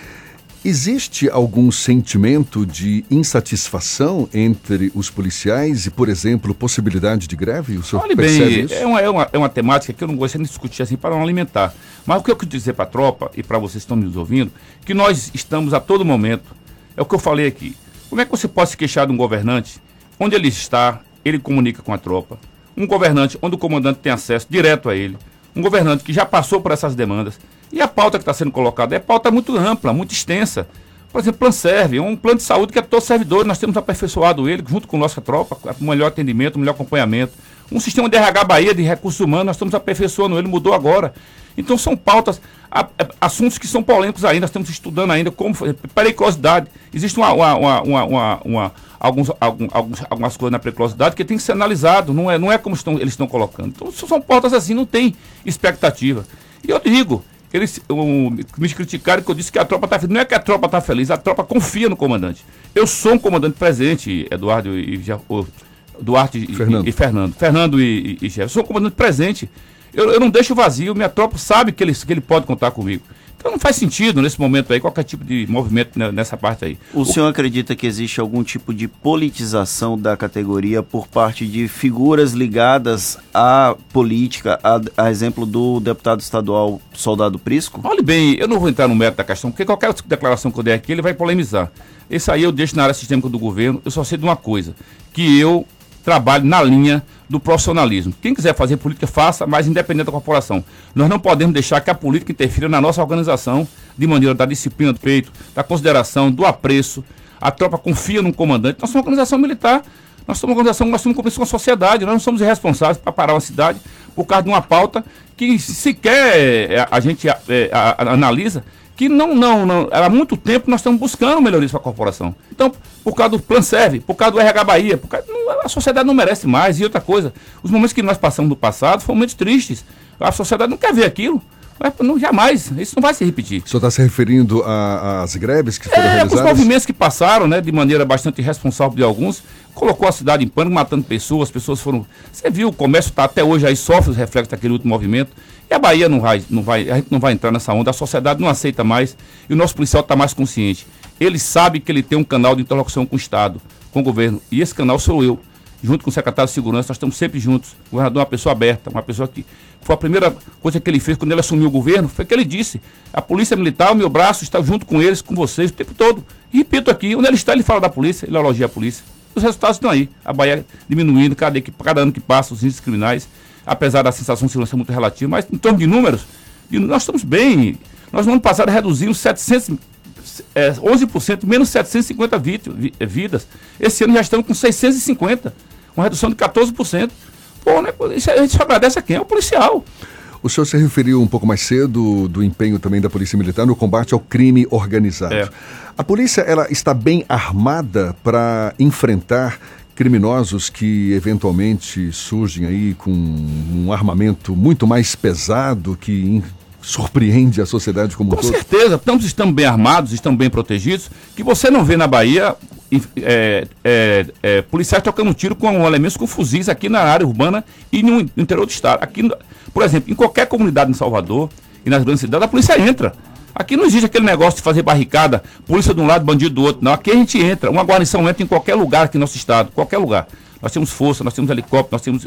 Existe algum sentimento de insatisfação entre os policiais e, por exemplo, possibilidade de greve? O senhor Olha bem, é uma, é, uma, é uma temática que eu não gostaria de discutir assim para não alimentar. Mas o que eu quero dizer para a tropa e para vocês que estão nos ouvindo, que nós estamos a todo momento, é o que eu falei aqui. Como é que você pode se queixar de um governante onde ele está, ele comunica com a tropa, um governante onde o comandante tem acesso direto a ele, um governante que já passou por essas demandas, e a pauta que está sendo colocada é pauta muito ampla, muito extensa. Por exemplo, Plan Serve, é um plano de saúde que é todo servidor, nós temos aperfeiçoado ele, junto com nossa tropa, com melhor atendimento, melhor acompanhamento. Um sistema de RH Bahia de recursos humanos, nós estamos aperfeiçoando ele, mudou agora. Então são pautas, assuntos que são polêmicos ainda, nós estamos estudando ainda como periculosidade. Existe uma, uma, uma, uma alguns, alguns, algumas coisas na periculosidade que tem que ser analisado, não é, não é como estão, eles estão colocando. Então são pautas assim, não tem expectativa. E eu digo, eles um, me criticaram que eu disse que a tropa está feliz. Não é que a tropa está feliz, a tropa confia no comandante. Eu sou um comandante presente, Eduardo e, o, Duarte e Fernando. E, e Fernando. Fernando e, e, e Eu sou um comandante presente. Eu, eu não deixo vazio, minha tropa sabe que ele, que ele pode contar comigo. Então não faz sentido nesse momento aí qualquer tipo de movimento nessa parte aí. O, o senhor acredita que existe algum tipo de politização da categoria por parte de figuras ligadas à política, a, a exemplo do deputado estadual Soldado Prisco? Olhe bem, eu não vou entrar no mérito da questão, porque qualquer declaração que eu der aqui ele vai polemizar. Esse aí eu deixo na área sistêmica do governo, eu só sei de uma coisa, que eu trabalho na linha do profissionalismo. Quem quiser fazer política, faça, mas independente da corporação. Nós não podemos deixar que a política interfira na nossa organização, de maneira da disciplina do peito, da consideração, do apreço. A tropa confia no comandante. Nós somos uma organização militar, nós somos uma organização, nós somos um compromisso com a sociedade, nós não somos irresponsáveis para parar uma cidade por causa de uma pauta que sequer é, a gente é, analisa que não, não, não, há muito tempo nós estamos buscando melhorias para a corporação. Então, por causa do Plan Serve, por causa do RH Bahia, por causa, não, a sociedade não merece mais. E outra coisa, os momentos que nós passamos no passado foram momentos tristes. A sociedade não quer ver aquilo. Não, jamais, isso não vai se repetir. O senhor está se referindo às greves que foram é, realizadas? os movimentos que passaram, né, de maneira bastante irresponsável de alguns, colocou a cidade em pânico, matando pessoas, as pessoas foram... Você viu, o comércio está até hoje aí, sofre os reflexos daquele último movimento. E a Bahia não vai, não vai, a gente não vai entrar nessa onda, a sociedade não aceita mais e o nosso policial está mais consciente. Ele sabe que ele tem um canal de interlocução com o Estado, com o governo, e esse canal sou eu. Junto com o secretário de Segurança, nós estamos sempre juntos. O governador é uma pessoa aberta, uma pessoa que. Foi a primeira coisa que ele fez quando ele assumiu o governo, foi que ele disse: a Polícia Militar, o meu braço está junto com eles, com vocês, o tempo todo. E repito aqui, onde ele está, ele fala da polícia, ele elogia a polícia. Os resultados estão aí. A Bahia diminuindo cada, cada ano que passa, os índices criminais apesar da sensação de segurança muito relativa, mas em torno de números, nós estamos bem. Nós no ano passado reduzimos 700, é, 11%, menos 750 vidas. Esse ano já estamos com 650, uma redução de 14%. Pô, né, isso, a gente só agradece a quem? É o policial. O senhor se referiu um pouco mais cedo do empenho também da Polícia Militar no combate ao crime organizado. É. A polícia ela está bem armada para enfrentar criminosos que eventualmente surgem aí com um armamento muito mais pesado que surpreende a sociedade como um Com todo. certeza, estamos, estamos bem armados, estamos bem protegidos, que você não vê na Bahia é, é, é, policiais tocando tiro com elementos com fuzis aqui na área urbana e no interior do estado. Aqui, por exemplo, em qualquer comunidade em Salvador e nas grandes cidades, a polícia entra. Aqui não existe aquele negócio de fazer barricada, polícia de um lado, bandido do outro. Não, aqui a gente entra. Uma guarnição entra em qualquer lugar aqui no nosso estado, qualquer lugar. Nós temos força, nós temos helicóptero, nós temos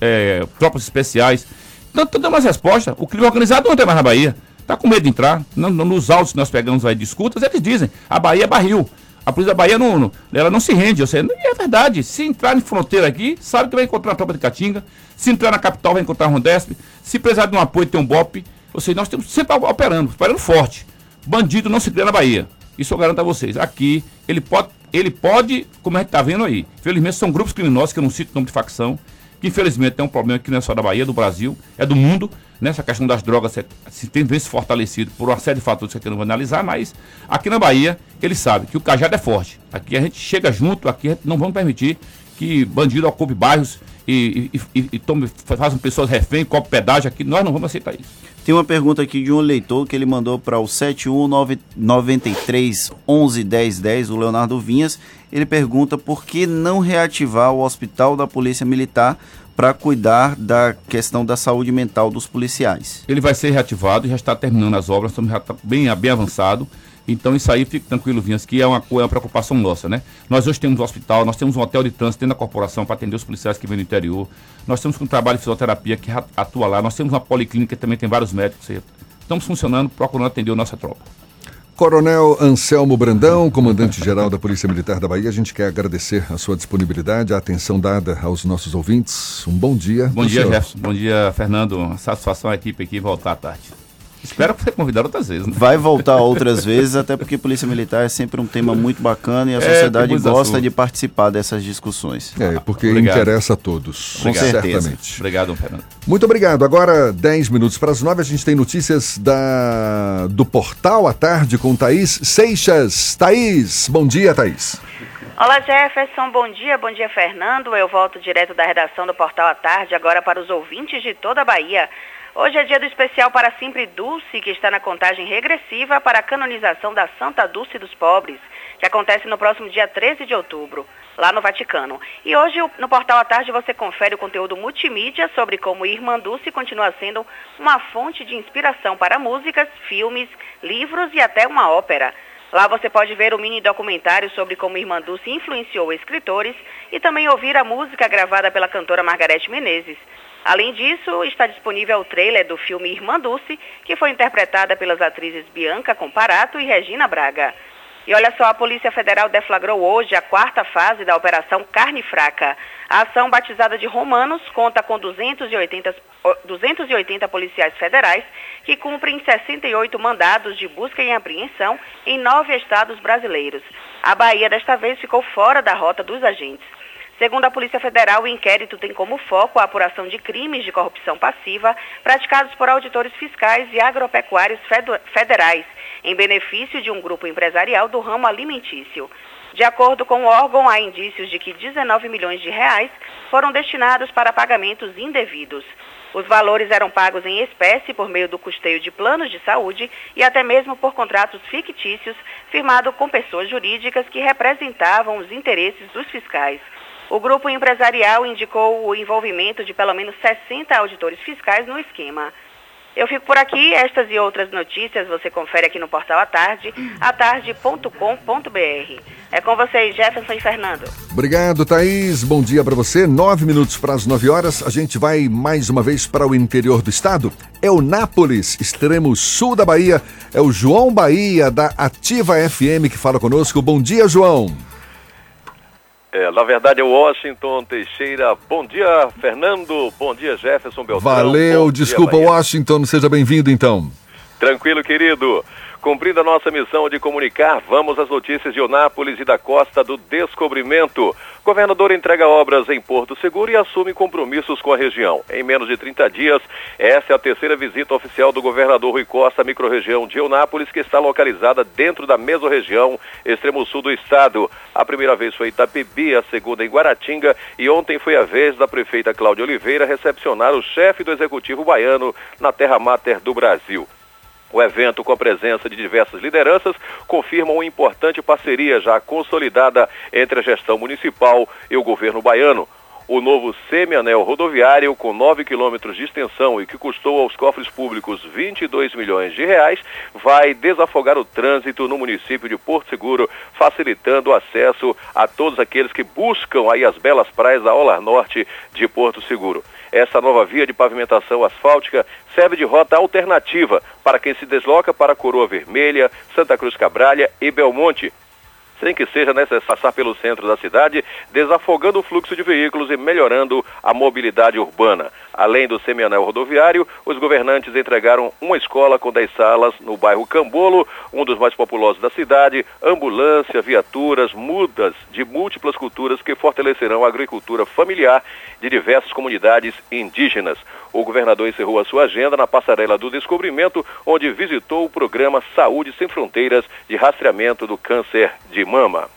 é, tropas especiais. Então, tô dando umas respostas. O crime organizado não entra mais na Bahia. Tá com medo de entrar. Não- não- nos autos que nós pegamos aí de escutas, eles dizem, a Bahia é barril. A polícia da Bahia não, não- ela não se rende. Ou seja, e é verdade. Se entrar em fronteira aqui, sabe que vai encontrar a tropa de Caatinga. Se entrar na capital, vai encontrar a Rondesp. Se precisar de um apoio, tem um BOP. Ou seja, nós temos sempre operando, operando forte. Bandido não se cria na Bahia. Isso eu garanto a vocês. Aqui, ele pode, ele pode, como a gente está vendo aí. Infelizmente, são grupos criminosos, que eu não cito o nome de facção, que infelizmente tem um problema que não é só da Bahia, é do Brasil, é do mundo. Nessa questão das drogas, se, tem vez fortalecido por uma série de fatores que eu não vou analisar, mas aqui na Bahia, ele sabe que o cajado é forte. Aqui a gente chega junto, aqui não vamos permitir que bandido ocupe bairros e, e, e, e tome, façam pessoas refém, cobre pedágio aqui. Nós não vamos aceitar isso. Tem uma pergunta aqui de um leitor que ele mandou para o 7193 11 10 10, o Leonardo Vinhas. Ele pergunta por que não reativar o hospital da Polícia Militar para cuidar da questão da saúde mental dos policiais. Ele vai ser reativado já está terminando as obras, estamos já tá bem, bem avançado. Então isso aí, fique tranquilo, Vinhas, que é uma, é uma preocupação nossa, né? Nós hoje temos um hospital, nós temos um hotel de trânsito dentro da corporação para atender os policiais que vêm do interior. Nós temos um trabalho de fisioterapia que atua lá. Nós temos uma policlínica que também tem vários médicos. Estamos funcionando, procurando atender a nossa tropa. Coronel Anselmo Brandão, comandante-geral da Polícia Militar da Bahia, a gente quer agradecer a sua disponibilidade, a atenção dada aos nossos ouvintes. Um bom dia. Bom dia, senhor. Jefferson. Bom dia, Fernando. Satisfação a equipe aqui voltar à tarde. Espero ser convidado outras vezes. Né? Vai voltar outras vezes, até porque Polícia Militar é sempre um tema muito bacana e a É, sociedade gosta assuntos. de participar dessas discussões. É, porque Obrigado. interessa a todos, Com certeza. certamente. Obrigado, Fernando. Muito obrigado. Agora, 10 minutos para as 9, a gente tem notícias da do Portal à Tarde com Thaís Seixas. Thaís, bom dia, Thaís. Olá Jefferson, bom dia, bom dia Fernando. Eu volto direto da redação do Portal à Tarde, agora para os ouvintes de toda a Bahia. Hoje é dia do especial para Sempre Dulce, que está na contagem regressiva para a canonização da Santa Dulce dos Pobres, que acontece no próximo dia 13 de outubro, lá no Vaticano. E hoje no Portal à Tarde você confere o conteúdo multimídia sobre como Irmã Dulce continua sendo uma fonte de inspiração para músicas, filmes, livros e até uma ópera. Lá você pode ver o mini documentário sobre como Irmã Dulce influenciou escritores e também ouvir a música gravada pela cantora Margarete Menezes. Além disso, está disponível o trailer do filme Irmã Dulce, que foi interpretada pelas atrizes Bianca Comparato e Regina Braga. E olha só, a Polícia Federal deflagrou hoje a quarta fase da Operação Carne Fraca. A ação batizada de Romanos conta com 280, o- 280 policiais federais que cumprem 68 mandados de busca e apreensão em nove estados brasileiros. A Bahia desta vez ficou fora da rota dos agentes. Segundo a Polícia Federal, o inquérito tem como foco a apuração de crimes de corrupção passiva praticados por auditores fiscais e agropecuários federais, em benefício de um grupo empresarial do ramo alimentício. De acordo com o órgão, há indícios de que 19 milhões de reais foram destinados para pagamentos indevidos. Os valores eram pagos em espécie por meio do custeio de planos de saúde e até mesmo por contratos fictícios firmados com pessoas jurídicas que representavam os interesses dos fiscais. O grupo empresarial indicou o envolvimento de pelo menos 60 auditores fiscais no esquema. Eu fico por aqui. Estas e outras notícias você confere aqui no portal à tarde, atarde.com.br. É com vocês, Jefferson e Fernando. Obrigado, Thaís. Bom dia para você. Nove minutos para as nove horas. A gente vai mais uma vez para o interior do estado. É o Nápoles, extremo sul da Bahia. É o João Bahia, da Ativa FM, que fala conosco. Bom dia, João. É, na verdade é o Washington Teixeira. Bom dia, Fernando. Bom dia, Jefferson Beltrão. Valeu, Bom dia, desculpa, Bahia. Washington. Seja bem-vindo, então. Tranquilo, querido. Cumprindo a nossa missão de comunicar, vamos às notícias de Onápolis e da Costa do Descobrimento. Governador entrega obras em Porto Seguro e assume compromissos com a região. Em menos de 30 dias, essa é a terceira visita oficial do governador Rui Costa à microrregião de Onápolis, que está localizada dentro da mesorregião extremo sul do estado. A primeira vez foi em Itapebi, a segunda em Guaratinga e ontem foi a vez da prefeita Cláudia Oliveira recepcionar o chefe do executivo baiano na terra máter do Brasil. O evento, com a presença de diversas lideranças, confirma uma importante parceria já consolidada entre a gestão municipal e o governo baiano. O novo semianel rodoviário, com 9 quilômetros de extensão e que custou aos cofres públicos 22 milhões de reais, vai desafogar o trânsito no município de Porto Seguro, facilitando o acesso a todos aqueles que buscam aí as belas praias da Olar Norte de Porto Seguro. Essa nova via de pavimentação asfáltica serve de rota alternativa para quem se desloca para Coroa Vermelha, Santa Cruz Cabralha e Belmonte, sem que seja necessário passar pelo centro da cidade, desafogando o fluxo de veículos e melhorando a mobilidade urbana. Além do semianel rodoviário, os governantes entregaram uma escola com 10 salas no bairro Cambolo, um dos mais populosos da cidade, ambulância, viaturas, mudas de múltiplas culturas que fortalecerão a agricultura familiar de diversas comunidades indígenas. O governador encerrou a sua agenda na passarela do descobrimento, onde visitou o programa Saúde Sem Fronteiras de rastreamento do câncer de mama.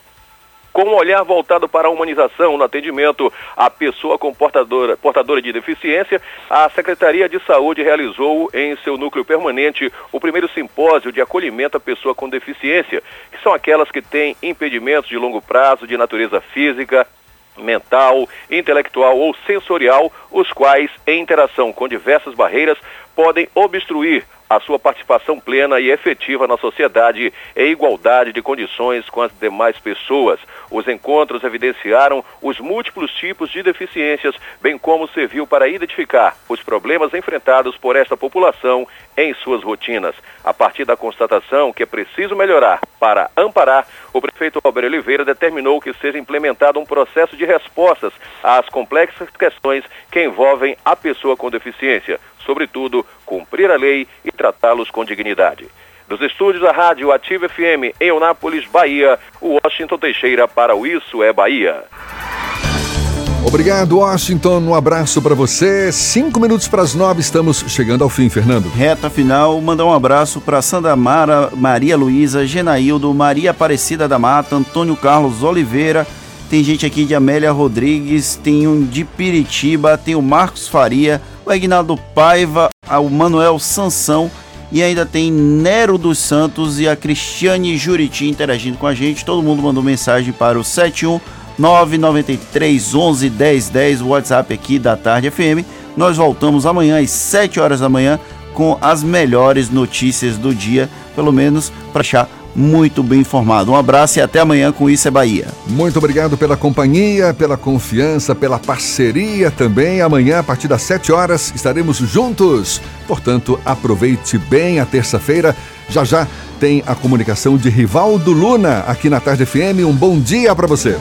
Com um olhar voltado para a humanização no atendimento à pessoa com portadora, portadora de deficiência, a Secretaria de Saúde realizou em seu núcleo permanente o primeiro simpósio de acolhimento à pessoa com deficiência, que são aquelas que têm impedimentos de longo prazo de natureza física, mental, intelectual ou sensorial, os quais, em interação com diversas barreiras, podem obstruir a sua participação plena e efetiva na sociedade em igualdade de condições com as demais pessoas. Os encontros evidenciaram os múltiplos tipos de deficiências, bem como serviu para identificar os problemas enfrentados por esta população em suas rotinas. A partir da constatação que é preciso melhorar para amparar, o prefeito Robert Oliveira determinou que seja implementado um processo de respostas às complexas questões que envolvem a pessoa com deficiência sobretudo, cumprir a lei e tratá-los com dignidade. Dos estúdios da Rádio Ativa FM em Eunápolis, Bahia, o Washington Teixeira para o Isso é Bahia. Obrigado, Washington. Um abraço para você. Cinco minutos para as nove, estamos chegando ao fim, Fernando. Reta final, mandar um abraço para Sandra Mara, Maria Luísa, Genaildo, Maria Aparecida da Mata, Antônio Carlos Oliveira. Tem gente aqui de Amélia Rodrigues, tem um de Piritiba, tem o Marcos Faria, o Aguinaldo Paiva, o Manuel Sansão e ainda tem Nero dos Santos e a Cristiane Juriti interagindo com a gente. Todo mundo mandou mensagem para o 71 993 11 10 10, o WhatsApp aqui da Tarde FM. Nós voltamos amanhã às 7 horas da manhã com as melhores notícias do dia, pelo menos para achar muito bem informado. Um abraço e até amanhã com Isso é Bahia. Muito obrigado pela companhia, pela confiança, pela parceria também. Amanhã, a partir das 7 horas, estaremos juntos. Portanto, aproveite bem a terça-feira. Já já tem a comunicação de Rivaldo Luna aqui na Tarde FM. Um bom dia para você.